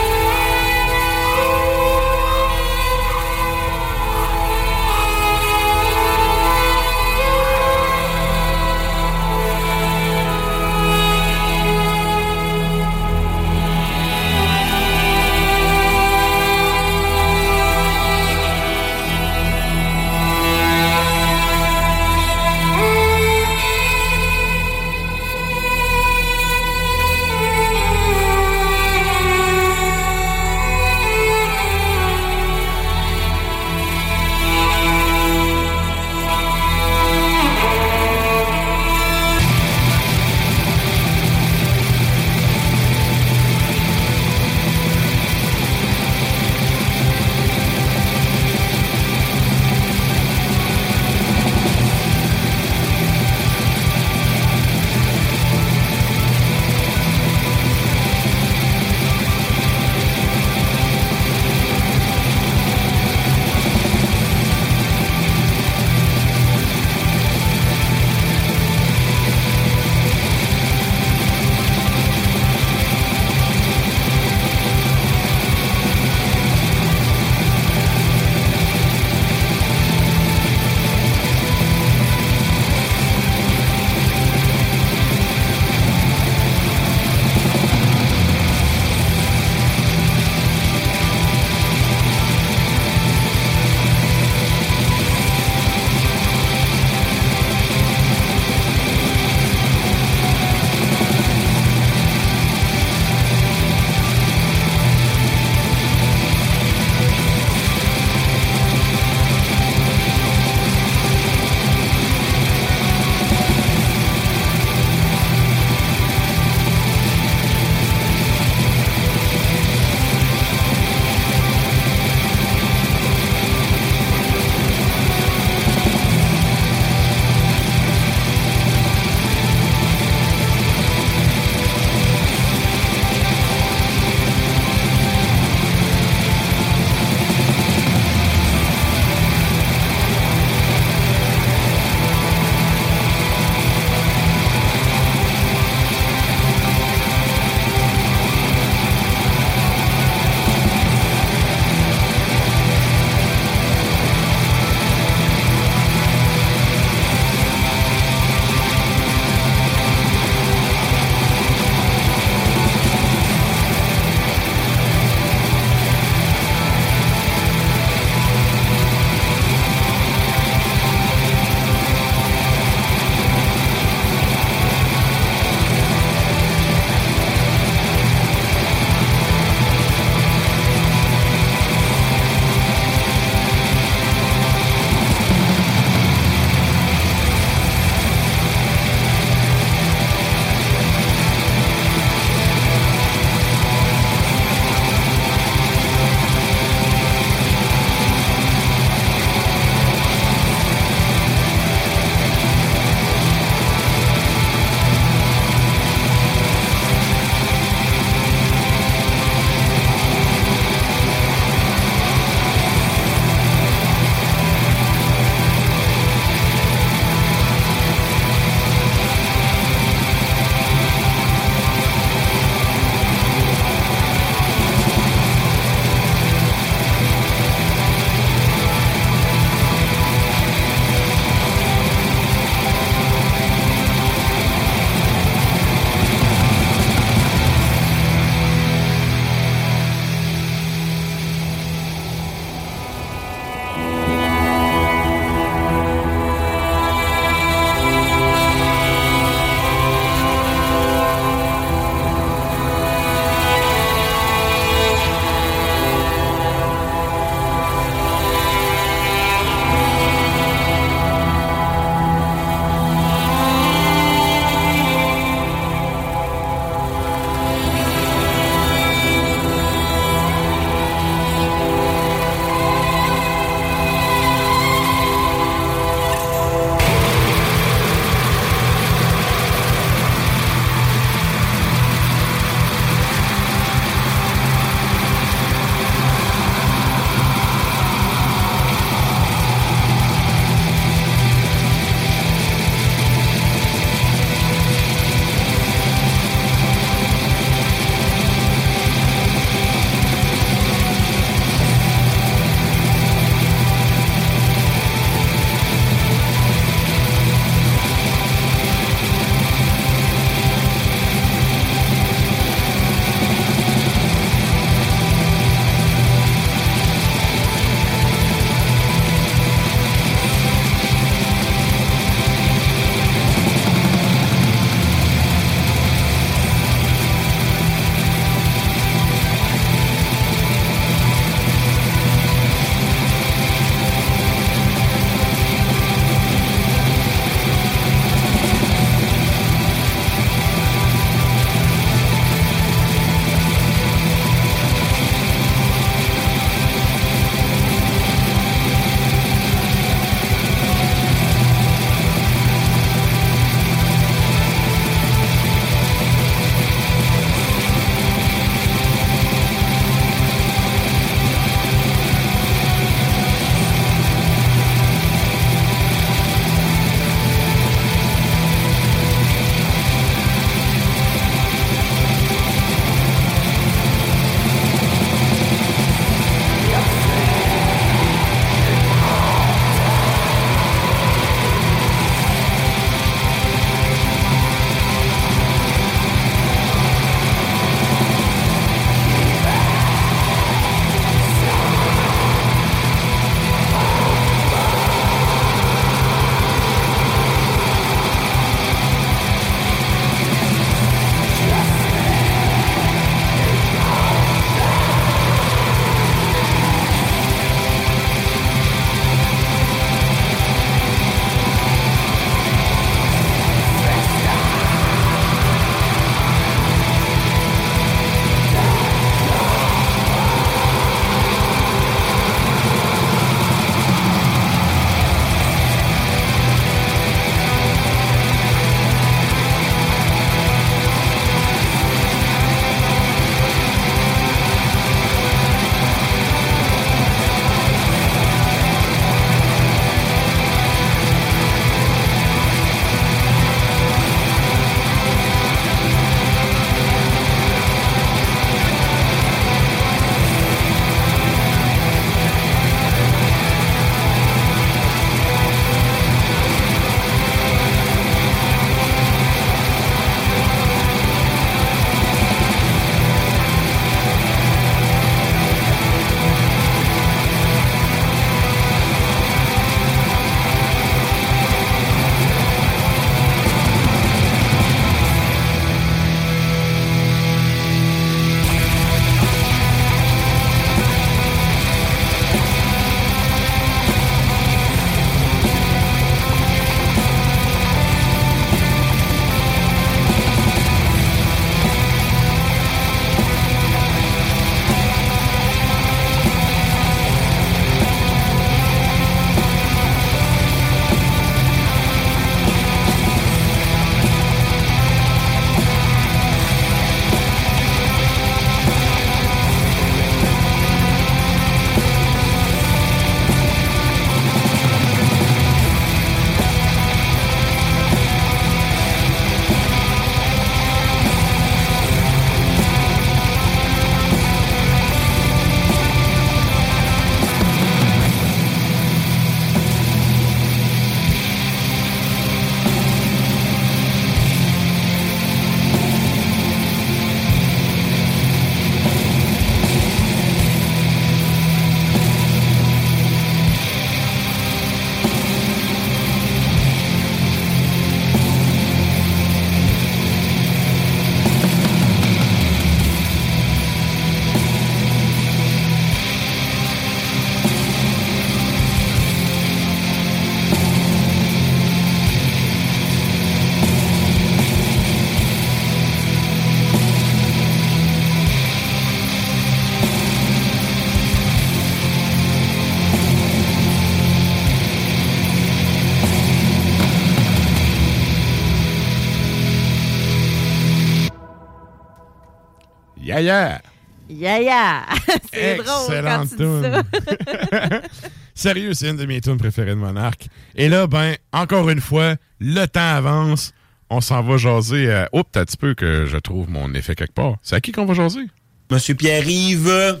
Yaya. Yaya! C'est drôle quand Excellente tu dis ça. Sérieux, c'est une de mes tunes préférées de Monarque. Et là, ben, encore une fois, le temps avance. On s'en va jaser à... Oups, t'as un petit peu que je trouve mon effet quelque part. C'est à qui qu'on va jaser? Monsieur Pierre-Yves.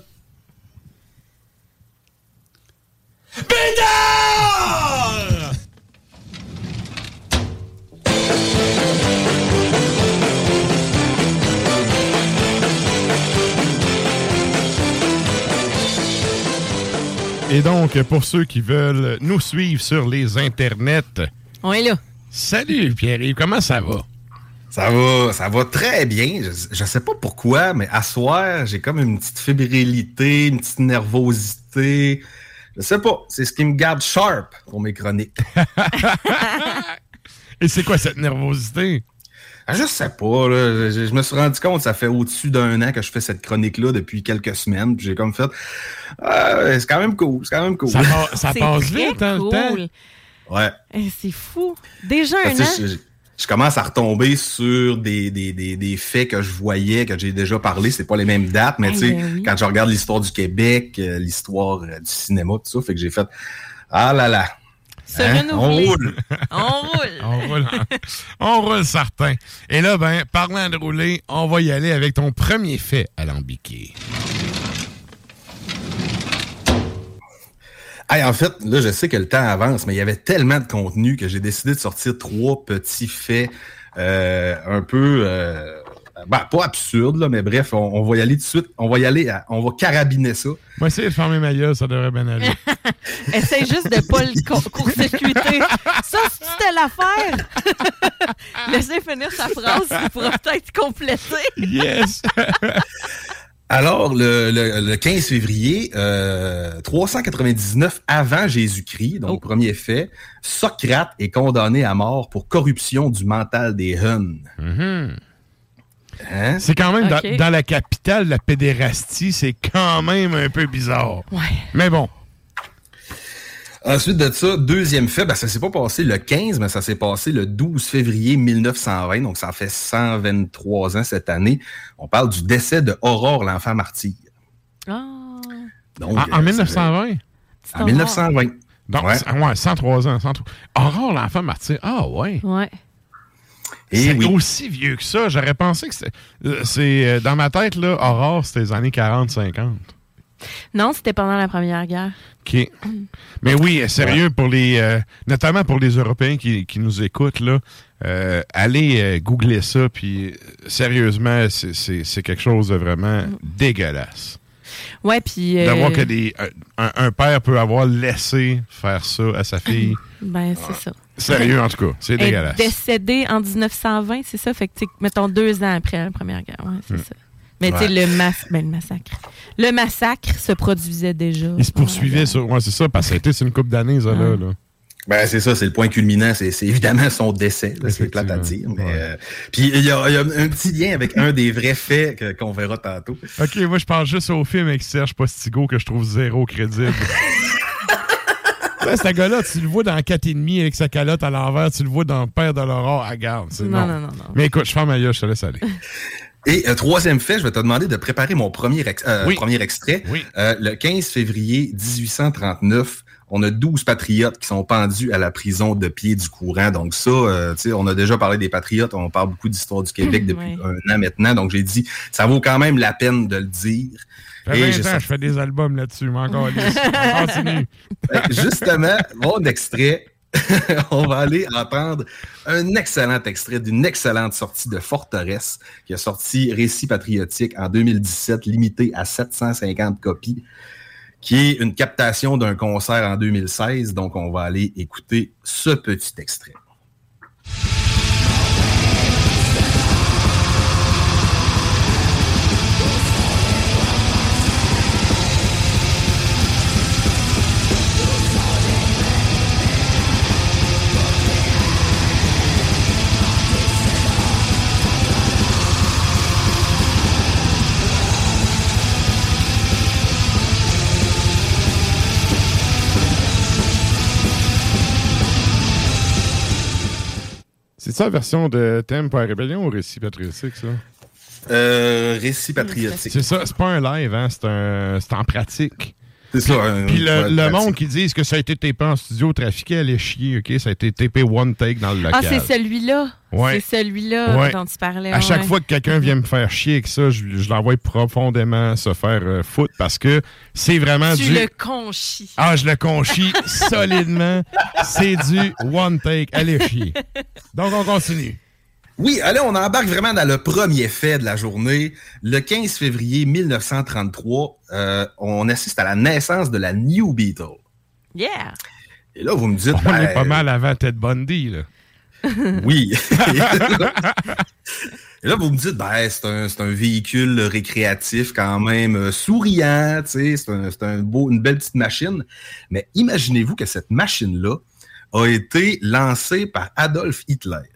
Et donc, pour ceux qui veulent nous suivre sur les internets, On est là. salut Pierre-Yves, comment ça va? Ça va, ça va très bien. Je, je sais pas pourquoi, mais à soir, j'ai comme une petite fébrilité, une petite nervosité. Je sais pas. C'est ce qui me garde sharp pour mes chroniques. Et c'est quoi cette nervosité? Ah, je sais pas. là. Je, je me suis rendu compte, ça fait au-dessus d'un an que je fais cette chronique-là depuis quelques semaines. Puis j'ai comme fait. Ah, c'est quand même cool. C'est quand même cool. Ça, ça C'est passe très vite, hein, le temps? Ouais. Eh, C'est fou. Déjà un tu an? sais, je, je commence à retomber sur des, des, des, des faits que je voyais, que j'ai déjà parlé. C'est pas les mêmes dates, mais tu sais, ben oui. quand je regarde l'histoire du Québec, euh, l'histoire euh, du cinéma, tout ça, fait que j'ai fait Ah là là. Se Hein? On roule. On roule. On roule, on roule certain. Et là, ben, parlant de rouler, on va y aller avec ton premier fait alambiqué. Hey, en fait, là, je sais que le temps avance, mais il y avait tellement de contenu que j'ai décidé de sortir trois petits faits euh, un peu, euh, ben, pas absurdes, là, mais bref, on, on va y aller tout de suite. On va y aller, à- on va carabiner ça. Moi, essayer de fermer ma gueule, ça devrait bien aller. Essaye juste de pas le co- court-circuiter. Ça, c'était l'affaire. Laissez finir sa phrase, il pourra peut-être compléter. Yes! Alors, le, le- le 15 février, euh, 399 avant Jésus-Christ, donc premier fait, Socrate est condamné à mort pour corruption du mental des Huns. Mhm. Hein? C'est quand même dans- la capitale, la pédérastie, c'est quand même un peu bizarre. Ouais. Mais bon. Ensuite de ça, deuxième fait, ben, ça s'est pas passé le 15, mais ça s'est passé le 12 février 1920, donc ça fait 123 ans cette année. On parle du décès de Aurore, l'enfant martyr. Ah. Donc, en, en euh, 1920? ça- En 1920. Donc, Ouais. c'est- ouais, 103 ans. 103. Aurore, l'enfant martyr. Ah, ouais. Ouais. C'est oui. aussi vieux que ça. J'aurais pensé que c'est. euh, c'est, euh, dans ma tête, là, Aurore, c'était les années 40-50. Non, c'était pendant la Première Guerre. OK. Mais oui, euh, sérieux, pour les, euh, notamment pour les Européens qui, qui nous écoutent, là, euh, allez euh, googler ça, puis sérieusement, c'est- c'est c'est quelque chose de vraiment dégueulasse. Ouais, puis. euh, D'avoir que des, un, un père peut avoir laissé faire ça à sa fille. Ben, c'est ça. Sérieux, en tout cas, c'est dégueulasse. décédée en 1920, c'est ça? Fait que, mettons, deux ans après la Première Guerre. Ouais, c'est Hmm. ça. Mais tu sais, le, mas- ben, le massacre. Le massacre se produisait déjà. Il se poursuivait sur. Ouais, c'est ça, parce que sur une couple d'années, ça, là. là. Ben, c'est ça, c'est le point culminant, c'est évidemment son décès, c'est plate à dire. Mais, euh, puis il y, a il y a un petit lien avec un des vrais faits que- qu'on verra tantôt. OK, moi, je pense juste au film avec Serge Postigo que je trouve zéro crédible. Ouais, ce gars-là, tu le vois dans 4,5 avec sa calotte à l'envers, tu le vois dans Père de l'Aurore à garde. c'est Non, non. non, non. Mais écoute, je ferme ma gueule, je te laisse aller. Et euh, troisième fait, je vais te demander de préparer mon premier, ex- euh, Oui. premier extrait. Euh, le 15 février 1839, on a 12 patriotes qui sont pendus à la prison de pied du courant. Donc ça, euh, tu sais, on a déjà parlé des patriotes, on parle beaucoup d'histoire du Québec depuis Ouais. un an maintenant. Donc j'ai dit, ça vaut quand même la peine de le dire. Ça fait Et 20 j'ai ans, sorti- je fais des albums là-dessus, mais encore continue. Que Justement, mon extrait, on va aller entendre un excellent extrait d'une excellente sortie de Forteresse qui a sorti Récit patriotique en 2017, limité à 750 copies, qui est une captation d'un concert en 2016. Donc, on va aller écouter ce petit extrait. C'est ça la version de Thème pour la rébellion ou récit patriotique, ça? Euh, récit patriotique. C'est ça, c'est pas un live, hein, c'est un- c'est en pratique. C'est ça. Puis le, ouais, le pratique. monde qui disent que ça a été tapé en studio trafiqué, allait chier, OK? Ça a été tapé one take dans le local. Ah, c'est celui-là. Ouais. C'est celui-là Ouais. dont tu parlais. À chaque ouais. fois que quelqu'un vient me faire chier avec ça, je, je l'envoie profondément se faire euh, foutre parce que c'est vraiment Tu du. le conchis. Ah, je le conchis solidement. C'est du one take. Allez chier. Donc, on continue. Oui, allez, on embarque vraiment dans le premier fait de la journée. Le 15 février 1933, euh, on assiste à la naissance de la New Beetle. Yeah! Et là, vous me dites... On ben, est pas mal avant Ted Bundy, là. Oui. Et là, vous me dites, ben, c'est un, c'est un véhicule récréatif quand même euh, souriant, tu sais, c'est un, c'est un beau, une belle petite machine. Mais imaginez-vous que cette machine-là a été lancée par Adolf Hitler.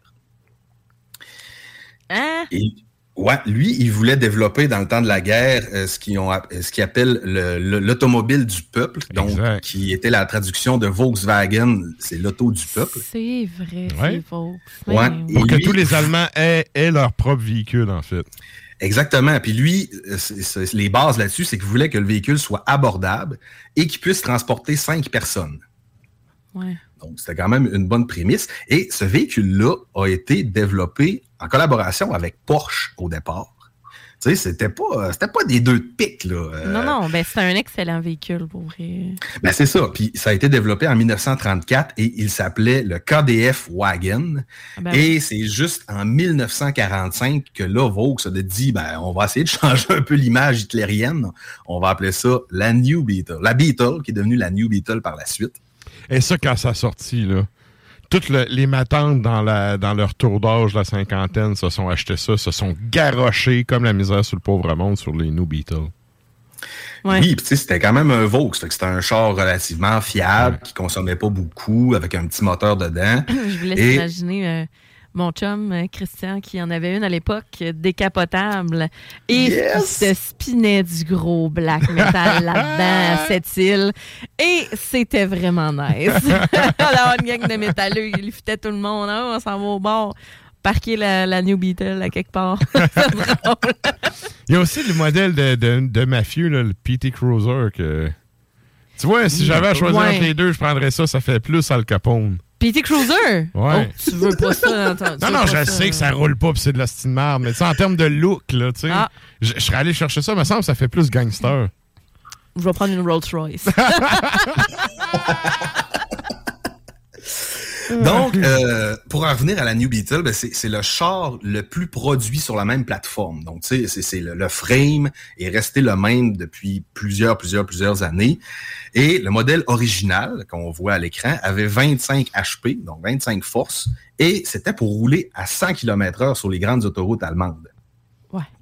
Hein? Et ouais, lui, il voulait développer dans le temps de la guerre euh, ce qu'ils appelle le- le- l'automobile du peuple, donc qui était la traduction de Volkswagen, c'est l'auto du peuple. C'est vrai, Ouais. c'est. Ouais. Pour que tous les Allemands aient, aient leur propre véhicule, en fait. Exactement. Puis lui, euh, les bases là-dessus, c'est qu'il voulait que le véhicule soit abordable et qu'il puisse transporter cinq personnes. Ouais. Donc, c'était quand même une bonne prémisse. Et ce véhicule-là a été développé en collaboration avec Porsche au départ. Tu sais, c'était pas, c'était pas des deux de pique, là. Euh, Non, non, ben c'est un excellent véhicule pour vrai. Ben, c'est ça. Puis ça a été développé en 1934 et il s'appelait le KDF Wagon. Ah ben et oui. c'est juste en 1945 que là, Vaux a dit, ben, on va essayer de changer un peu l'image hitlérienne. On va appeler ça la New Beetle. La Beetle, qui est devenue la New Beetle par la suite. Et ça, quand ça a sorti, là, toutes le- les matantes dans, la, dans leur tour d'âge, la cinquantaine, se sont achetés ça, se sont garochés comme la misère sur le pauvre monde sur les New Beatles. Oui, puis tu sais, c'était quand même un Vaux. C'était un char relativement fiable, qui consommait pas beaucoup, avec un petit moteur dedans. Je vous laisse Et- imaginer euh, mon chum euh, Christian qui en avait une à l'époque euh, décapotable et Yes! qui se spinait du gros black metal là-dedans à cette île et c'était vraiment nice. D'avoir une gang de métalleux, il fitait tout le monde. Ah, on s'en va au bord. Parquer la, la New Beetle à quelque part. Il y a aussi le modèle de, de, de mafieux, là, le PT Cruiser. Que... Tu vois, si j'avais à choisir Ouais. entre les deux, je prendrais ça. Ça fait plus Al Capone. PT Cruiser? Ouais. Oh, tu veux pas ça dans ton- tu Non, non, je sais que ça roule pas pis c'est de la marde, mais tu sais, en termes de look, là, tu sais, Ah. je je serais allé chercher ça, me semble que ça fait plus gangster. Je vais prendre une Rolls Royce. Donc, euh, pour en revenir à la New Beetle, ben, c'est le char le plus produit sur la même plateforme. Donc, tu sais, c'est- le, le frame est resté le même depuis plusieurs, plusieurs, plusieurs années. Et le modèle original qu'on voit à l'écran avait 25 HP, donc 25 forces, et c'était pour rouler à 100 km heure sur les grandes autoroutes allemandes.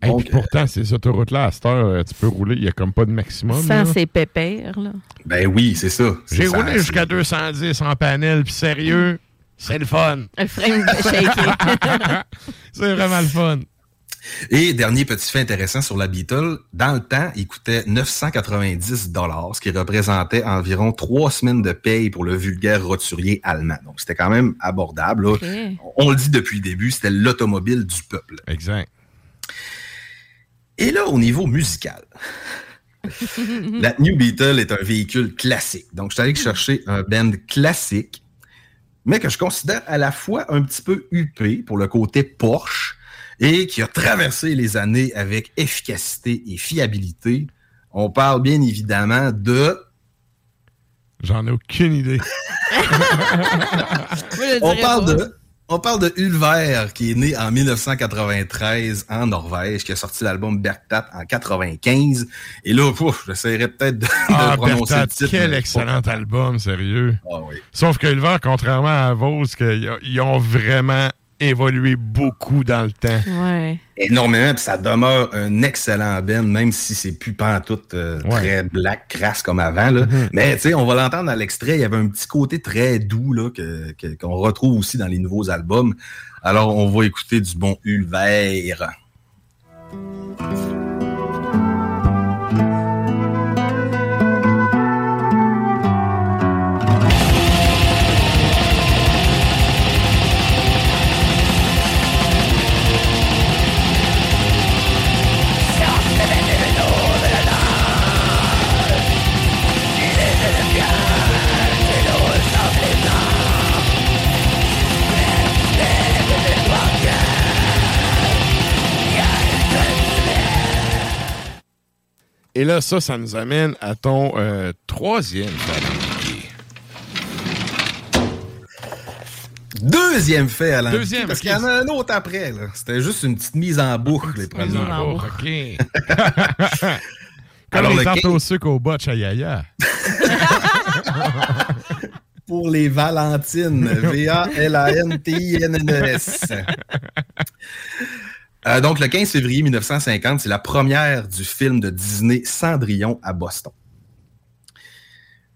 Et pourtant, ces autoroutes-là, à cette heure, tu peux rouler, il y a comme pas de maximum. Sans ses pépères, là. Ben oui, c'est ça. J'ai roulé jusqu'à 210 en panel, puis sérieux, c'est le fun. Frame shaké. c'est vraiment le fun. Et dernier petit fait intéressant sur la Beetle, dans le temps, il coûtait 990 dollars, ce qui représentait environ trois semaines de paye pour le vulgaire roturier allemand. Donc c'était quand même abordable. On le dit depuis le début, c'était l'automobile du peuple. Exact. Et là, au niveau musical, la New Beetle est un véhicule classique. Donc je suis allé chercher un band classique, mais que je considère à la fois un petit peu huppé pour le côté Porsche et qui a traversé les années avec efficacité et fiabilité. On parle bien évidemment de... J'en ai aucune idée. on parle de... On parle de Ulver, qui est né en 1993 en Norvège, qui a sorti l'album Bergtat en 95. Et là, j'essaierai peut-être de, de Ah, prononcer Bertat, le titre. quel excellent album, sérieux. Ah oui. Sauf que Ulver, contrairement à Vos, ils ont vraiment évolué beaucoup dans le temps. Ouais. énormément, puis ça demeure un excellent band, même si c'est plus pantoute euh, Ouais. très black, crasse comme avant. Là. Mhm. Mais tu sais, on va l'entendre dans l'extrait, il y avait un petit côté très doux là, que, que- qu'on retrouve aussi dans les nouveaux albums. Alors, on va écouter du bon Ulver. Et là, ça, ça nous amène à ton euh, troisième fait alambiqué. Deuxième fait à l'envie. Deuxième, Parce qu'il y en a un autre après. là. C'était juste une petite mise en boucle, les premiers. mise en boucle, OK. Comme Alors, les le tartes 15 au sucre au botch à Yaya. pour les Valentines. V-A-L-A-N-T-I-N-N-E-S. Euh, donc, le 15 février 1950, c'est la première du film de Disney Cendrillon à Boston.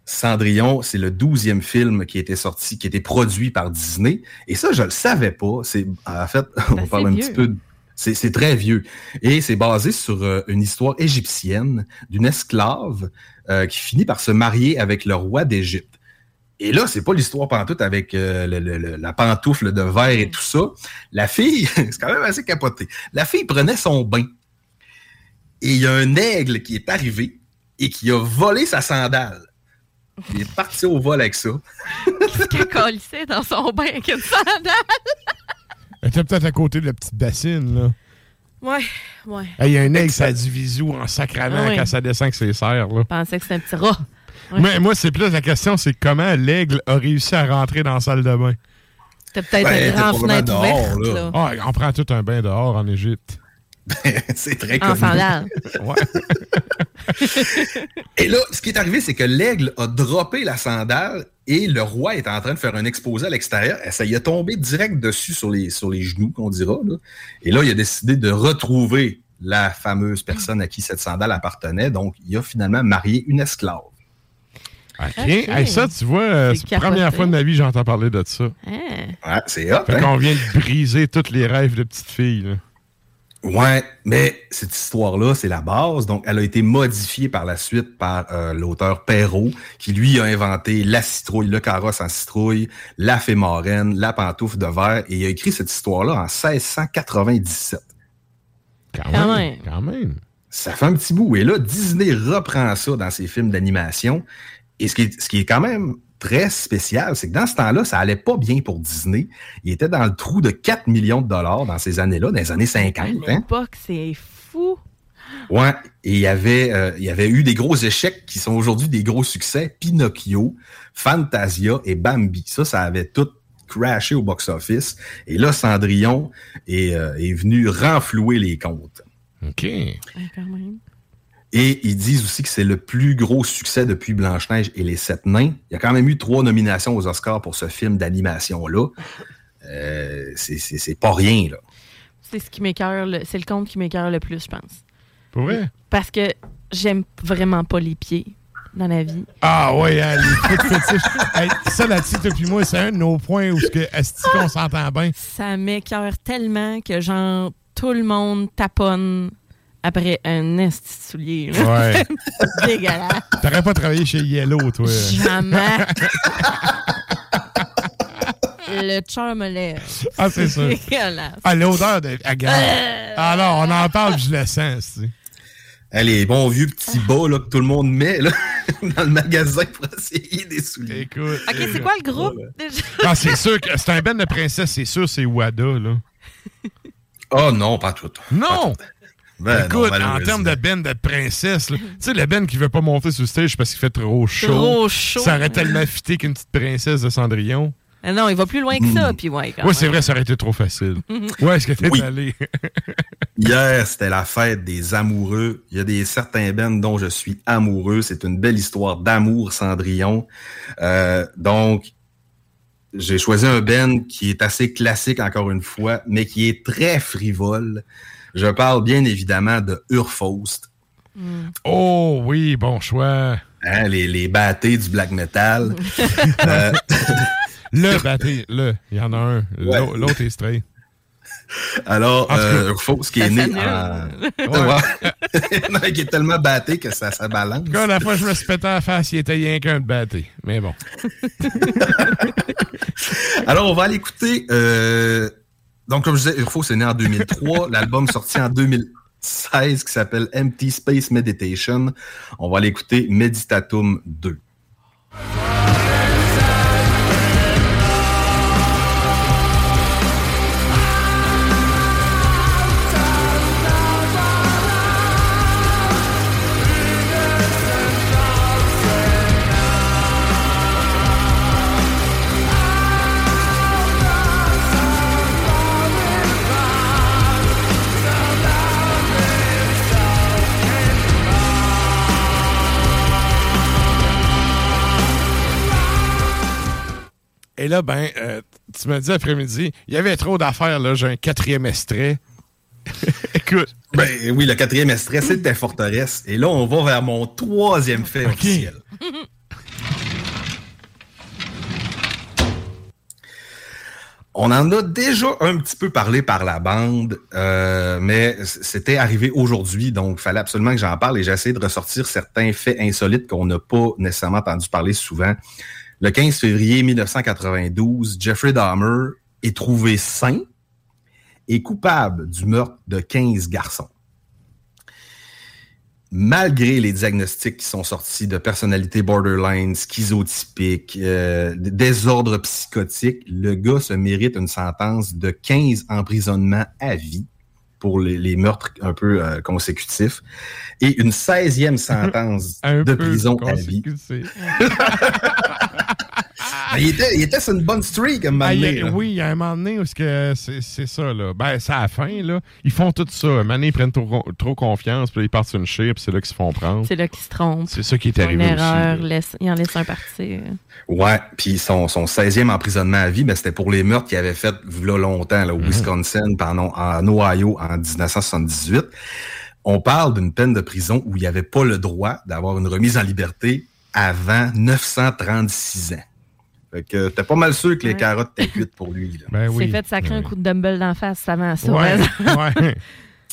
Cendrillon, c'est le douzième film qui était sorti, qui était produit par Disney. Et ça, je le savais pas. C'est en fait, on parle un vieux. petit peu. de- C'est c'est très vieux. Et c'est basé sur euh, une histoire égyptienne d'une esclave euh, qui finit par se marier avec le roi d'Égypte. Et là, c'est pas l'histoire pantoute avec euh, le- le- le- la pantoufle de verre et tout ça. La fille, c'est quand même assez capoté. La fille prenait son bain. Et il y a un aigle qui est arrivé et qui a volé sa sandale. Il est parti au vol avec ça. Qu'est-ce qu'elle colissait dans son bain avec une sandale? Elle était peut-être à côté de la petite bassine, là. Ouais, ouais. Hey, Il y a un aigle, ça dit visou en sacrament Ah quand ça descend avec ses serres, là. Je pensais que c'était un petit rat. Ouais. Mais moi, c'est plus la question, c'est comment l'aigle a réussi à rentrer dans la salle de bain? C'était peut-être Ben, une grande fenêtre dehors, ouverte. là. Là. Ah, on prend tout un bain dehors en Égypte. c'est très En connu. sandales. Ouais. Et là, ce qui est arrivé, c'est que l'aigle a droppé la sandale et le roi est en train de faire un exposé à l'extérieur. Ça y est tombé direct dessus sur les, sur les genoux, qu'on dira. là. Et là, il a décidé de retrouver la fameuse personne à qui cette sandale appartenait. Donc, il a finalement marié une esclave. OK. Hey, ça, tu vois, euh, C'est la première fois de ma vie que j'entends parler de ça. Ouais, c'est hot. Fait hein? qu'on vient de briser tous les rêves de petite fille. Là. Ouais, mais cette histoire-là, c'est la base. Donc, elle a été modifiée par la suite par euh, l'auteur Perrault, qui lui a inventé la citrouille, le carrosse en citrouille, la fée marraine, la pantoufle de verre, et il a écrit cette histoire-là en 1697. Quand, Quand même. même. Quand même. Ça fait un petit bout. Et là, Disney reprend ça dans ses films d'animation. Et ce qui, est, ce qui est quand même très spécial, c'est que dans ce temps-là, ça allait pas bien pour Disney. Il était dans le trou de 4 millions de dollars dans ces années-là, dans les années 50. À hein. l'époque, c'est fou. Ouais, et il y avait, euh, il y avait eu des gros échecs qui sont aujourd'hui des gros succès. Pinocchio, Fantasia et Bambi. Ça, ça avait tout crashé au box-office. Et là, Cendrillon est, euh, est venu renflouer les comptes. OK. Ouais, quand même. Et ils disent aussi que c'est le plus gros succès depuis Blanche-Neige et les Sept Nains. Il y a quand même eu trois nominations aux Oscars pour ce film d'animation-là. Euh, c'est- c'est c'est pas rien, là. C'est ce qui m'écœure, le- c'est le compte qui m'écœure le plus, je pense. Pour vrai? Parce que j'aime vraiment pas les pieds dans la vie. Ah ouais, hein, les fétiches. Hey, ça, là-dessus, toi puis moi, c'est un de nos points où ce que, qu'on s'entend bien. Ça m'écœure tellement que, genre, tout le monde taponne après un là. Ouais. Dégueulasse. T'aurais pas travaillé chez Yellow, toi. Jamais. Le char me lève. Ah, c'est sûr. Dégueulasse. Ah, l'odeur de la garde. Euh. Ah non, on en parle, je le sens, tu sais. Eh, les bons vieux petits bas là, que tout le monde met là, dans le magasin pour essayer des souliers. Écoute. OK, c'est quoi le groupe? déjà? Ah, c'est sûr que c'est un ben de princesse, c'est sûr, c'est Wada, là. Oh non, pas tout. Non! Ben, Écoute, non, en termes de ben de princesse, tu sais, le ben qui veut pas monter sur le stage parce qu'il fait trop chaud. Trop chaud. Ça aurait tellement fité qu'une petite princesse de Cendrillon. Ah non, il va plus loin que ça, puis ouais, quand Oui, c'est vrai, ça aurait été trop facile. Mhm. Où est-ce que t'es Oui. allé? Hier, c'était la fête des amoureux. Il y a des certains bands dont je suis amoureux. C'est une belle histoire d'amour, Cendrillon. Euh, donc, j'ai choisi un band qui est assez classique, encore une fois, mais qui est très frivole. Je parle bien évidemment de Urfaust. Oh oui, bon choix. Hein, les, les battés du black metal. Euh, Le batté, le, il y en a un. L'au- L'autre est straight. Alors, En tout cas, euh, Urfaust qui est né en... Ouais. Qui est tellement batté que ça, ça balance. Quand la fois que je me suis pété à la face, il était rien qu'un de batté. Mais bon. Alors, on va aller écouter. euh, donc, comme je disais, Urfo, c'est né en 2003. L'album sorti en 2016 qui s'appelle Empty Space Meditation. On va aller écouter Meditatum 2. Et là, ben, euh, tu m'as dit après-midi, il y avait trop d'affaires, là, j'ai un quatrième extrait. Écoute. Ben oui, le quatrième extrait, c'était Forteresse. Et là, on va vers mon troisième fait officiel. On en a déjà un petit peu parlé par la bande, euh, mais c'était arrivé aujourd'hui, donc il fallait absolument que j'en parle et j'ai essayé de ressortir certains faits insolites qu'on n'a pas nécessairement entendu parler souvent. Le 15 février 1992, Jeffrey Dahmer est trouvé sain et coupable du meurtre de 15 garçons. Malgré les diagnostics qui sont sortis de personnalité borderline, schizotypique, euh, désordre psychotique, le gars se mérite une sentence de 15 emprisonnements à vie pour les, les meurtres un peu euh, consécutifs et une 16e sentence de prison à vie. Ben, il, était, il était sur une bonne streak à un moment Ah, a- là. oui, il y a un moment donné où c'est que c'est ça, là. Ben, c'est à la fin, là. Ils font tout ça. Un moment donné, ils prennent trop, trop confiance, puis ils partent sur une puis c'est là qu'ils se font prendre. C'est là qu'ils se trompent. C'est ça qui est arrivé Une aussi, erreur, laisse- ils en laissent un partir. Ouais, puis son, son 16e emprisonnement à vie, ben, c'était pour les meurtres qu'il avait fait là, longtemps, là, au Mhm. Wisconsin, pardon, en Ohio en 1978. On parle d'une peine de prison où il n'avait pas le droit d'avoir une remise en liberté avant 936 ans. Fait que t'es pas mal sûr que les Ouais. carottes étaient cuites pour lui. Là. Ben C'est fait sacrer un coup de dumbbell d'en face avant ça. Ouais,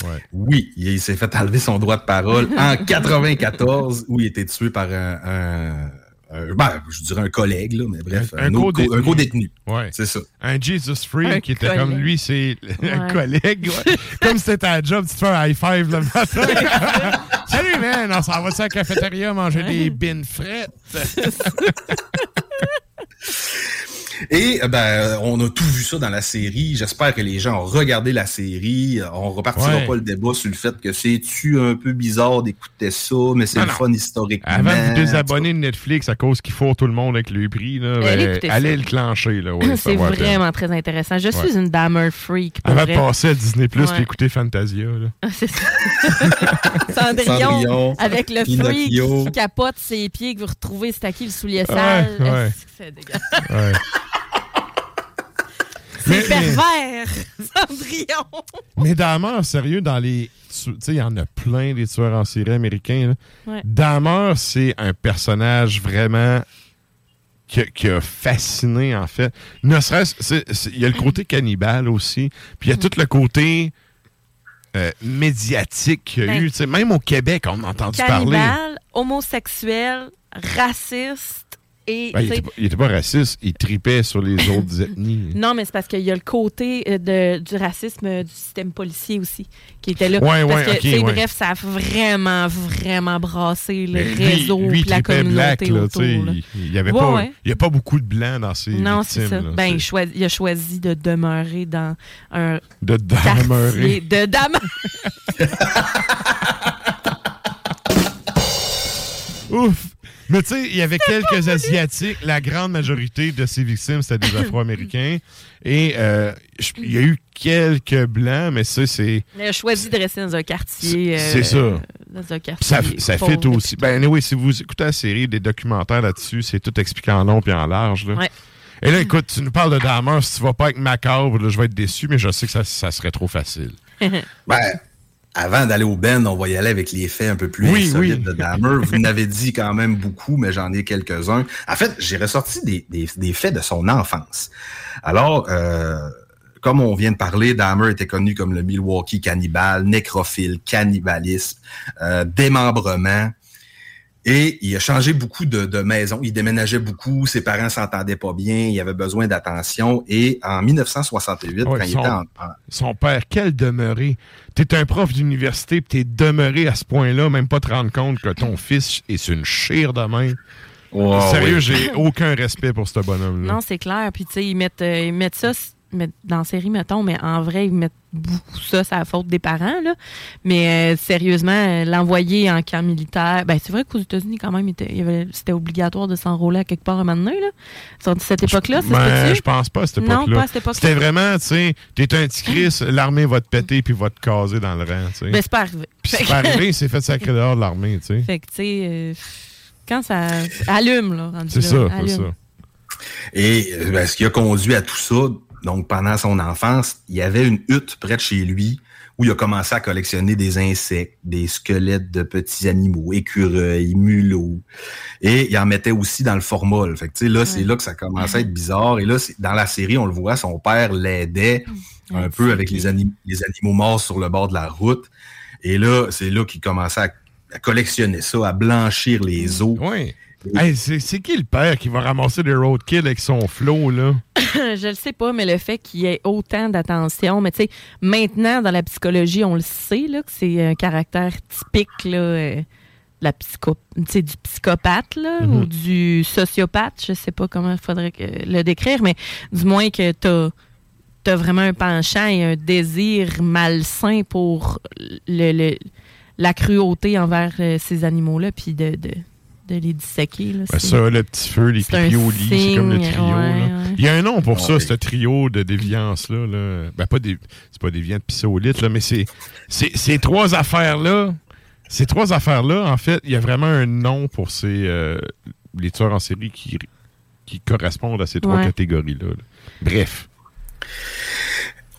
ouais. Oui, il s'est fait enlever son droit de parole en 94 où il était tué par un, un- un- ben, je dirais un collègue, là, mais bref, un, autre co- un co-détenu. Ouais. C'est ça. Un Jesus Freak Un qui était collègue. comme lui, c'est un collègue. ouais. comme c'était ta job, tu te fais un high five le matin. Salut, man! On s'en va à la cafétéria manger des bines frettes. Et euh, ben, on a tout vu ça dans la série. J'espère que les gens ont regardé la série. On repartira Ouais. pas le débat sur le fait que c'est-tu un peu bizarre d'écouter ça, mais c'est le fun historiquement. Avant de vous désabonner de Netflix à cause qu'il faut tout le monde avec le prix, là, Allez ben, allez le clancher. Là, ouais, c'est vraiment très intéressant. Je suis Ouais. une Dahmer freak. Pour Avant vrai. de passer à Disney Plus Ouais. et écouter Fantasia. Là. C'est ça. Cendrillon, Cendrillon, avec le freak qui capote ses pieds, que vous retrouvez c'est à qui le soulier sale. C'est dégueulasse? C'est pervers, Cendrillon. Mais Dahmer, sérieux, dans les. Tu sais, il y en a plein des tueurs en série américains. Là. Ouais. Dahmer, c'est un personnage vraiment qui a, qui a fasciné, en fait. Ne serait-ce. Il y a le côté cannibale aussi. Puis il y a tout le côté. euh, médiatique qu'il y a Ben, eu. Sais, même au Québec, on a entendu parler. Cannibale, homosexuel, raciste et. Ben, il, était pas, il était pas raciste, il tripait sur les autres ethnies. Non, mais c'est parce qu'il y a le côté euh, de, du racisme du système policier aussi qui était là. Ouais, parce ouais, que, ouais. bref, ça a vraiment, vraiment brassé le lui- réseau lui, la tripait black, communauté là, autour. là. il- il y avait pas, il y a pas beaucoup de blancs dans ses Non, c'est ça. là, ben, il, choisi- il a choisi de demeurer dans un de demeurer. de Dahmer. Ouf! Mais tu sais, il y avait quelques Asiatiques. La grande majorité de ces victimes, c'était des Afro-Américains. Et euh, il y a eu quelques Blancs, mais ça, c'est... Il a choisi de rester dans un quartier. C'est euh, ça. Dans un quartier. Ça, ça fait aussi. Ben, oui, si vous écoutez la série, des documentaires là-dessus, c'est tout expliqué en long puis en large. Là. Ouais. Et là, écoute, tu nous parles de Dahmer. Si tu vas pas avec Macabre, là, je vais être déçu, mais je sais que ça, ça serait trop facile. Ben, avant d'aller au Ben, on va y aller avec les faits un peu plus Oui, de Dahmer. Vous n'avez dit quand même beaucoup, mais j'en ai quelques-uns. En fait, j'ai ressorti des, des- des faits de son enfance. Alors, euh, comme on vient de parler, Dahmer était connu comme le Milwaukee cannibale, nécrophile, cannibalisme, euh, démembrement. Et il a changé beaucoup de, de maisons. Il déménageait beaucoup. Ses parents s'entendaient pas bien. Il avait besoin d'attention. Et en 1968, Ouais, quand il son, était en, en- son père, quel demeuré. T'es un prof d'université, puis t'es demeuré à ce point-là, même pas te rendre compte que ton fils est une chire de main. Sérieux, oui. j'ai aucun respect pour ce bonhomme-là. Non, c'est clair. Puis, tu sais, ils mettent, euh, ils mettent ça mettent dans la série, mettons, mais en vrai, ils mettent beaucoup ça, c'est la faute des parents, là. Mais euh, sérieusement, euh, l'envoyer en camp militaire, ben c'est vrai qu'aux États-Unis, quand même, c'était obligatoire de s'enrôler à quelque part à un moment donné, là. Sur cette époque-là, se Ben, je pense pas à cette Non, époque-là. pas à cette époque-là. C'était vraiment, tu sais, t'es un petit Chris, l'armée va te péter puis va te caser dans le rang, tu sais. Ben, c'est pas arrivé. Puis c'est pas arrivé, il s'est fait sacrer dehors de l'armée, tu sais. Fait que, tu sais, euh, quand ça allume, là, rendu C'est ça, c'est ça. Et ben, ce qui a conduit à tout ça, donc pendant son enfance, il y avait une hutte près de chez lui où il a commencé à collectionner des insectes, des squelettes de petits animaux, écureuils, mulots. Et il en mettait aussi dans le formol. Fait que, tu sais, là, c'est là que ça commençait à être bizarre. Et là, c'est- dans la série, on le voit, son père l'aidait un peu avec les, anim- les animaux morts sur le bord de la route. Et là, c'est là qu'il commençait à, à collectionner ça, à blanchir les os. Oui. Hey, c'est qui le père qui va ramasser des roadkill avec son flot, là? je le sais pas, mais le fait qu'il y ait autant d'attention, mais tu sais, maintenant, dans la psychologie, on le sait, là, que c'est un caractère typique, là, euh, la psycho, du psychopathe, là, Mhm. ou du sociopathe, je sais pas comment il faudrait que- le décrire, mais du moins que t'as as vraiment un penchant et un désir malsain pour le, le- la cruauté envers euh, ces animaux-là, puis de, de, de les disséquer. Là, Ben c'est- ça, le petit feu, les lit, c'est comme le trio. ouais, là. ouais. Il y a un nom pour ça, Ouais. ce trio de déviance-là. Là. Ben, pas des, c'est pas déviant de pisser au lit, là, mais c'est, c'est, ces trois affaires-là, ces trois affaires-là, en fait, il y a vraiment un nom pour ces, euh, les tueurs en série qui, qui correspondent à ces trois Ouais. catégories-là. là. Bref.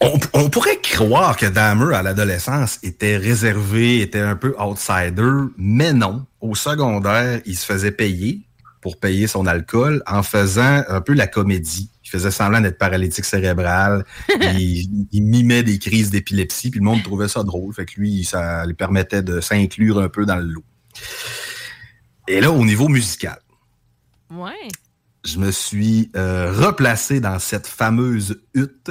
On, on pourrait croire que Dahmer, à l'adolescence, était réservé, était un peu outsider, mais non. Au secondaire, il se faisait payer pour payer son alcool en faisant un peu la comédie. Il faisait semblant d'être paralytique cérébral. il, il mimait des crises d'épilepsie, puis le monde trouvait ça drôle. Fait que lui, ça lui permettait de s'inclure un peu dans le lot. Et là, au niveau musical, Ouais. je me suis euh, replacé dans cette fameuse hutte.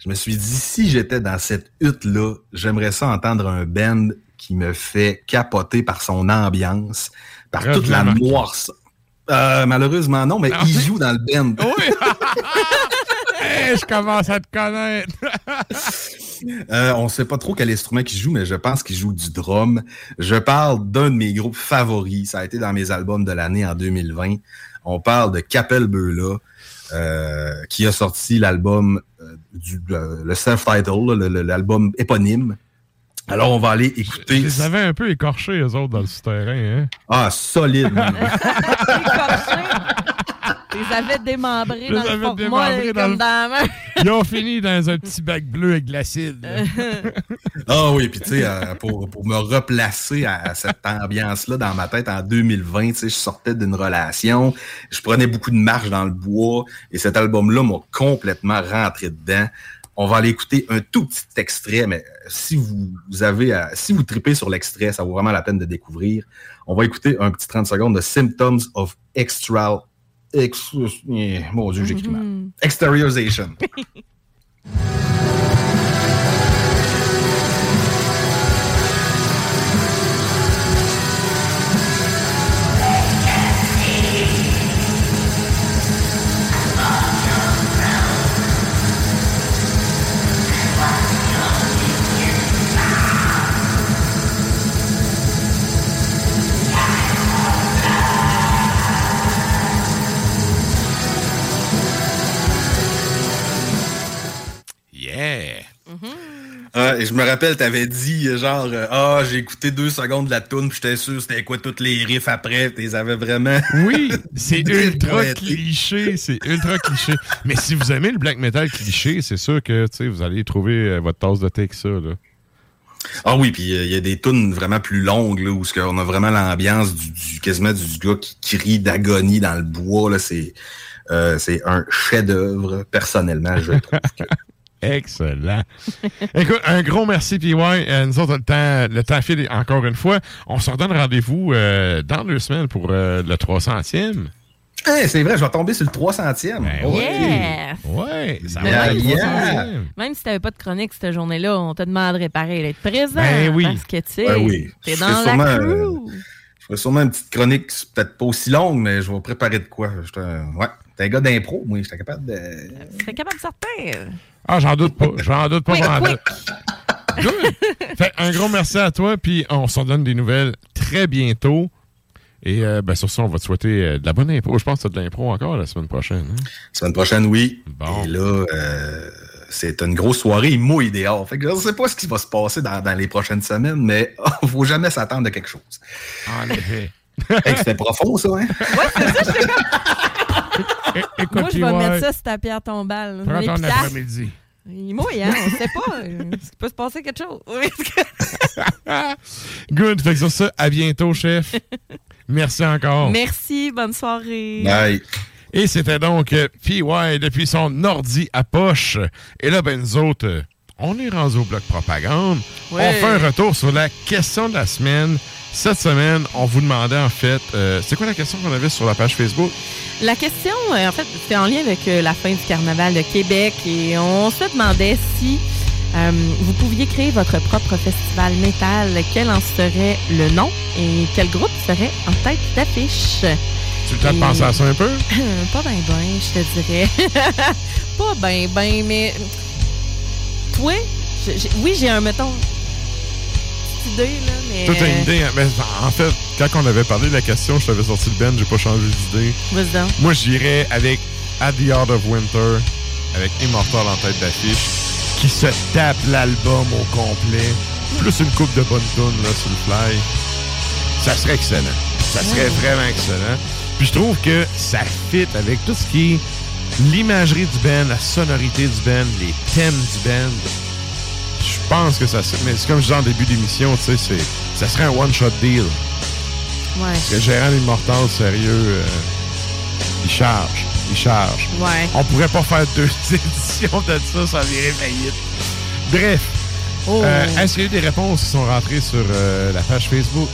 Je me suis dit, si j'étais dans cette hutte-là, j'aimerais ça entendre un band qui me fait capoter par son ambiance, par toute la noirceur. Euh, malheureusement, non, mais il joue dans le band. Oui! Hey, je commence à te connaître. Euh, on sait pas trop quel instrument qu'il joue, mais je pense qu'il joue du drum. Je parle d'un de mes groupes favoris. Ça a été dans mes albums de l'année en 2020. On parle de Capel Beula, euh, qui a sorti l'album du euh, le self-title, l'album éponyme. Alors, on va aller écouter. Ils les avaient un peu écorchés, eux autres, dans le souterrain. Hein? Ah, solide. Les avait démembrés dans le démembrés dans comme le- dans la main. Ils ont fini dans un petit bac bleu avec de l'acide. Ah oui, puis tu sais, euh, pour, pour me replacer à, à cette ambiance-là dans ma tête en 2020, tu sais, je sortais d'une relation, je prenais beaucoup de marche dans le bois, et cet album-là m'a complètement rentré dedans. On va aller écouter un tout petit extrait, mais si vous, vous avez, à- si vous tripez sur l'extrait, ça vaut vraiment la peine de découvrir. On va écouter un petit 30 secondes de Symptoms of Extra... Ex, mon Dieu, j'écris mal. Exteriorization. Je me rappelle, t'avais dit genre euh, Ah, j'ai écouté deux secondes de la toune, puis j'étais sûr c'était quoi toutes les riffs après, les avais vraiment. Oui, c'est ultra cliché, c'est ultra cliché. Mais si vous aimez le black metal cliché, c'est sûr que tu sais, vous allez trouver euh, votre tasse de thé avec ça. Là. Ah oui, puis euh, il y a des tunes vraiment plus longues là, où ce qu'on a vraiment l'ambiance du, du quasiment du gars qui crie d'agonie dans le bois. Là, c'est euh, c'est un chef-d'œuvre personnellement, je trouve. que- Excellent. Écoute, un gros merci, PY. Euh, nous autres, le temps, le temps file encore une fois. On se redonne rendez-vous euh, dans deux semaines pour euh, le 300e. Hey, c'est vrai, je vais tomber sur le 300e. Oh, Yeah! Ouais, ça Yeah, va yeah. 300e. Même si tu n'avais pas de chronique cette journée-là, on te demanderait pareil d'être présent. Ben oui. Parce que, tu sais, Ben oui. t'es dans la sûrement, crew. euh, Je ferai sûrement une petite chronique, peut-être pas aussi longue, mais je vais préparer de quoi. Je te- Ouais, t'es un gars d'impro, moi, j'étais capable de. Serais capable de sortir. Ah, j'en doute pas. J'en doute pas. Quick, j'en quick. doute. Good. Fait, un gros merci à toi, puis on s'en donne des nouvelles très bientôt. Et euh, ben, sur ça, on va te souhaiter euh, de la bonne impro. Je pense que tu as de l'impro encore la semaine prochaine. hein? Semaine prochaine, oui. Bon. Et là, euh, c'est une grosse soirée, il mouille dehors. Fait que je ne sais pas ce qui va se passer dans, dans les prochaines semaines, mais il faut jamais s'attendre à quelque chose. En effet. Hey, C'était profond, ça, hein? Ouais, c'est ça, je écoute, Moi, je vais mettre ça sur ta pierre tombale. Prends ton après-midi. Il mouille, hein? On sait pas. Il peut se passer quelque chose. Good. Fait que sur ça, à bientôt, chef. Merci encore. Merci, bonne soirée. Et c'était donc euh, PY depuis son ordi à poche. Et là, ben nous autres, euh, on est rendu au bloc propagande. Ouais. On fait un retour sur la question de la semaine. Cette semaine, on vous demandait en fait, euh, c'est quoi la question qu'on avait sur la page Facebook? La question, euh, en fait, c'était en lien avec euh, la fin du carnaval de Québec et on se demandait si euh, vous pouviez créer votre propre festival métal, quel en serait le nom et quel groupe serait en tête d'affiche? Tu le temps de penser à ça un peu? pas ben ben, je te dirais. pas ben ben, mais toi, je- oui, j'ai un, mettons, petite idée, là, mais... Toi, t'as une idée. hein? Mais en fait, quand on avait parlé de la question, je t'avais sorti le Ben, j'ai pas changé d'idée. Moi, j'irais avec At the Heart of Winter, avec Immortal en tête d'affiche, qui se tape l'album au complet, plus une coupe de bonnes tunes là, sur le fly. Ça serait excellent. Ça serait Ouais. vraiment excellent. Puis je trouve que ça fit avec tout ce qui est l'imagerie du band, la sonorité du band, les thèmes du band. Je pense que ça serait... Mais c'est comme je disais en début d'émission, tu sais, c'est- ça serait un one-shot deal. Ouais. Parce que gérant Immortal, sérieux, euh, il charge. Il charge. Ouais. On pourrait pas faire deux éditions de ça, ça virait faillite. Bref. Oh. Euh, Est-ce qu'il y a eu des réponses qui sont rentrées sur euh, la page Facebook?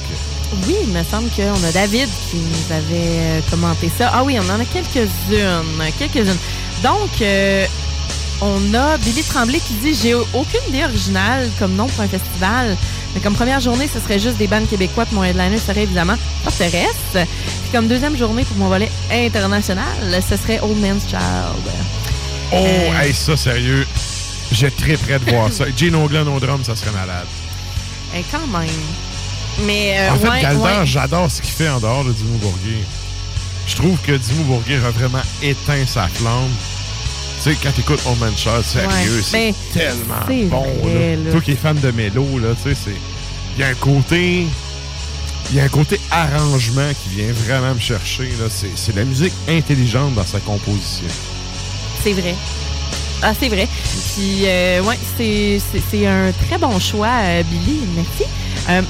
Oui, il me semble qu'on a David qui nous avait commenté ça. Ah oui, on en a quelques-unes. Quelques-unes. Donc, euh, on a Billy Tremblay qui dit J'ai aucune idée originale comme nom pour un festival. Mais comme première journée, ce serait juste des bandes québécois. Puis mon headliner serait évidemment Forteresse. Puis comme deuxième journée pour mon volet international, ce serait Old Man's Child. Oh, Euh. hey, ça, sérieux. J'ai très près de voir ça. Gino Glenn au drum, ça serait malade. Eh, quand même. Mais euh, en fait, ouais, Galdor, ouais. j'adore ce qu'il fait en dehors de Dimmu Bourguet. Je trouve que Dimmu Bourguet a vraiment éteint sa flamme. Tu sais, quand t'écoutes Old Man Child, sérieux, Ouais, c'est ben, tellement bon. vrai, là. là. Toi qui es fan de mélo, là, tu sais, c'est... Il y a un côté... Il y a un côté arrangement qui vient vraiment me chercher. Là. C'est, c'est de la musique intelligente dans sa composition. C'est vrai. Ah, c'est vrai. Puis, euh, ouais, c'est, c'est, c'est un très bon choix, euh, Billy. Merci. Euh,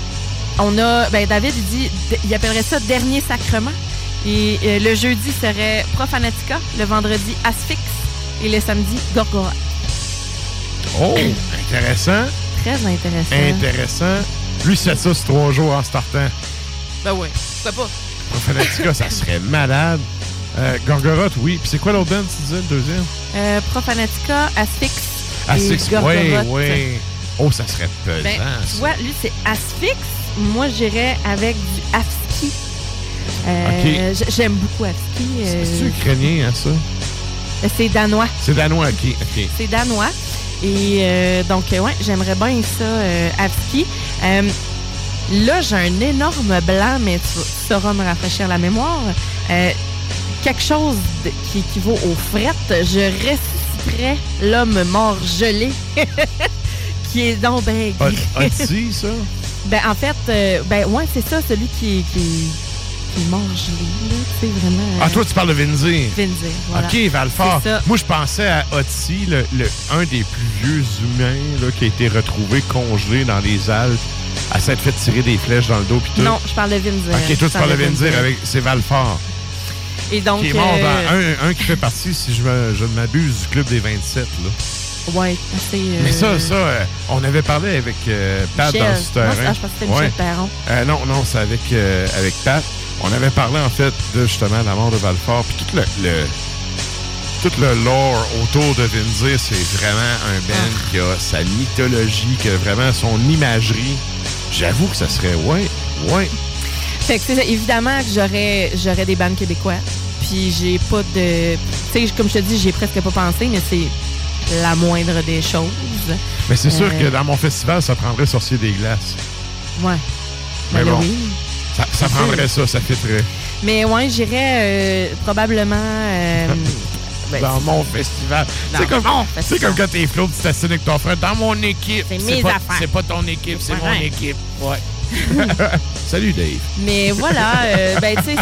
on a, ben, David, il dit, il appellerait ça dernier sacrement. Et euh, le jeudi serait Profanatica, le vendredi Asphyx et le samedi Gorgora. Oh, intéressant. Très intéressant. Intéressant. Lui, c'est ça, c'est trois jours en startant. Ben oui, pourquoi pas? Profanatica, ça serait malade. Euh, Gorgoroth, oui. Puis c'est quoi l'autre band, tu disais, le deuxième? Euh, Profanatica, Asphyx Gorgoroth. oui, oui. Oh, ça serait pesant. Ben, tu ça. vois, lui, c'est Asphyx. Moi, j'irais avec du Afski. Euh, J'aime beaucoup Afski. euh, C'est ukrainien, hein, ça? C'est danois. C'est danois, ok. C'est danois. Et euh, donc, euh, ouais, j'aimerais bien ça, euh, Afski. Euh, là, j'ai un énorme blanc, mais tu, tu sauras me rafraîchir la mémoire. Quelque chose de- qui équivaut aux frettes. Je ressusciterais l'homme mort gelé. qui est donc ben ça? Ben, en fait, ben, ouais, c'est ça, celui qui qui qui là, sais, vraiment. Ah, toi, tu parles de Vinzir. Vinzir, voilà. OK, Valfort. Moi, je pensais à Otzi, le, le- un des plus vieux humains là, qui a été retrouvé congelé dans les Alpes, à s'être fait tirer des flèches dans le dos. Tout. Non, je parle de Vinzir. OK, toi, tu parles de Vinzir avec. C'est Valfort. Et donc. qui est mort euh, dans un, un qui fait partie, si je, me- je ne m'abuse, du club des 27. Là. Ouais, assez. euh, Mais ça, ça, euh, on avait parlé avec euh, Pat Michel. dans ce terrain. Non, ah, je pensais que c'était Michel Perron. Non, non, c'est avec, avec Pat. On avait parlé, en fait, de justement la mort de Valfort. Puis tout le, le- tout le lore autour de Vinzir, c'est vraiment un band Ah. qui a sa mythologie, qui a vraiment son imagerie. J'avoue que ça serait, ouais, ouais. Fait que évidemment que j'aurais, j'aurais des bandes québécois. Puis j'ai pas de. Tu sais, comme je te dis, j'ai presque pas pensé, mais c'est la moindre des choses. Mais c'est sûr Euh, que dans mon festival, ça prendrait Sorcier des Glaces. Ouais. Mais Ben bon, oui. Ça, ça prendrait ça, ça fitterait. Mais ouais, j'irais euh, probablement. euh, ben, dans mon festival. C'est comme, c'est comme quand t'es flot, tu t'assines avec ton frère. Dans mon équipe. C'est mes pas, affaires. C'est pas ton équipe, c'est mon équipe. Ouais. Salut, Dave. Mais voilà, euh, ben tu sais.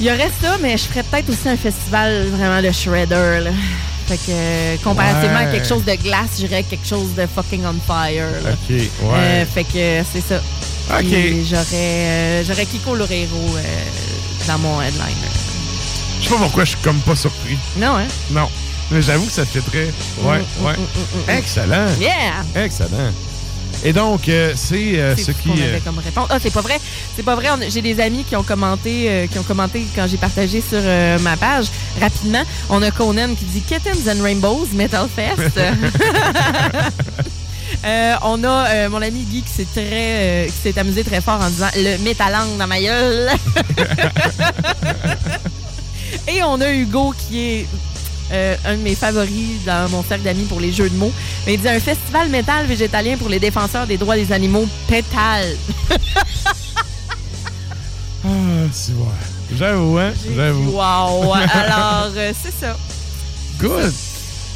Il y aurait ça, mais je ferais peut-être aussi un festival vraiment de shredder. Là. Fait que euh, comparativement Ouais. à quelque chose de glace, j'irais quelque chose de fucking on fire. là. OK, ouais. Euh, fait que c'est ça. OK. J'aurais euh, j'aurais Kiko Loureiro euh, dans mon headline. Je sais pas pourquoi je suis comme pas surpris. Non, hein? Non. Mais j'avoue que ça fait très. Ouais, Mm, ouais. mm, mm, mm. Excellent. Yeah! Excellent. Et donc, euh, c'est euh, C'est ce qui. avait comme réponse. Ah, c'est pas vrai. C'est pas vrai. On- J'ai des amis qui ont commenté, euh, qui ont commenté quand j'ai partagé sur ma page. Rapidement, on a Conan qui dit Kittens and Rainbows Metal Fest. Euh, on a euh, mon ami Guy qui s'est très, euh, qui s'est amusé très fort en disant le métalangue dans ma gueule. Et on a Hugo qui est euh, un de mes favoris dans mon cercle d'amis pour les jeux de mots. Mais il dit un festival métal végétalien pour les défenseurs des droits des animaux, pétale. Ah, c'est vrai. J'avoue, hein? J'avoue. Wow! Alors, euh, c'est ça. Good.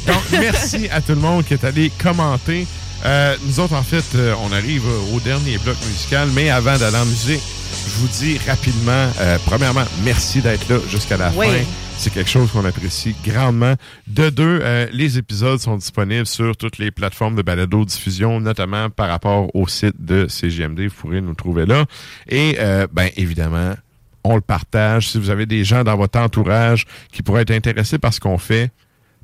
Donc, merci à tout le monde qui est allé commenter. Euh, nous autres, en fait, euh, on arrive au dernier bloc musical, mais avant d'aller en musique, je vous dis rapidement, euh, premièrement, merci d'être là jusqu'à la Oui. fin. C'est quelque chose qu'on apprécie grandement. De deux, euh, les épisodes sont disponibles sur toutes les plateformes de balado-diffusion, notamment par rapport au site de CGMD. Vous pourrez nous trouver là. Et, euh, ben, évidemment, on le partage. Si vous avez des gens dans votre entourage qui pourraient être intéressés par ce qu'on fait,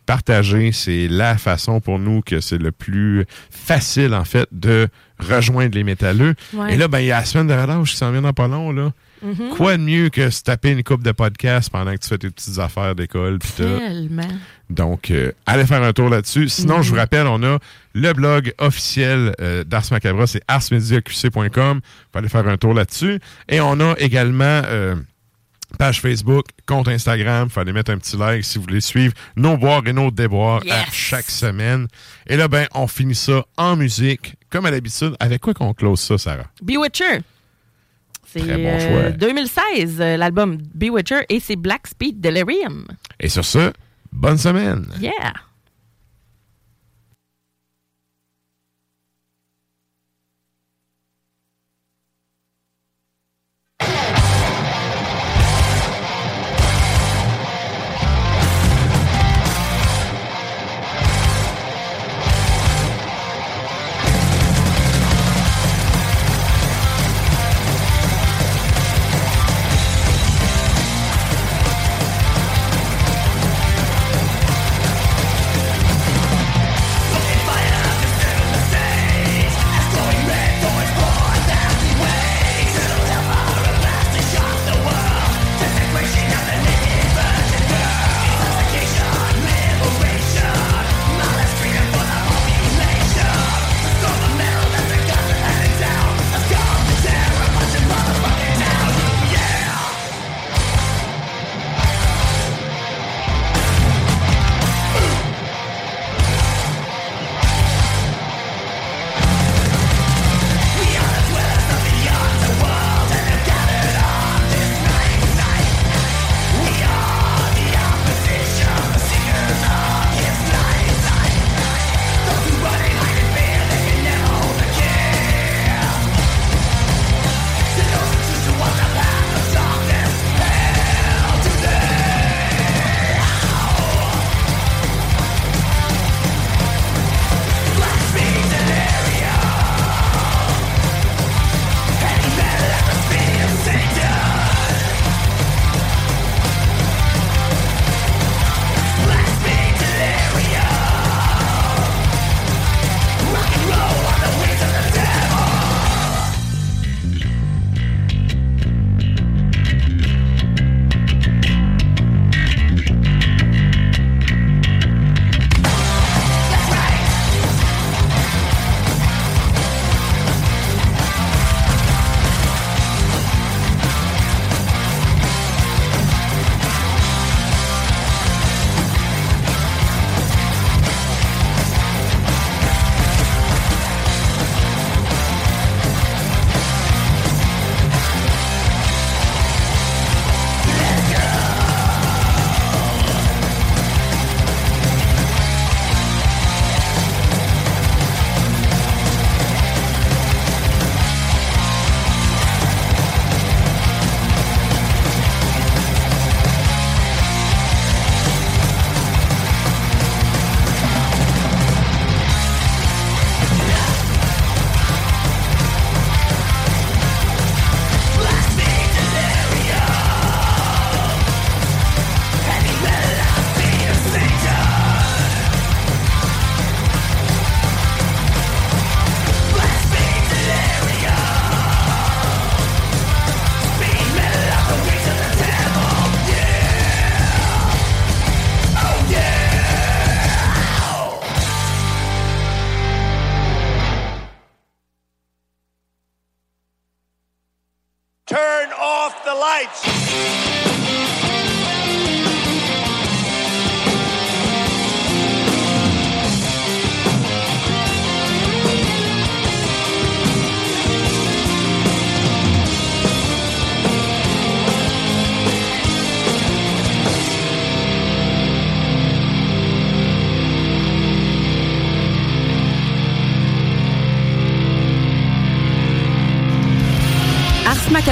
partager, c'est la façon pour nous que c'est le plus facile, en fait, de rejoindre les métalleux. Ouais. Et là, ben, il y a la semaine de relâche qui s'en vient dans pas long, là. Mhm. Quoi de mieux que se taper une coupe de podcast pendant que tu fais tes petites affaires d'école. Tellement. Donc, euh, allez faire un tour là-dessus. Sinon, je vous rappelle, on a le blog officiel euh, d'Ars Macabra, c'est arsmediaqc.com. Vous pouvez aller faire un tour là-dessus. Et on a également euh, page Facebook, compte Instagram. Il fallait mettre un petit like si vous voulez suivre nos boires et nos déboires à chaque semaine. Et là, ben, on finit ça en musique, comme à l'habitude. Avec quoi qu'on close ça, Sarah? Bewitcher. C'est Très bon euh, choix. 2016, euh, l'album Bewitcher, et c'est Black Speed Delirium. Et sur ce, bonne semaine! Yeah!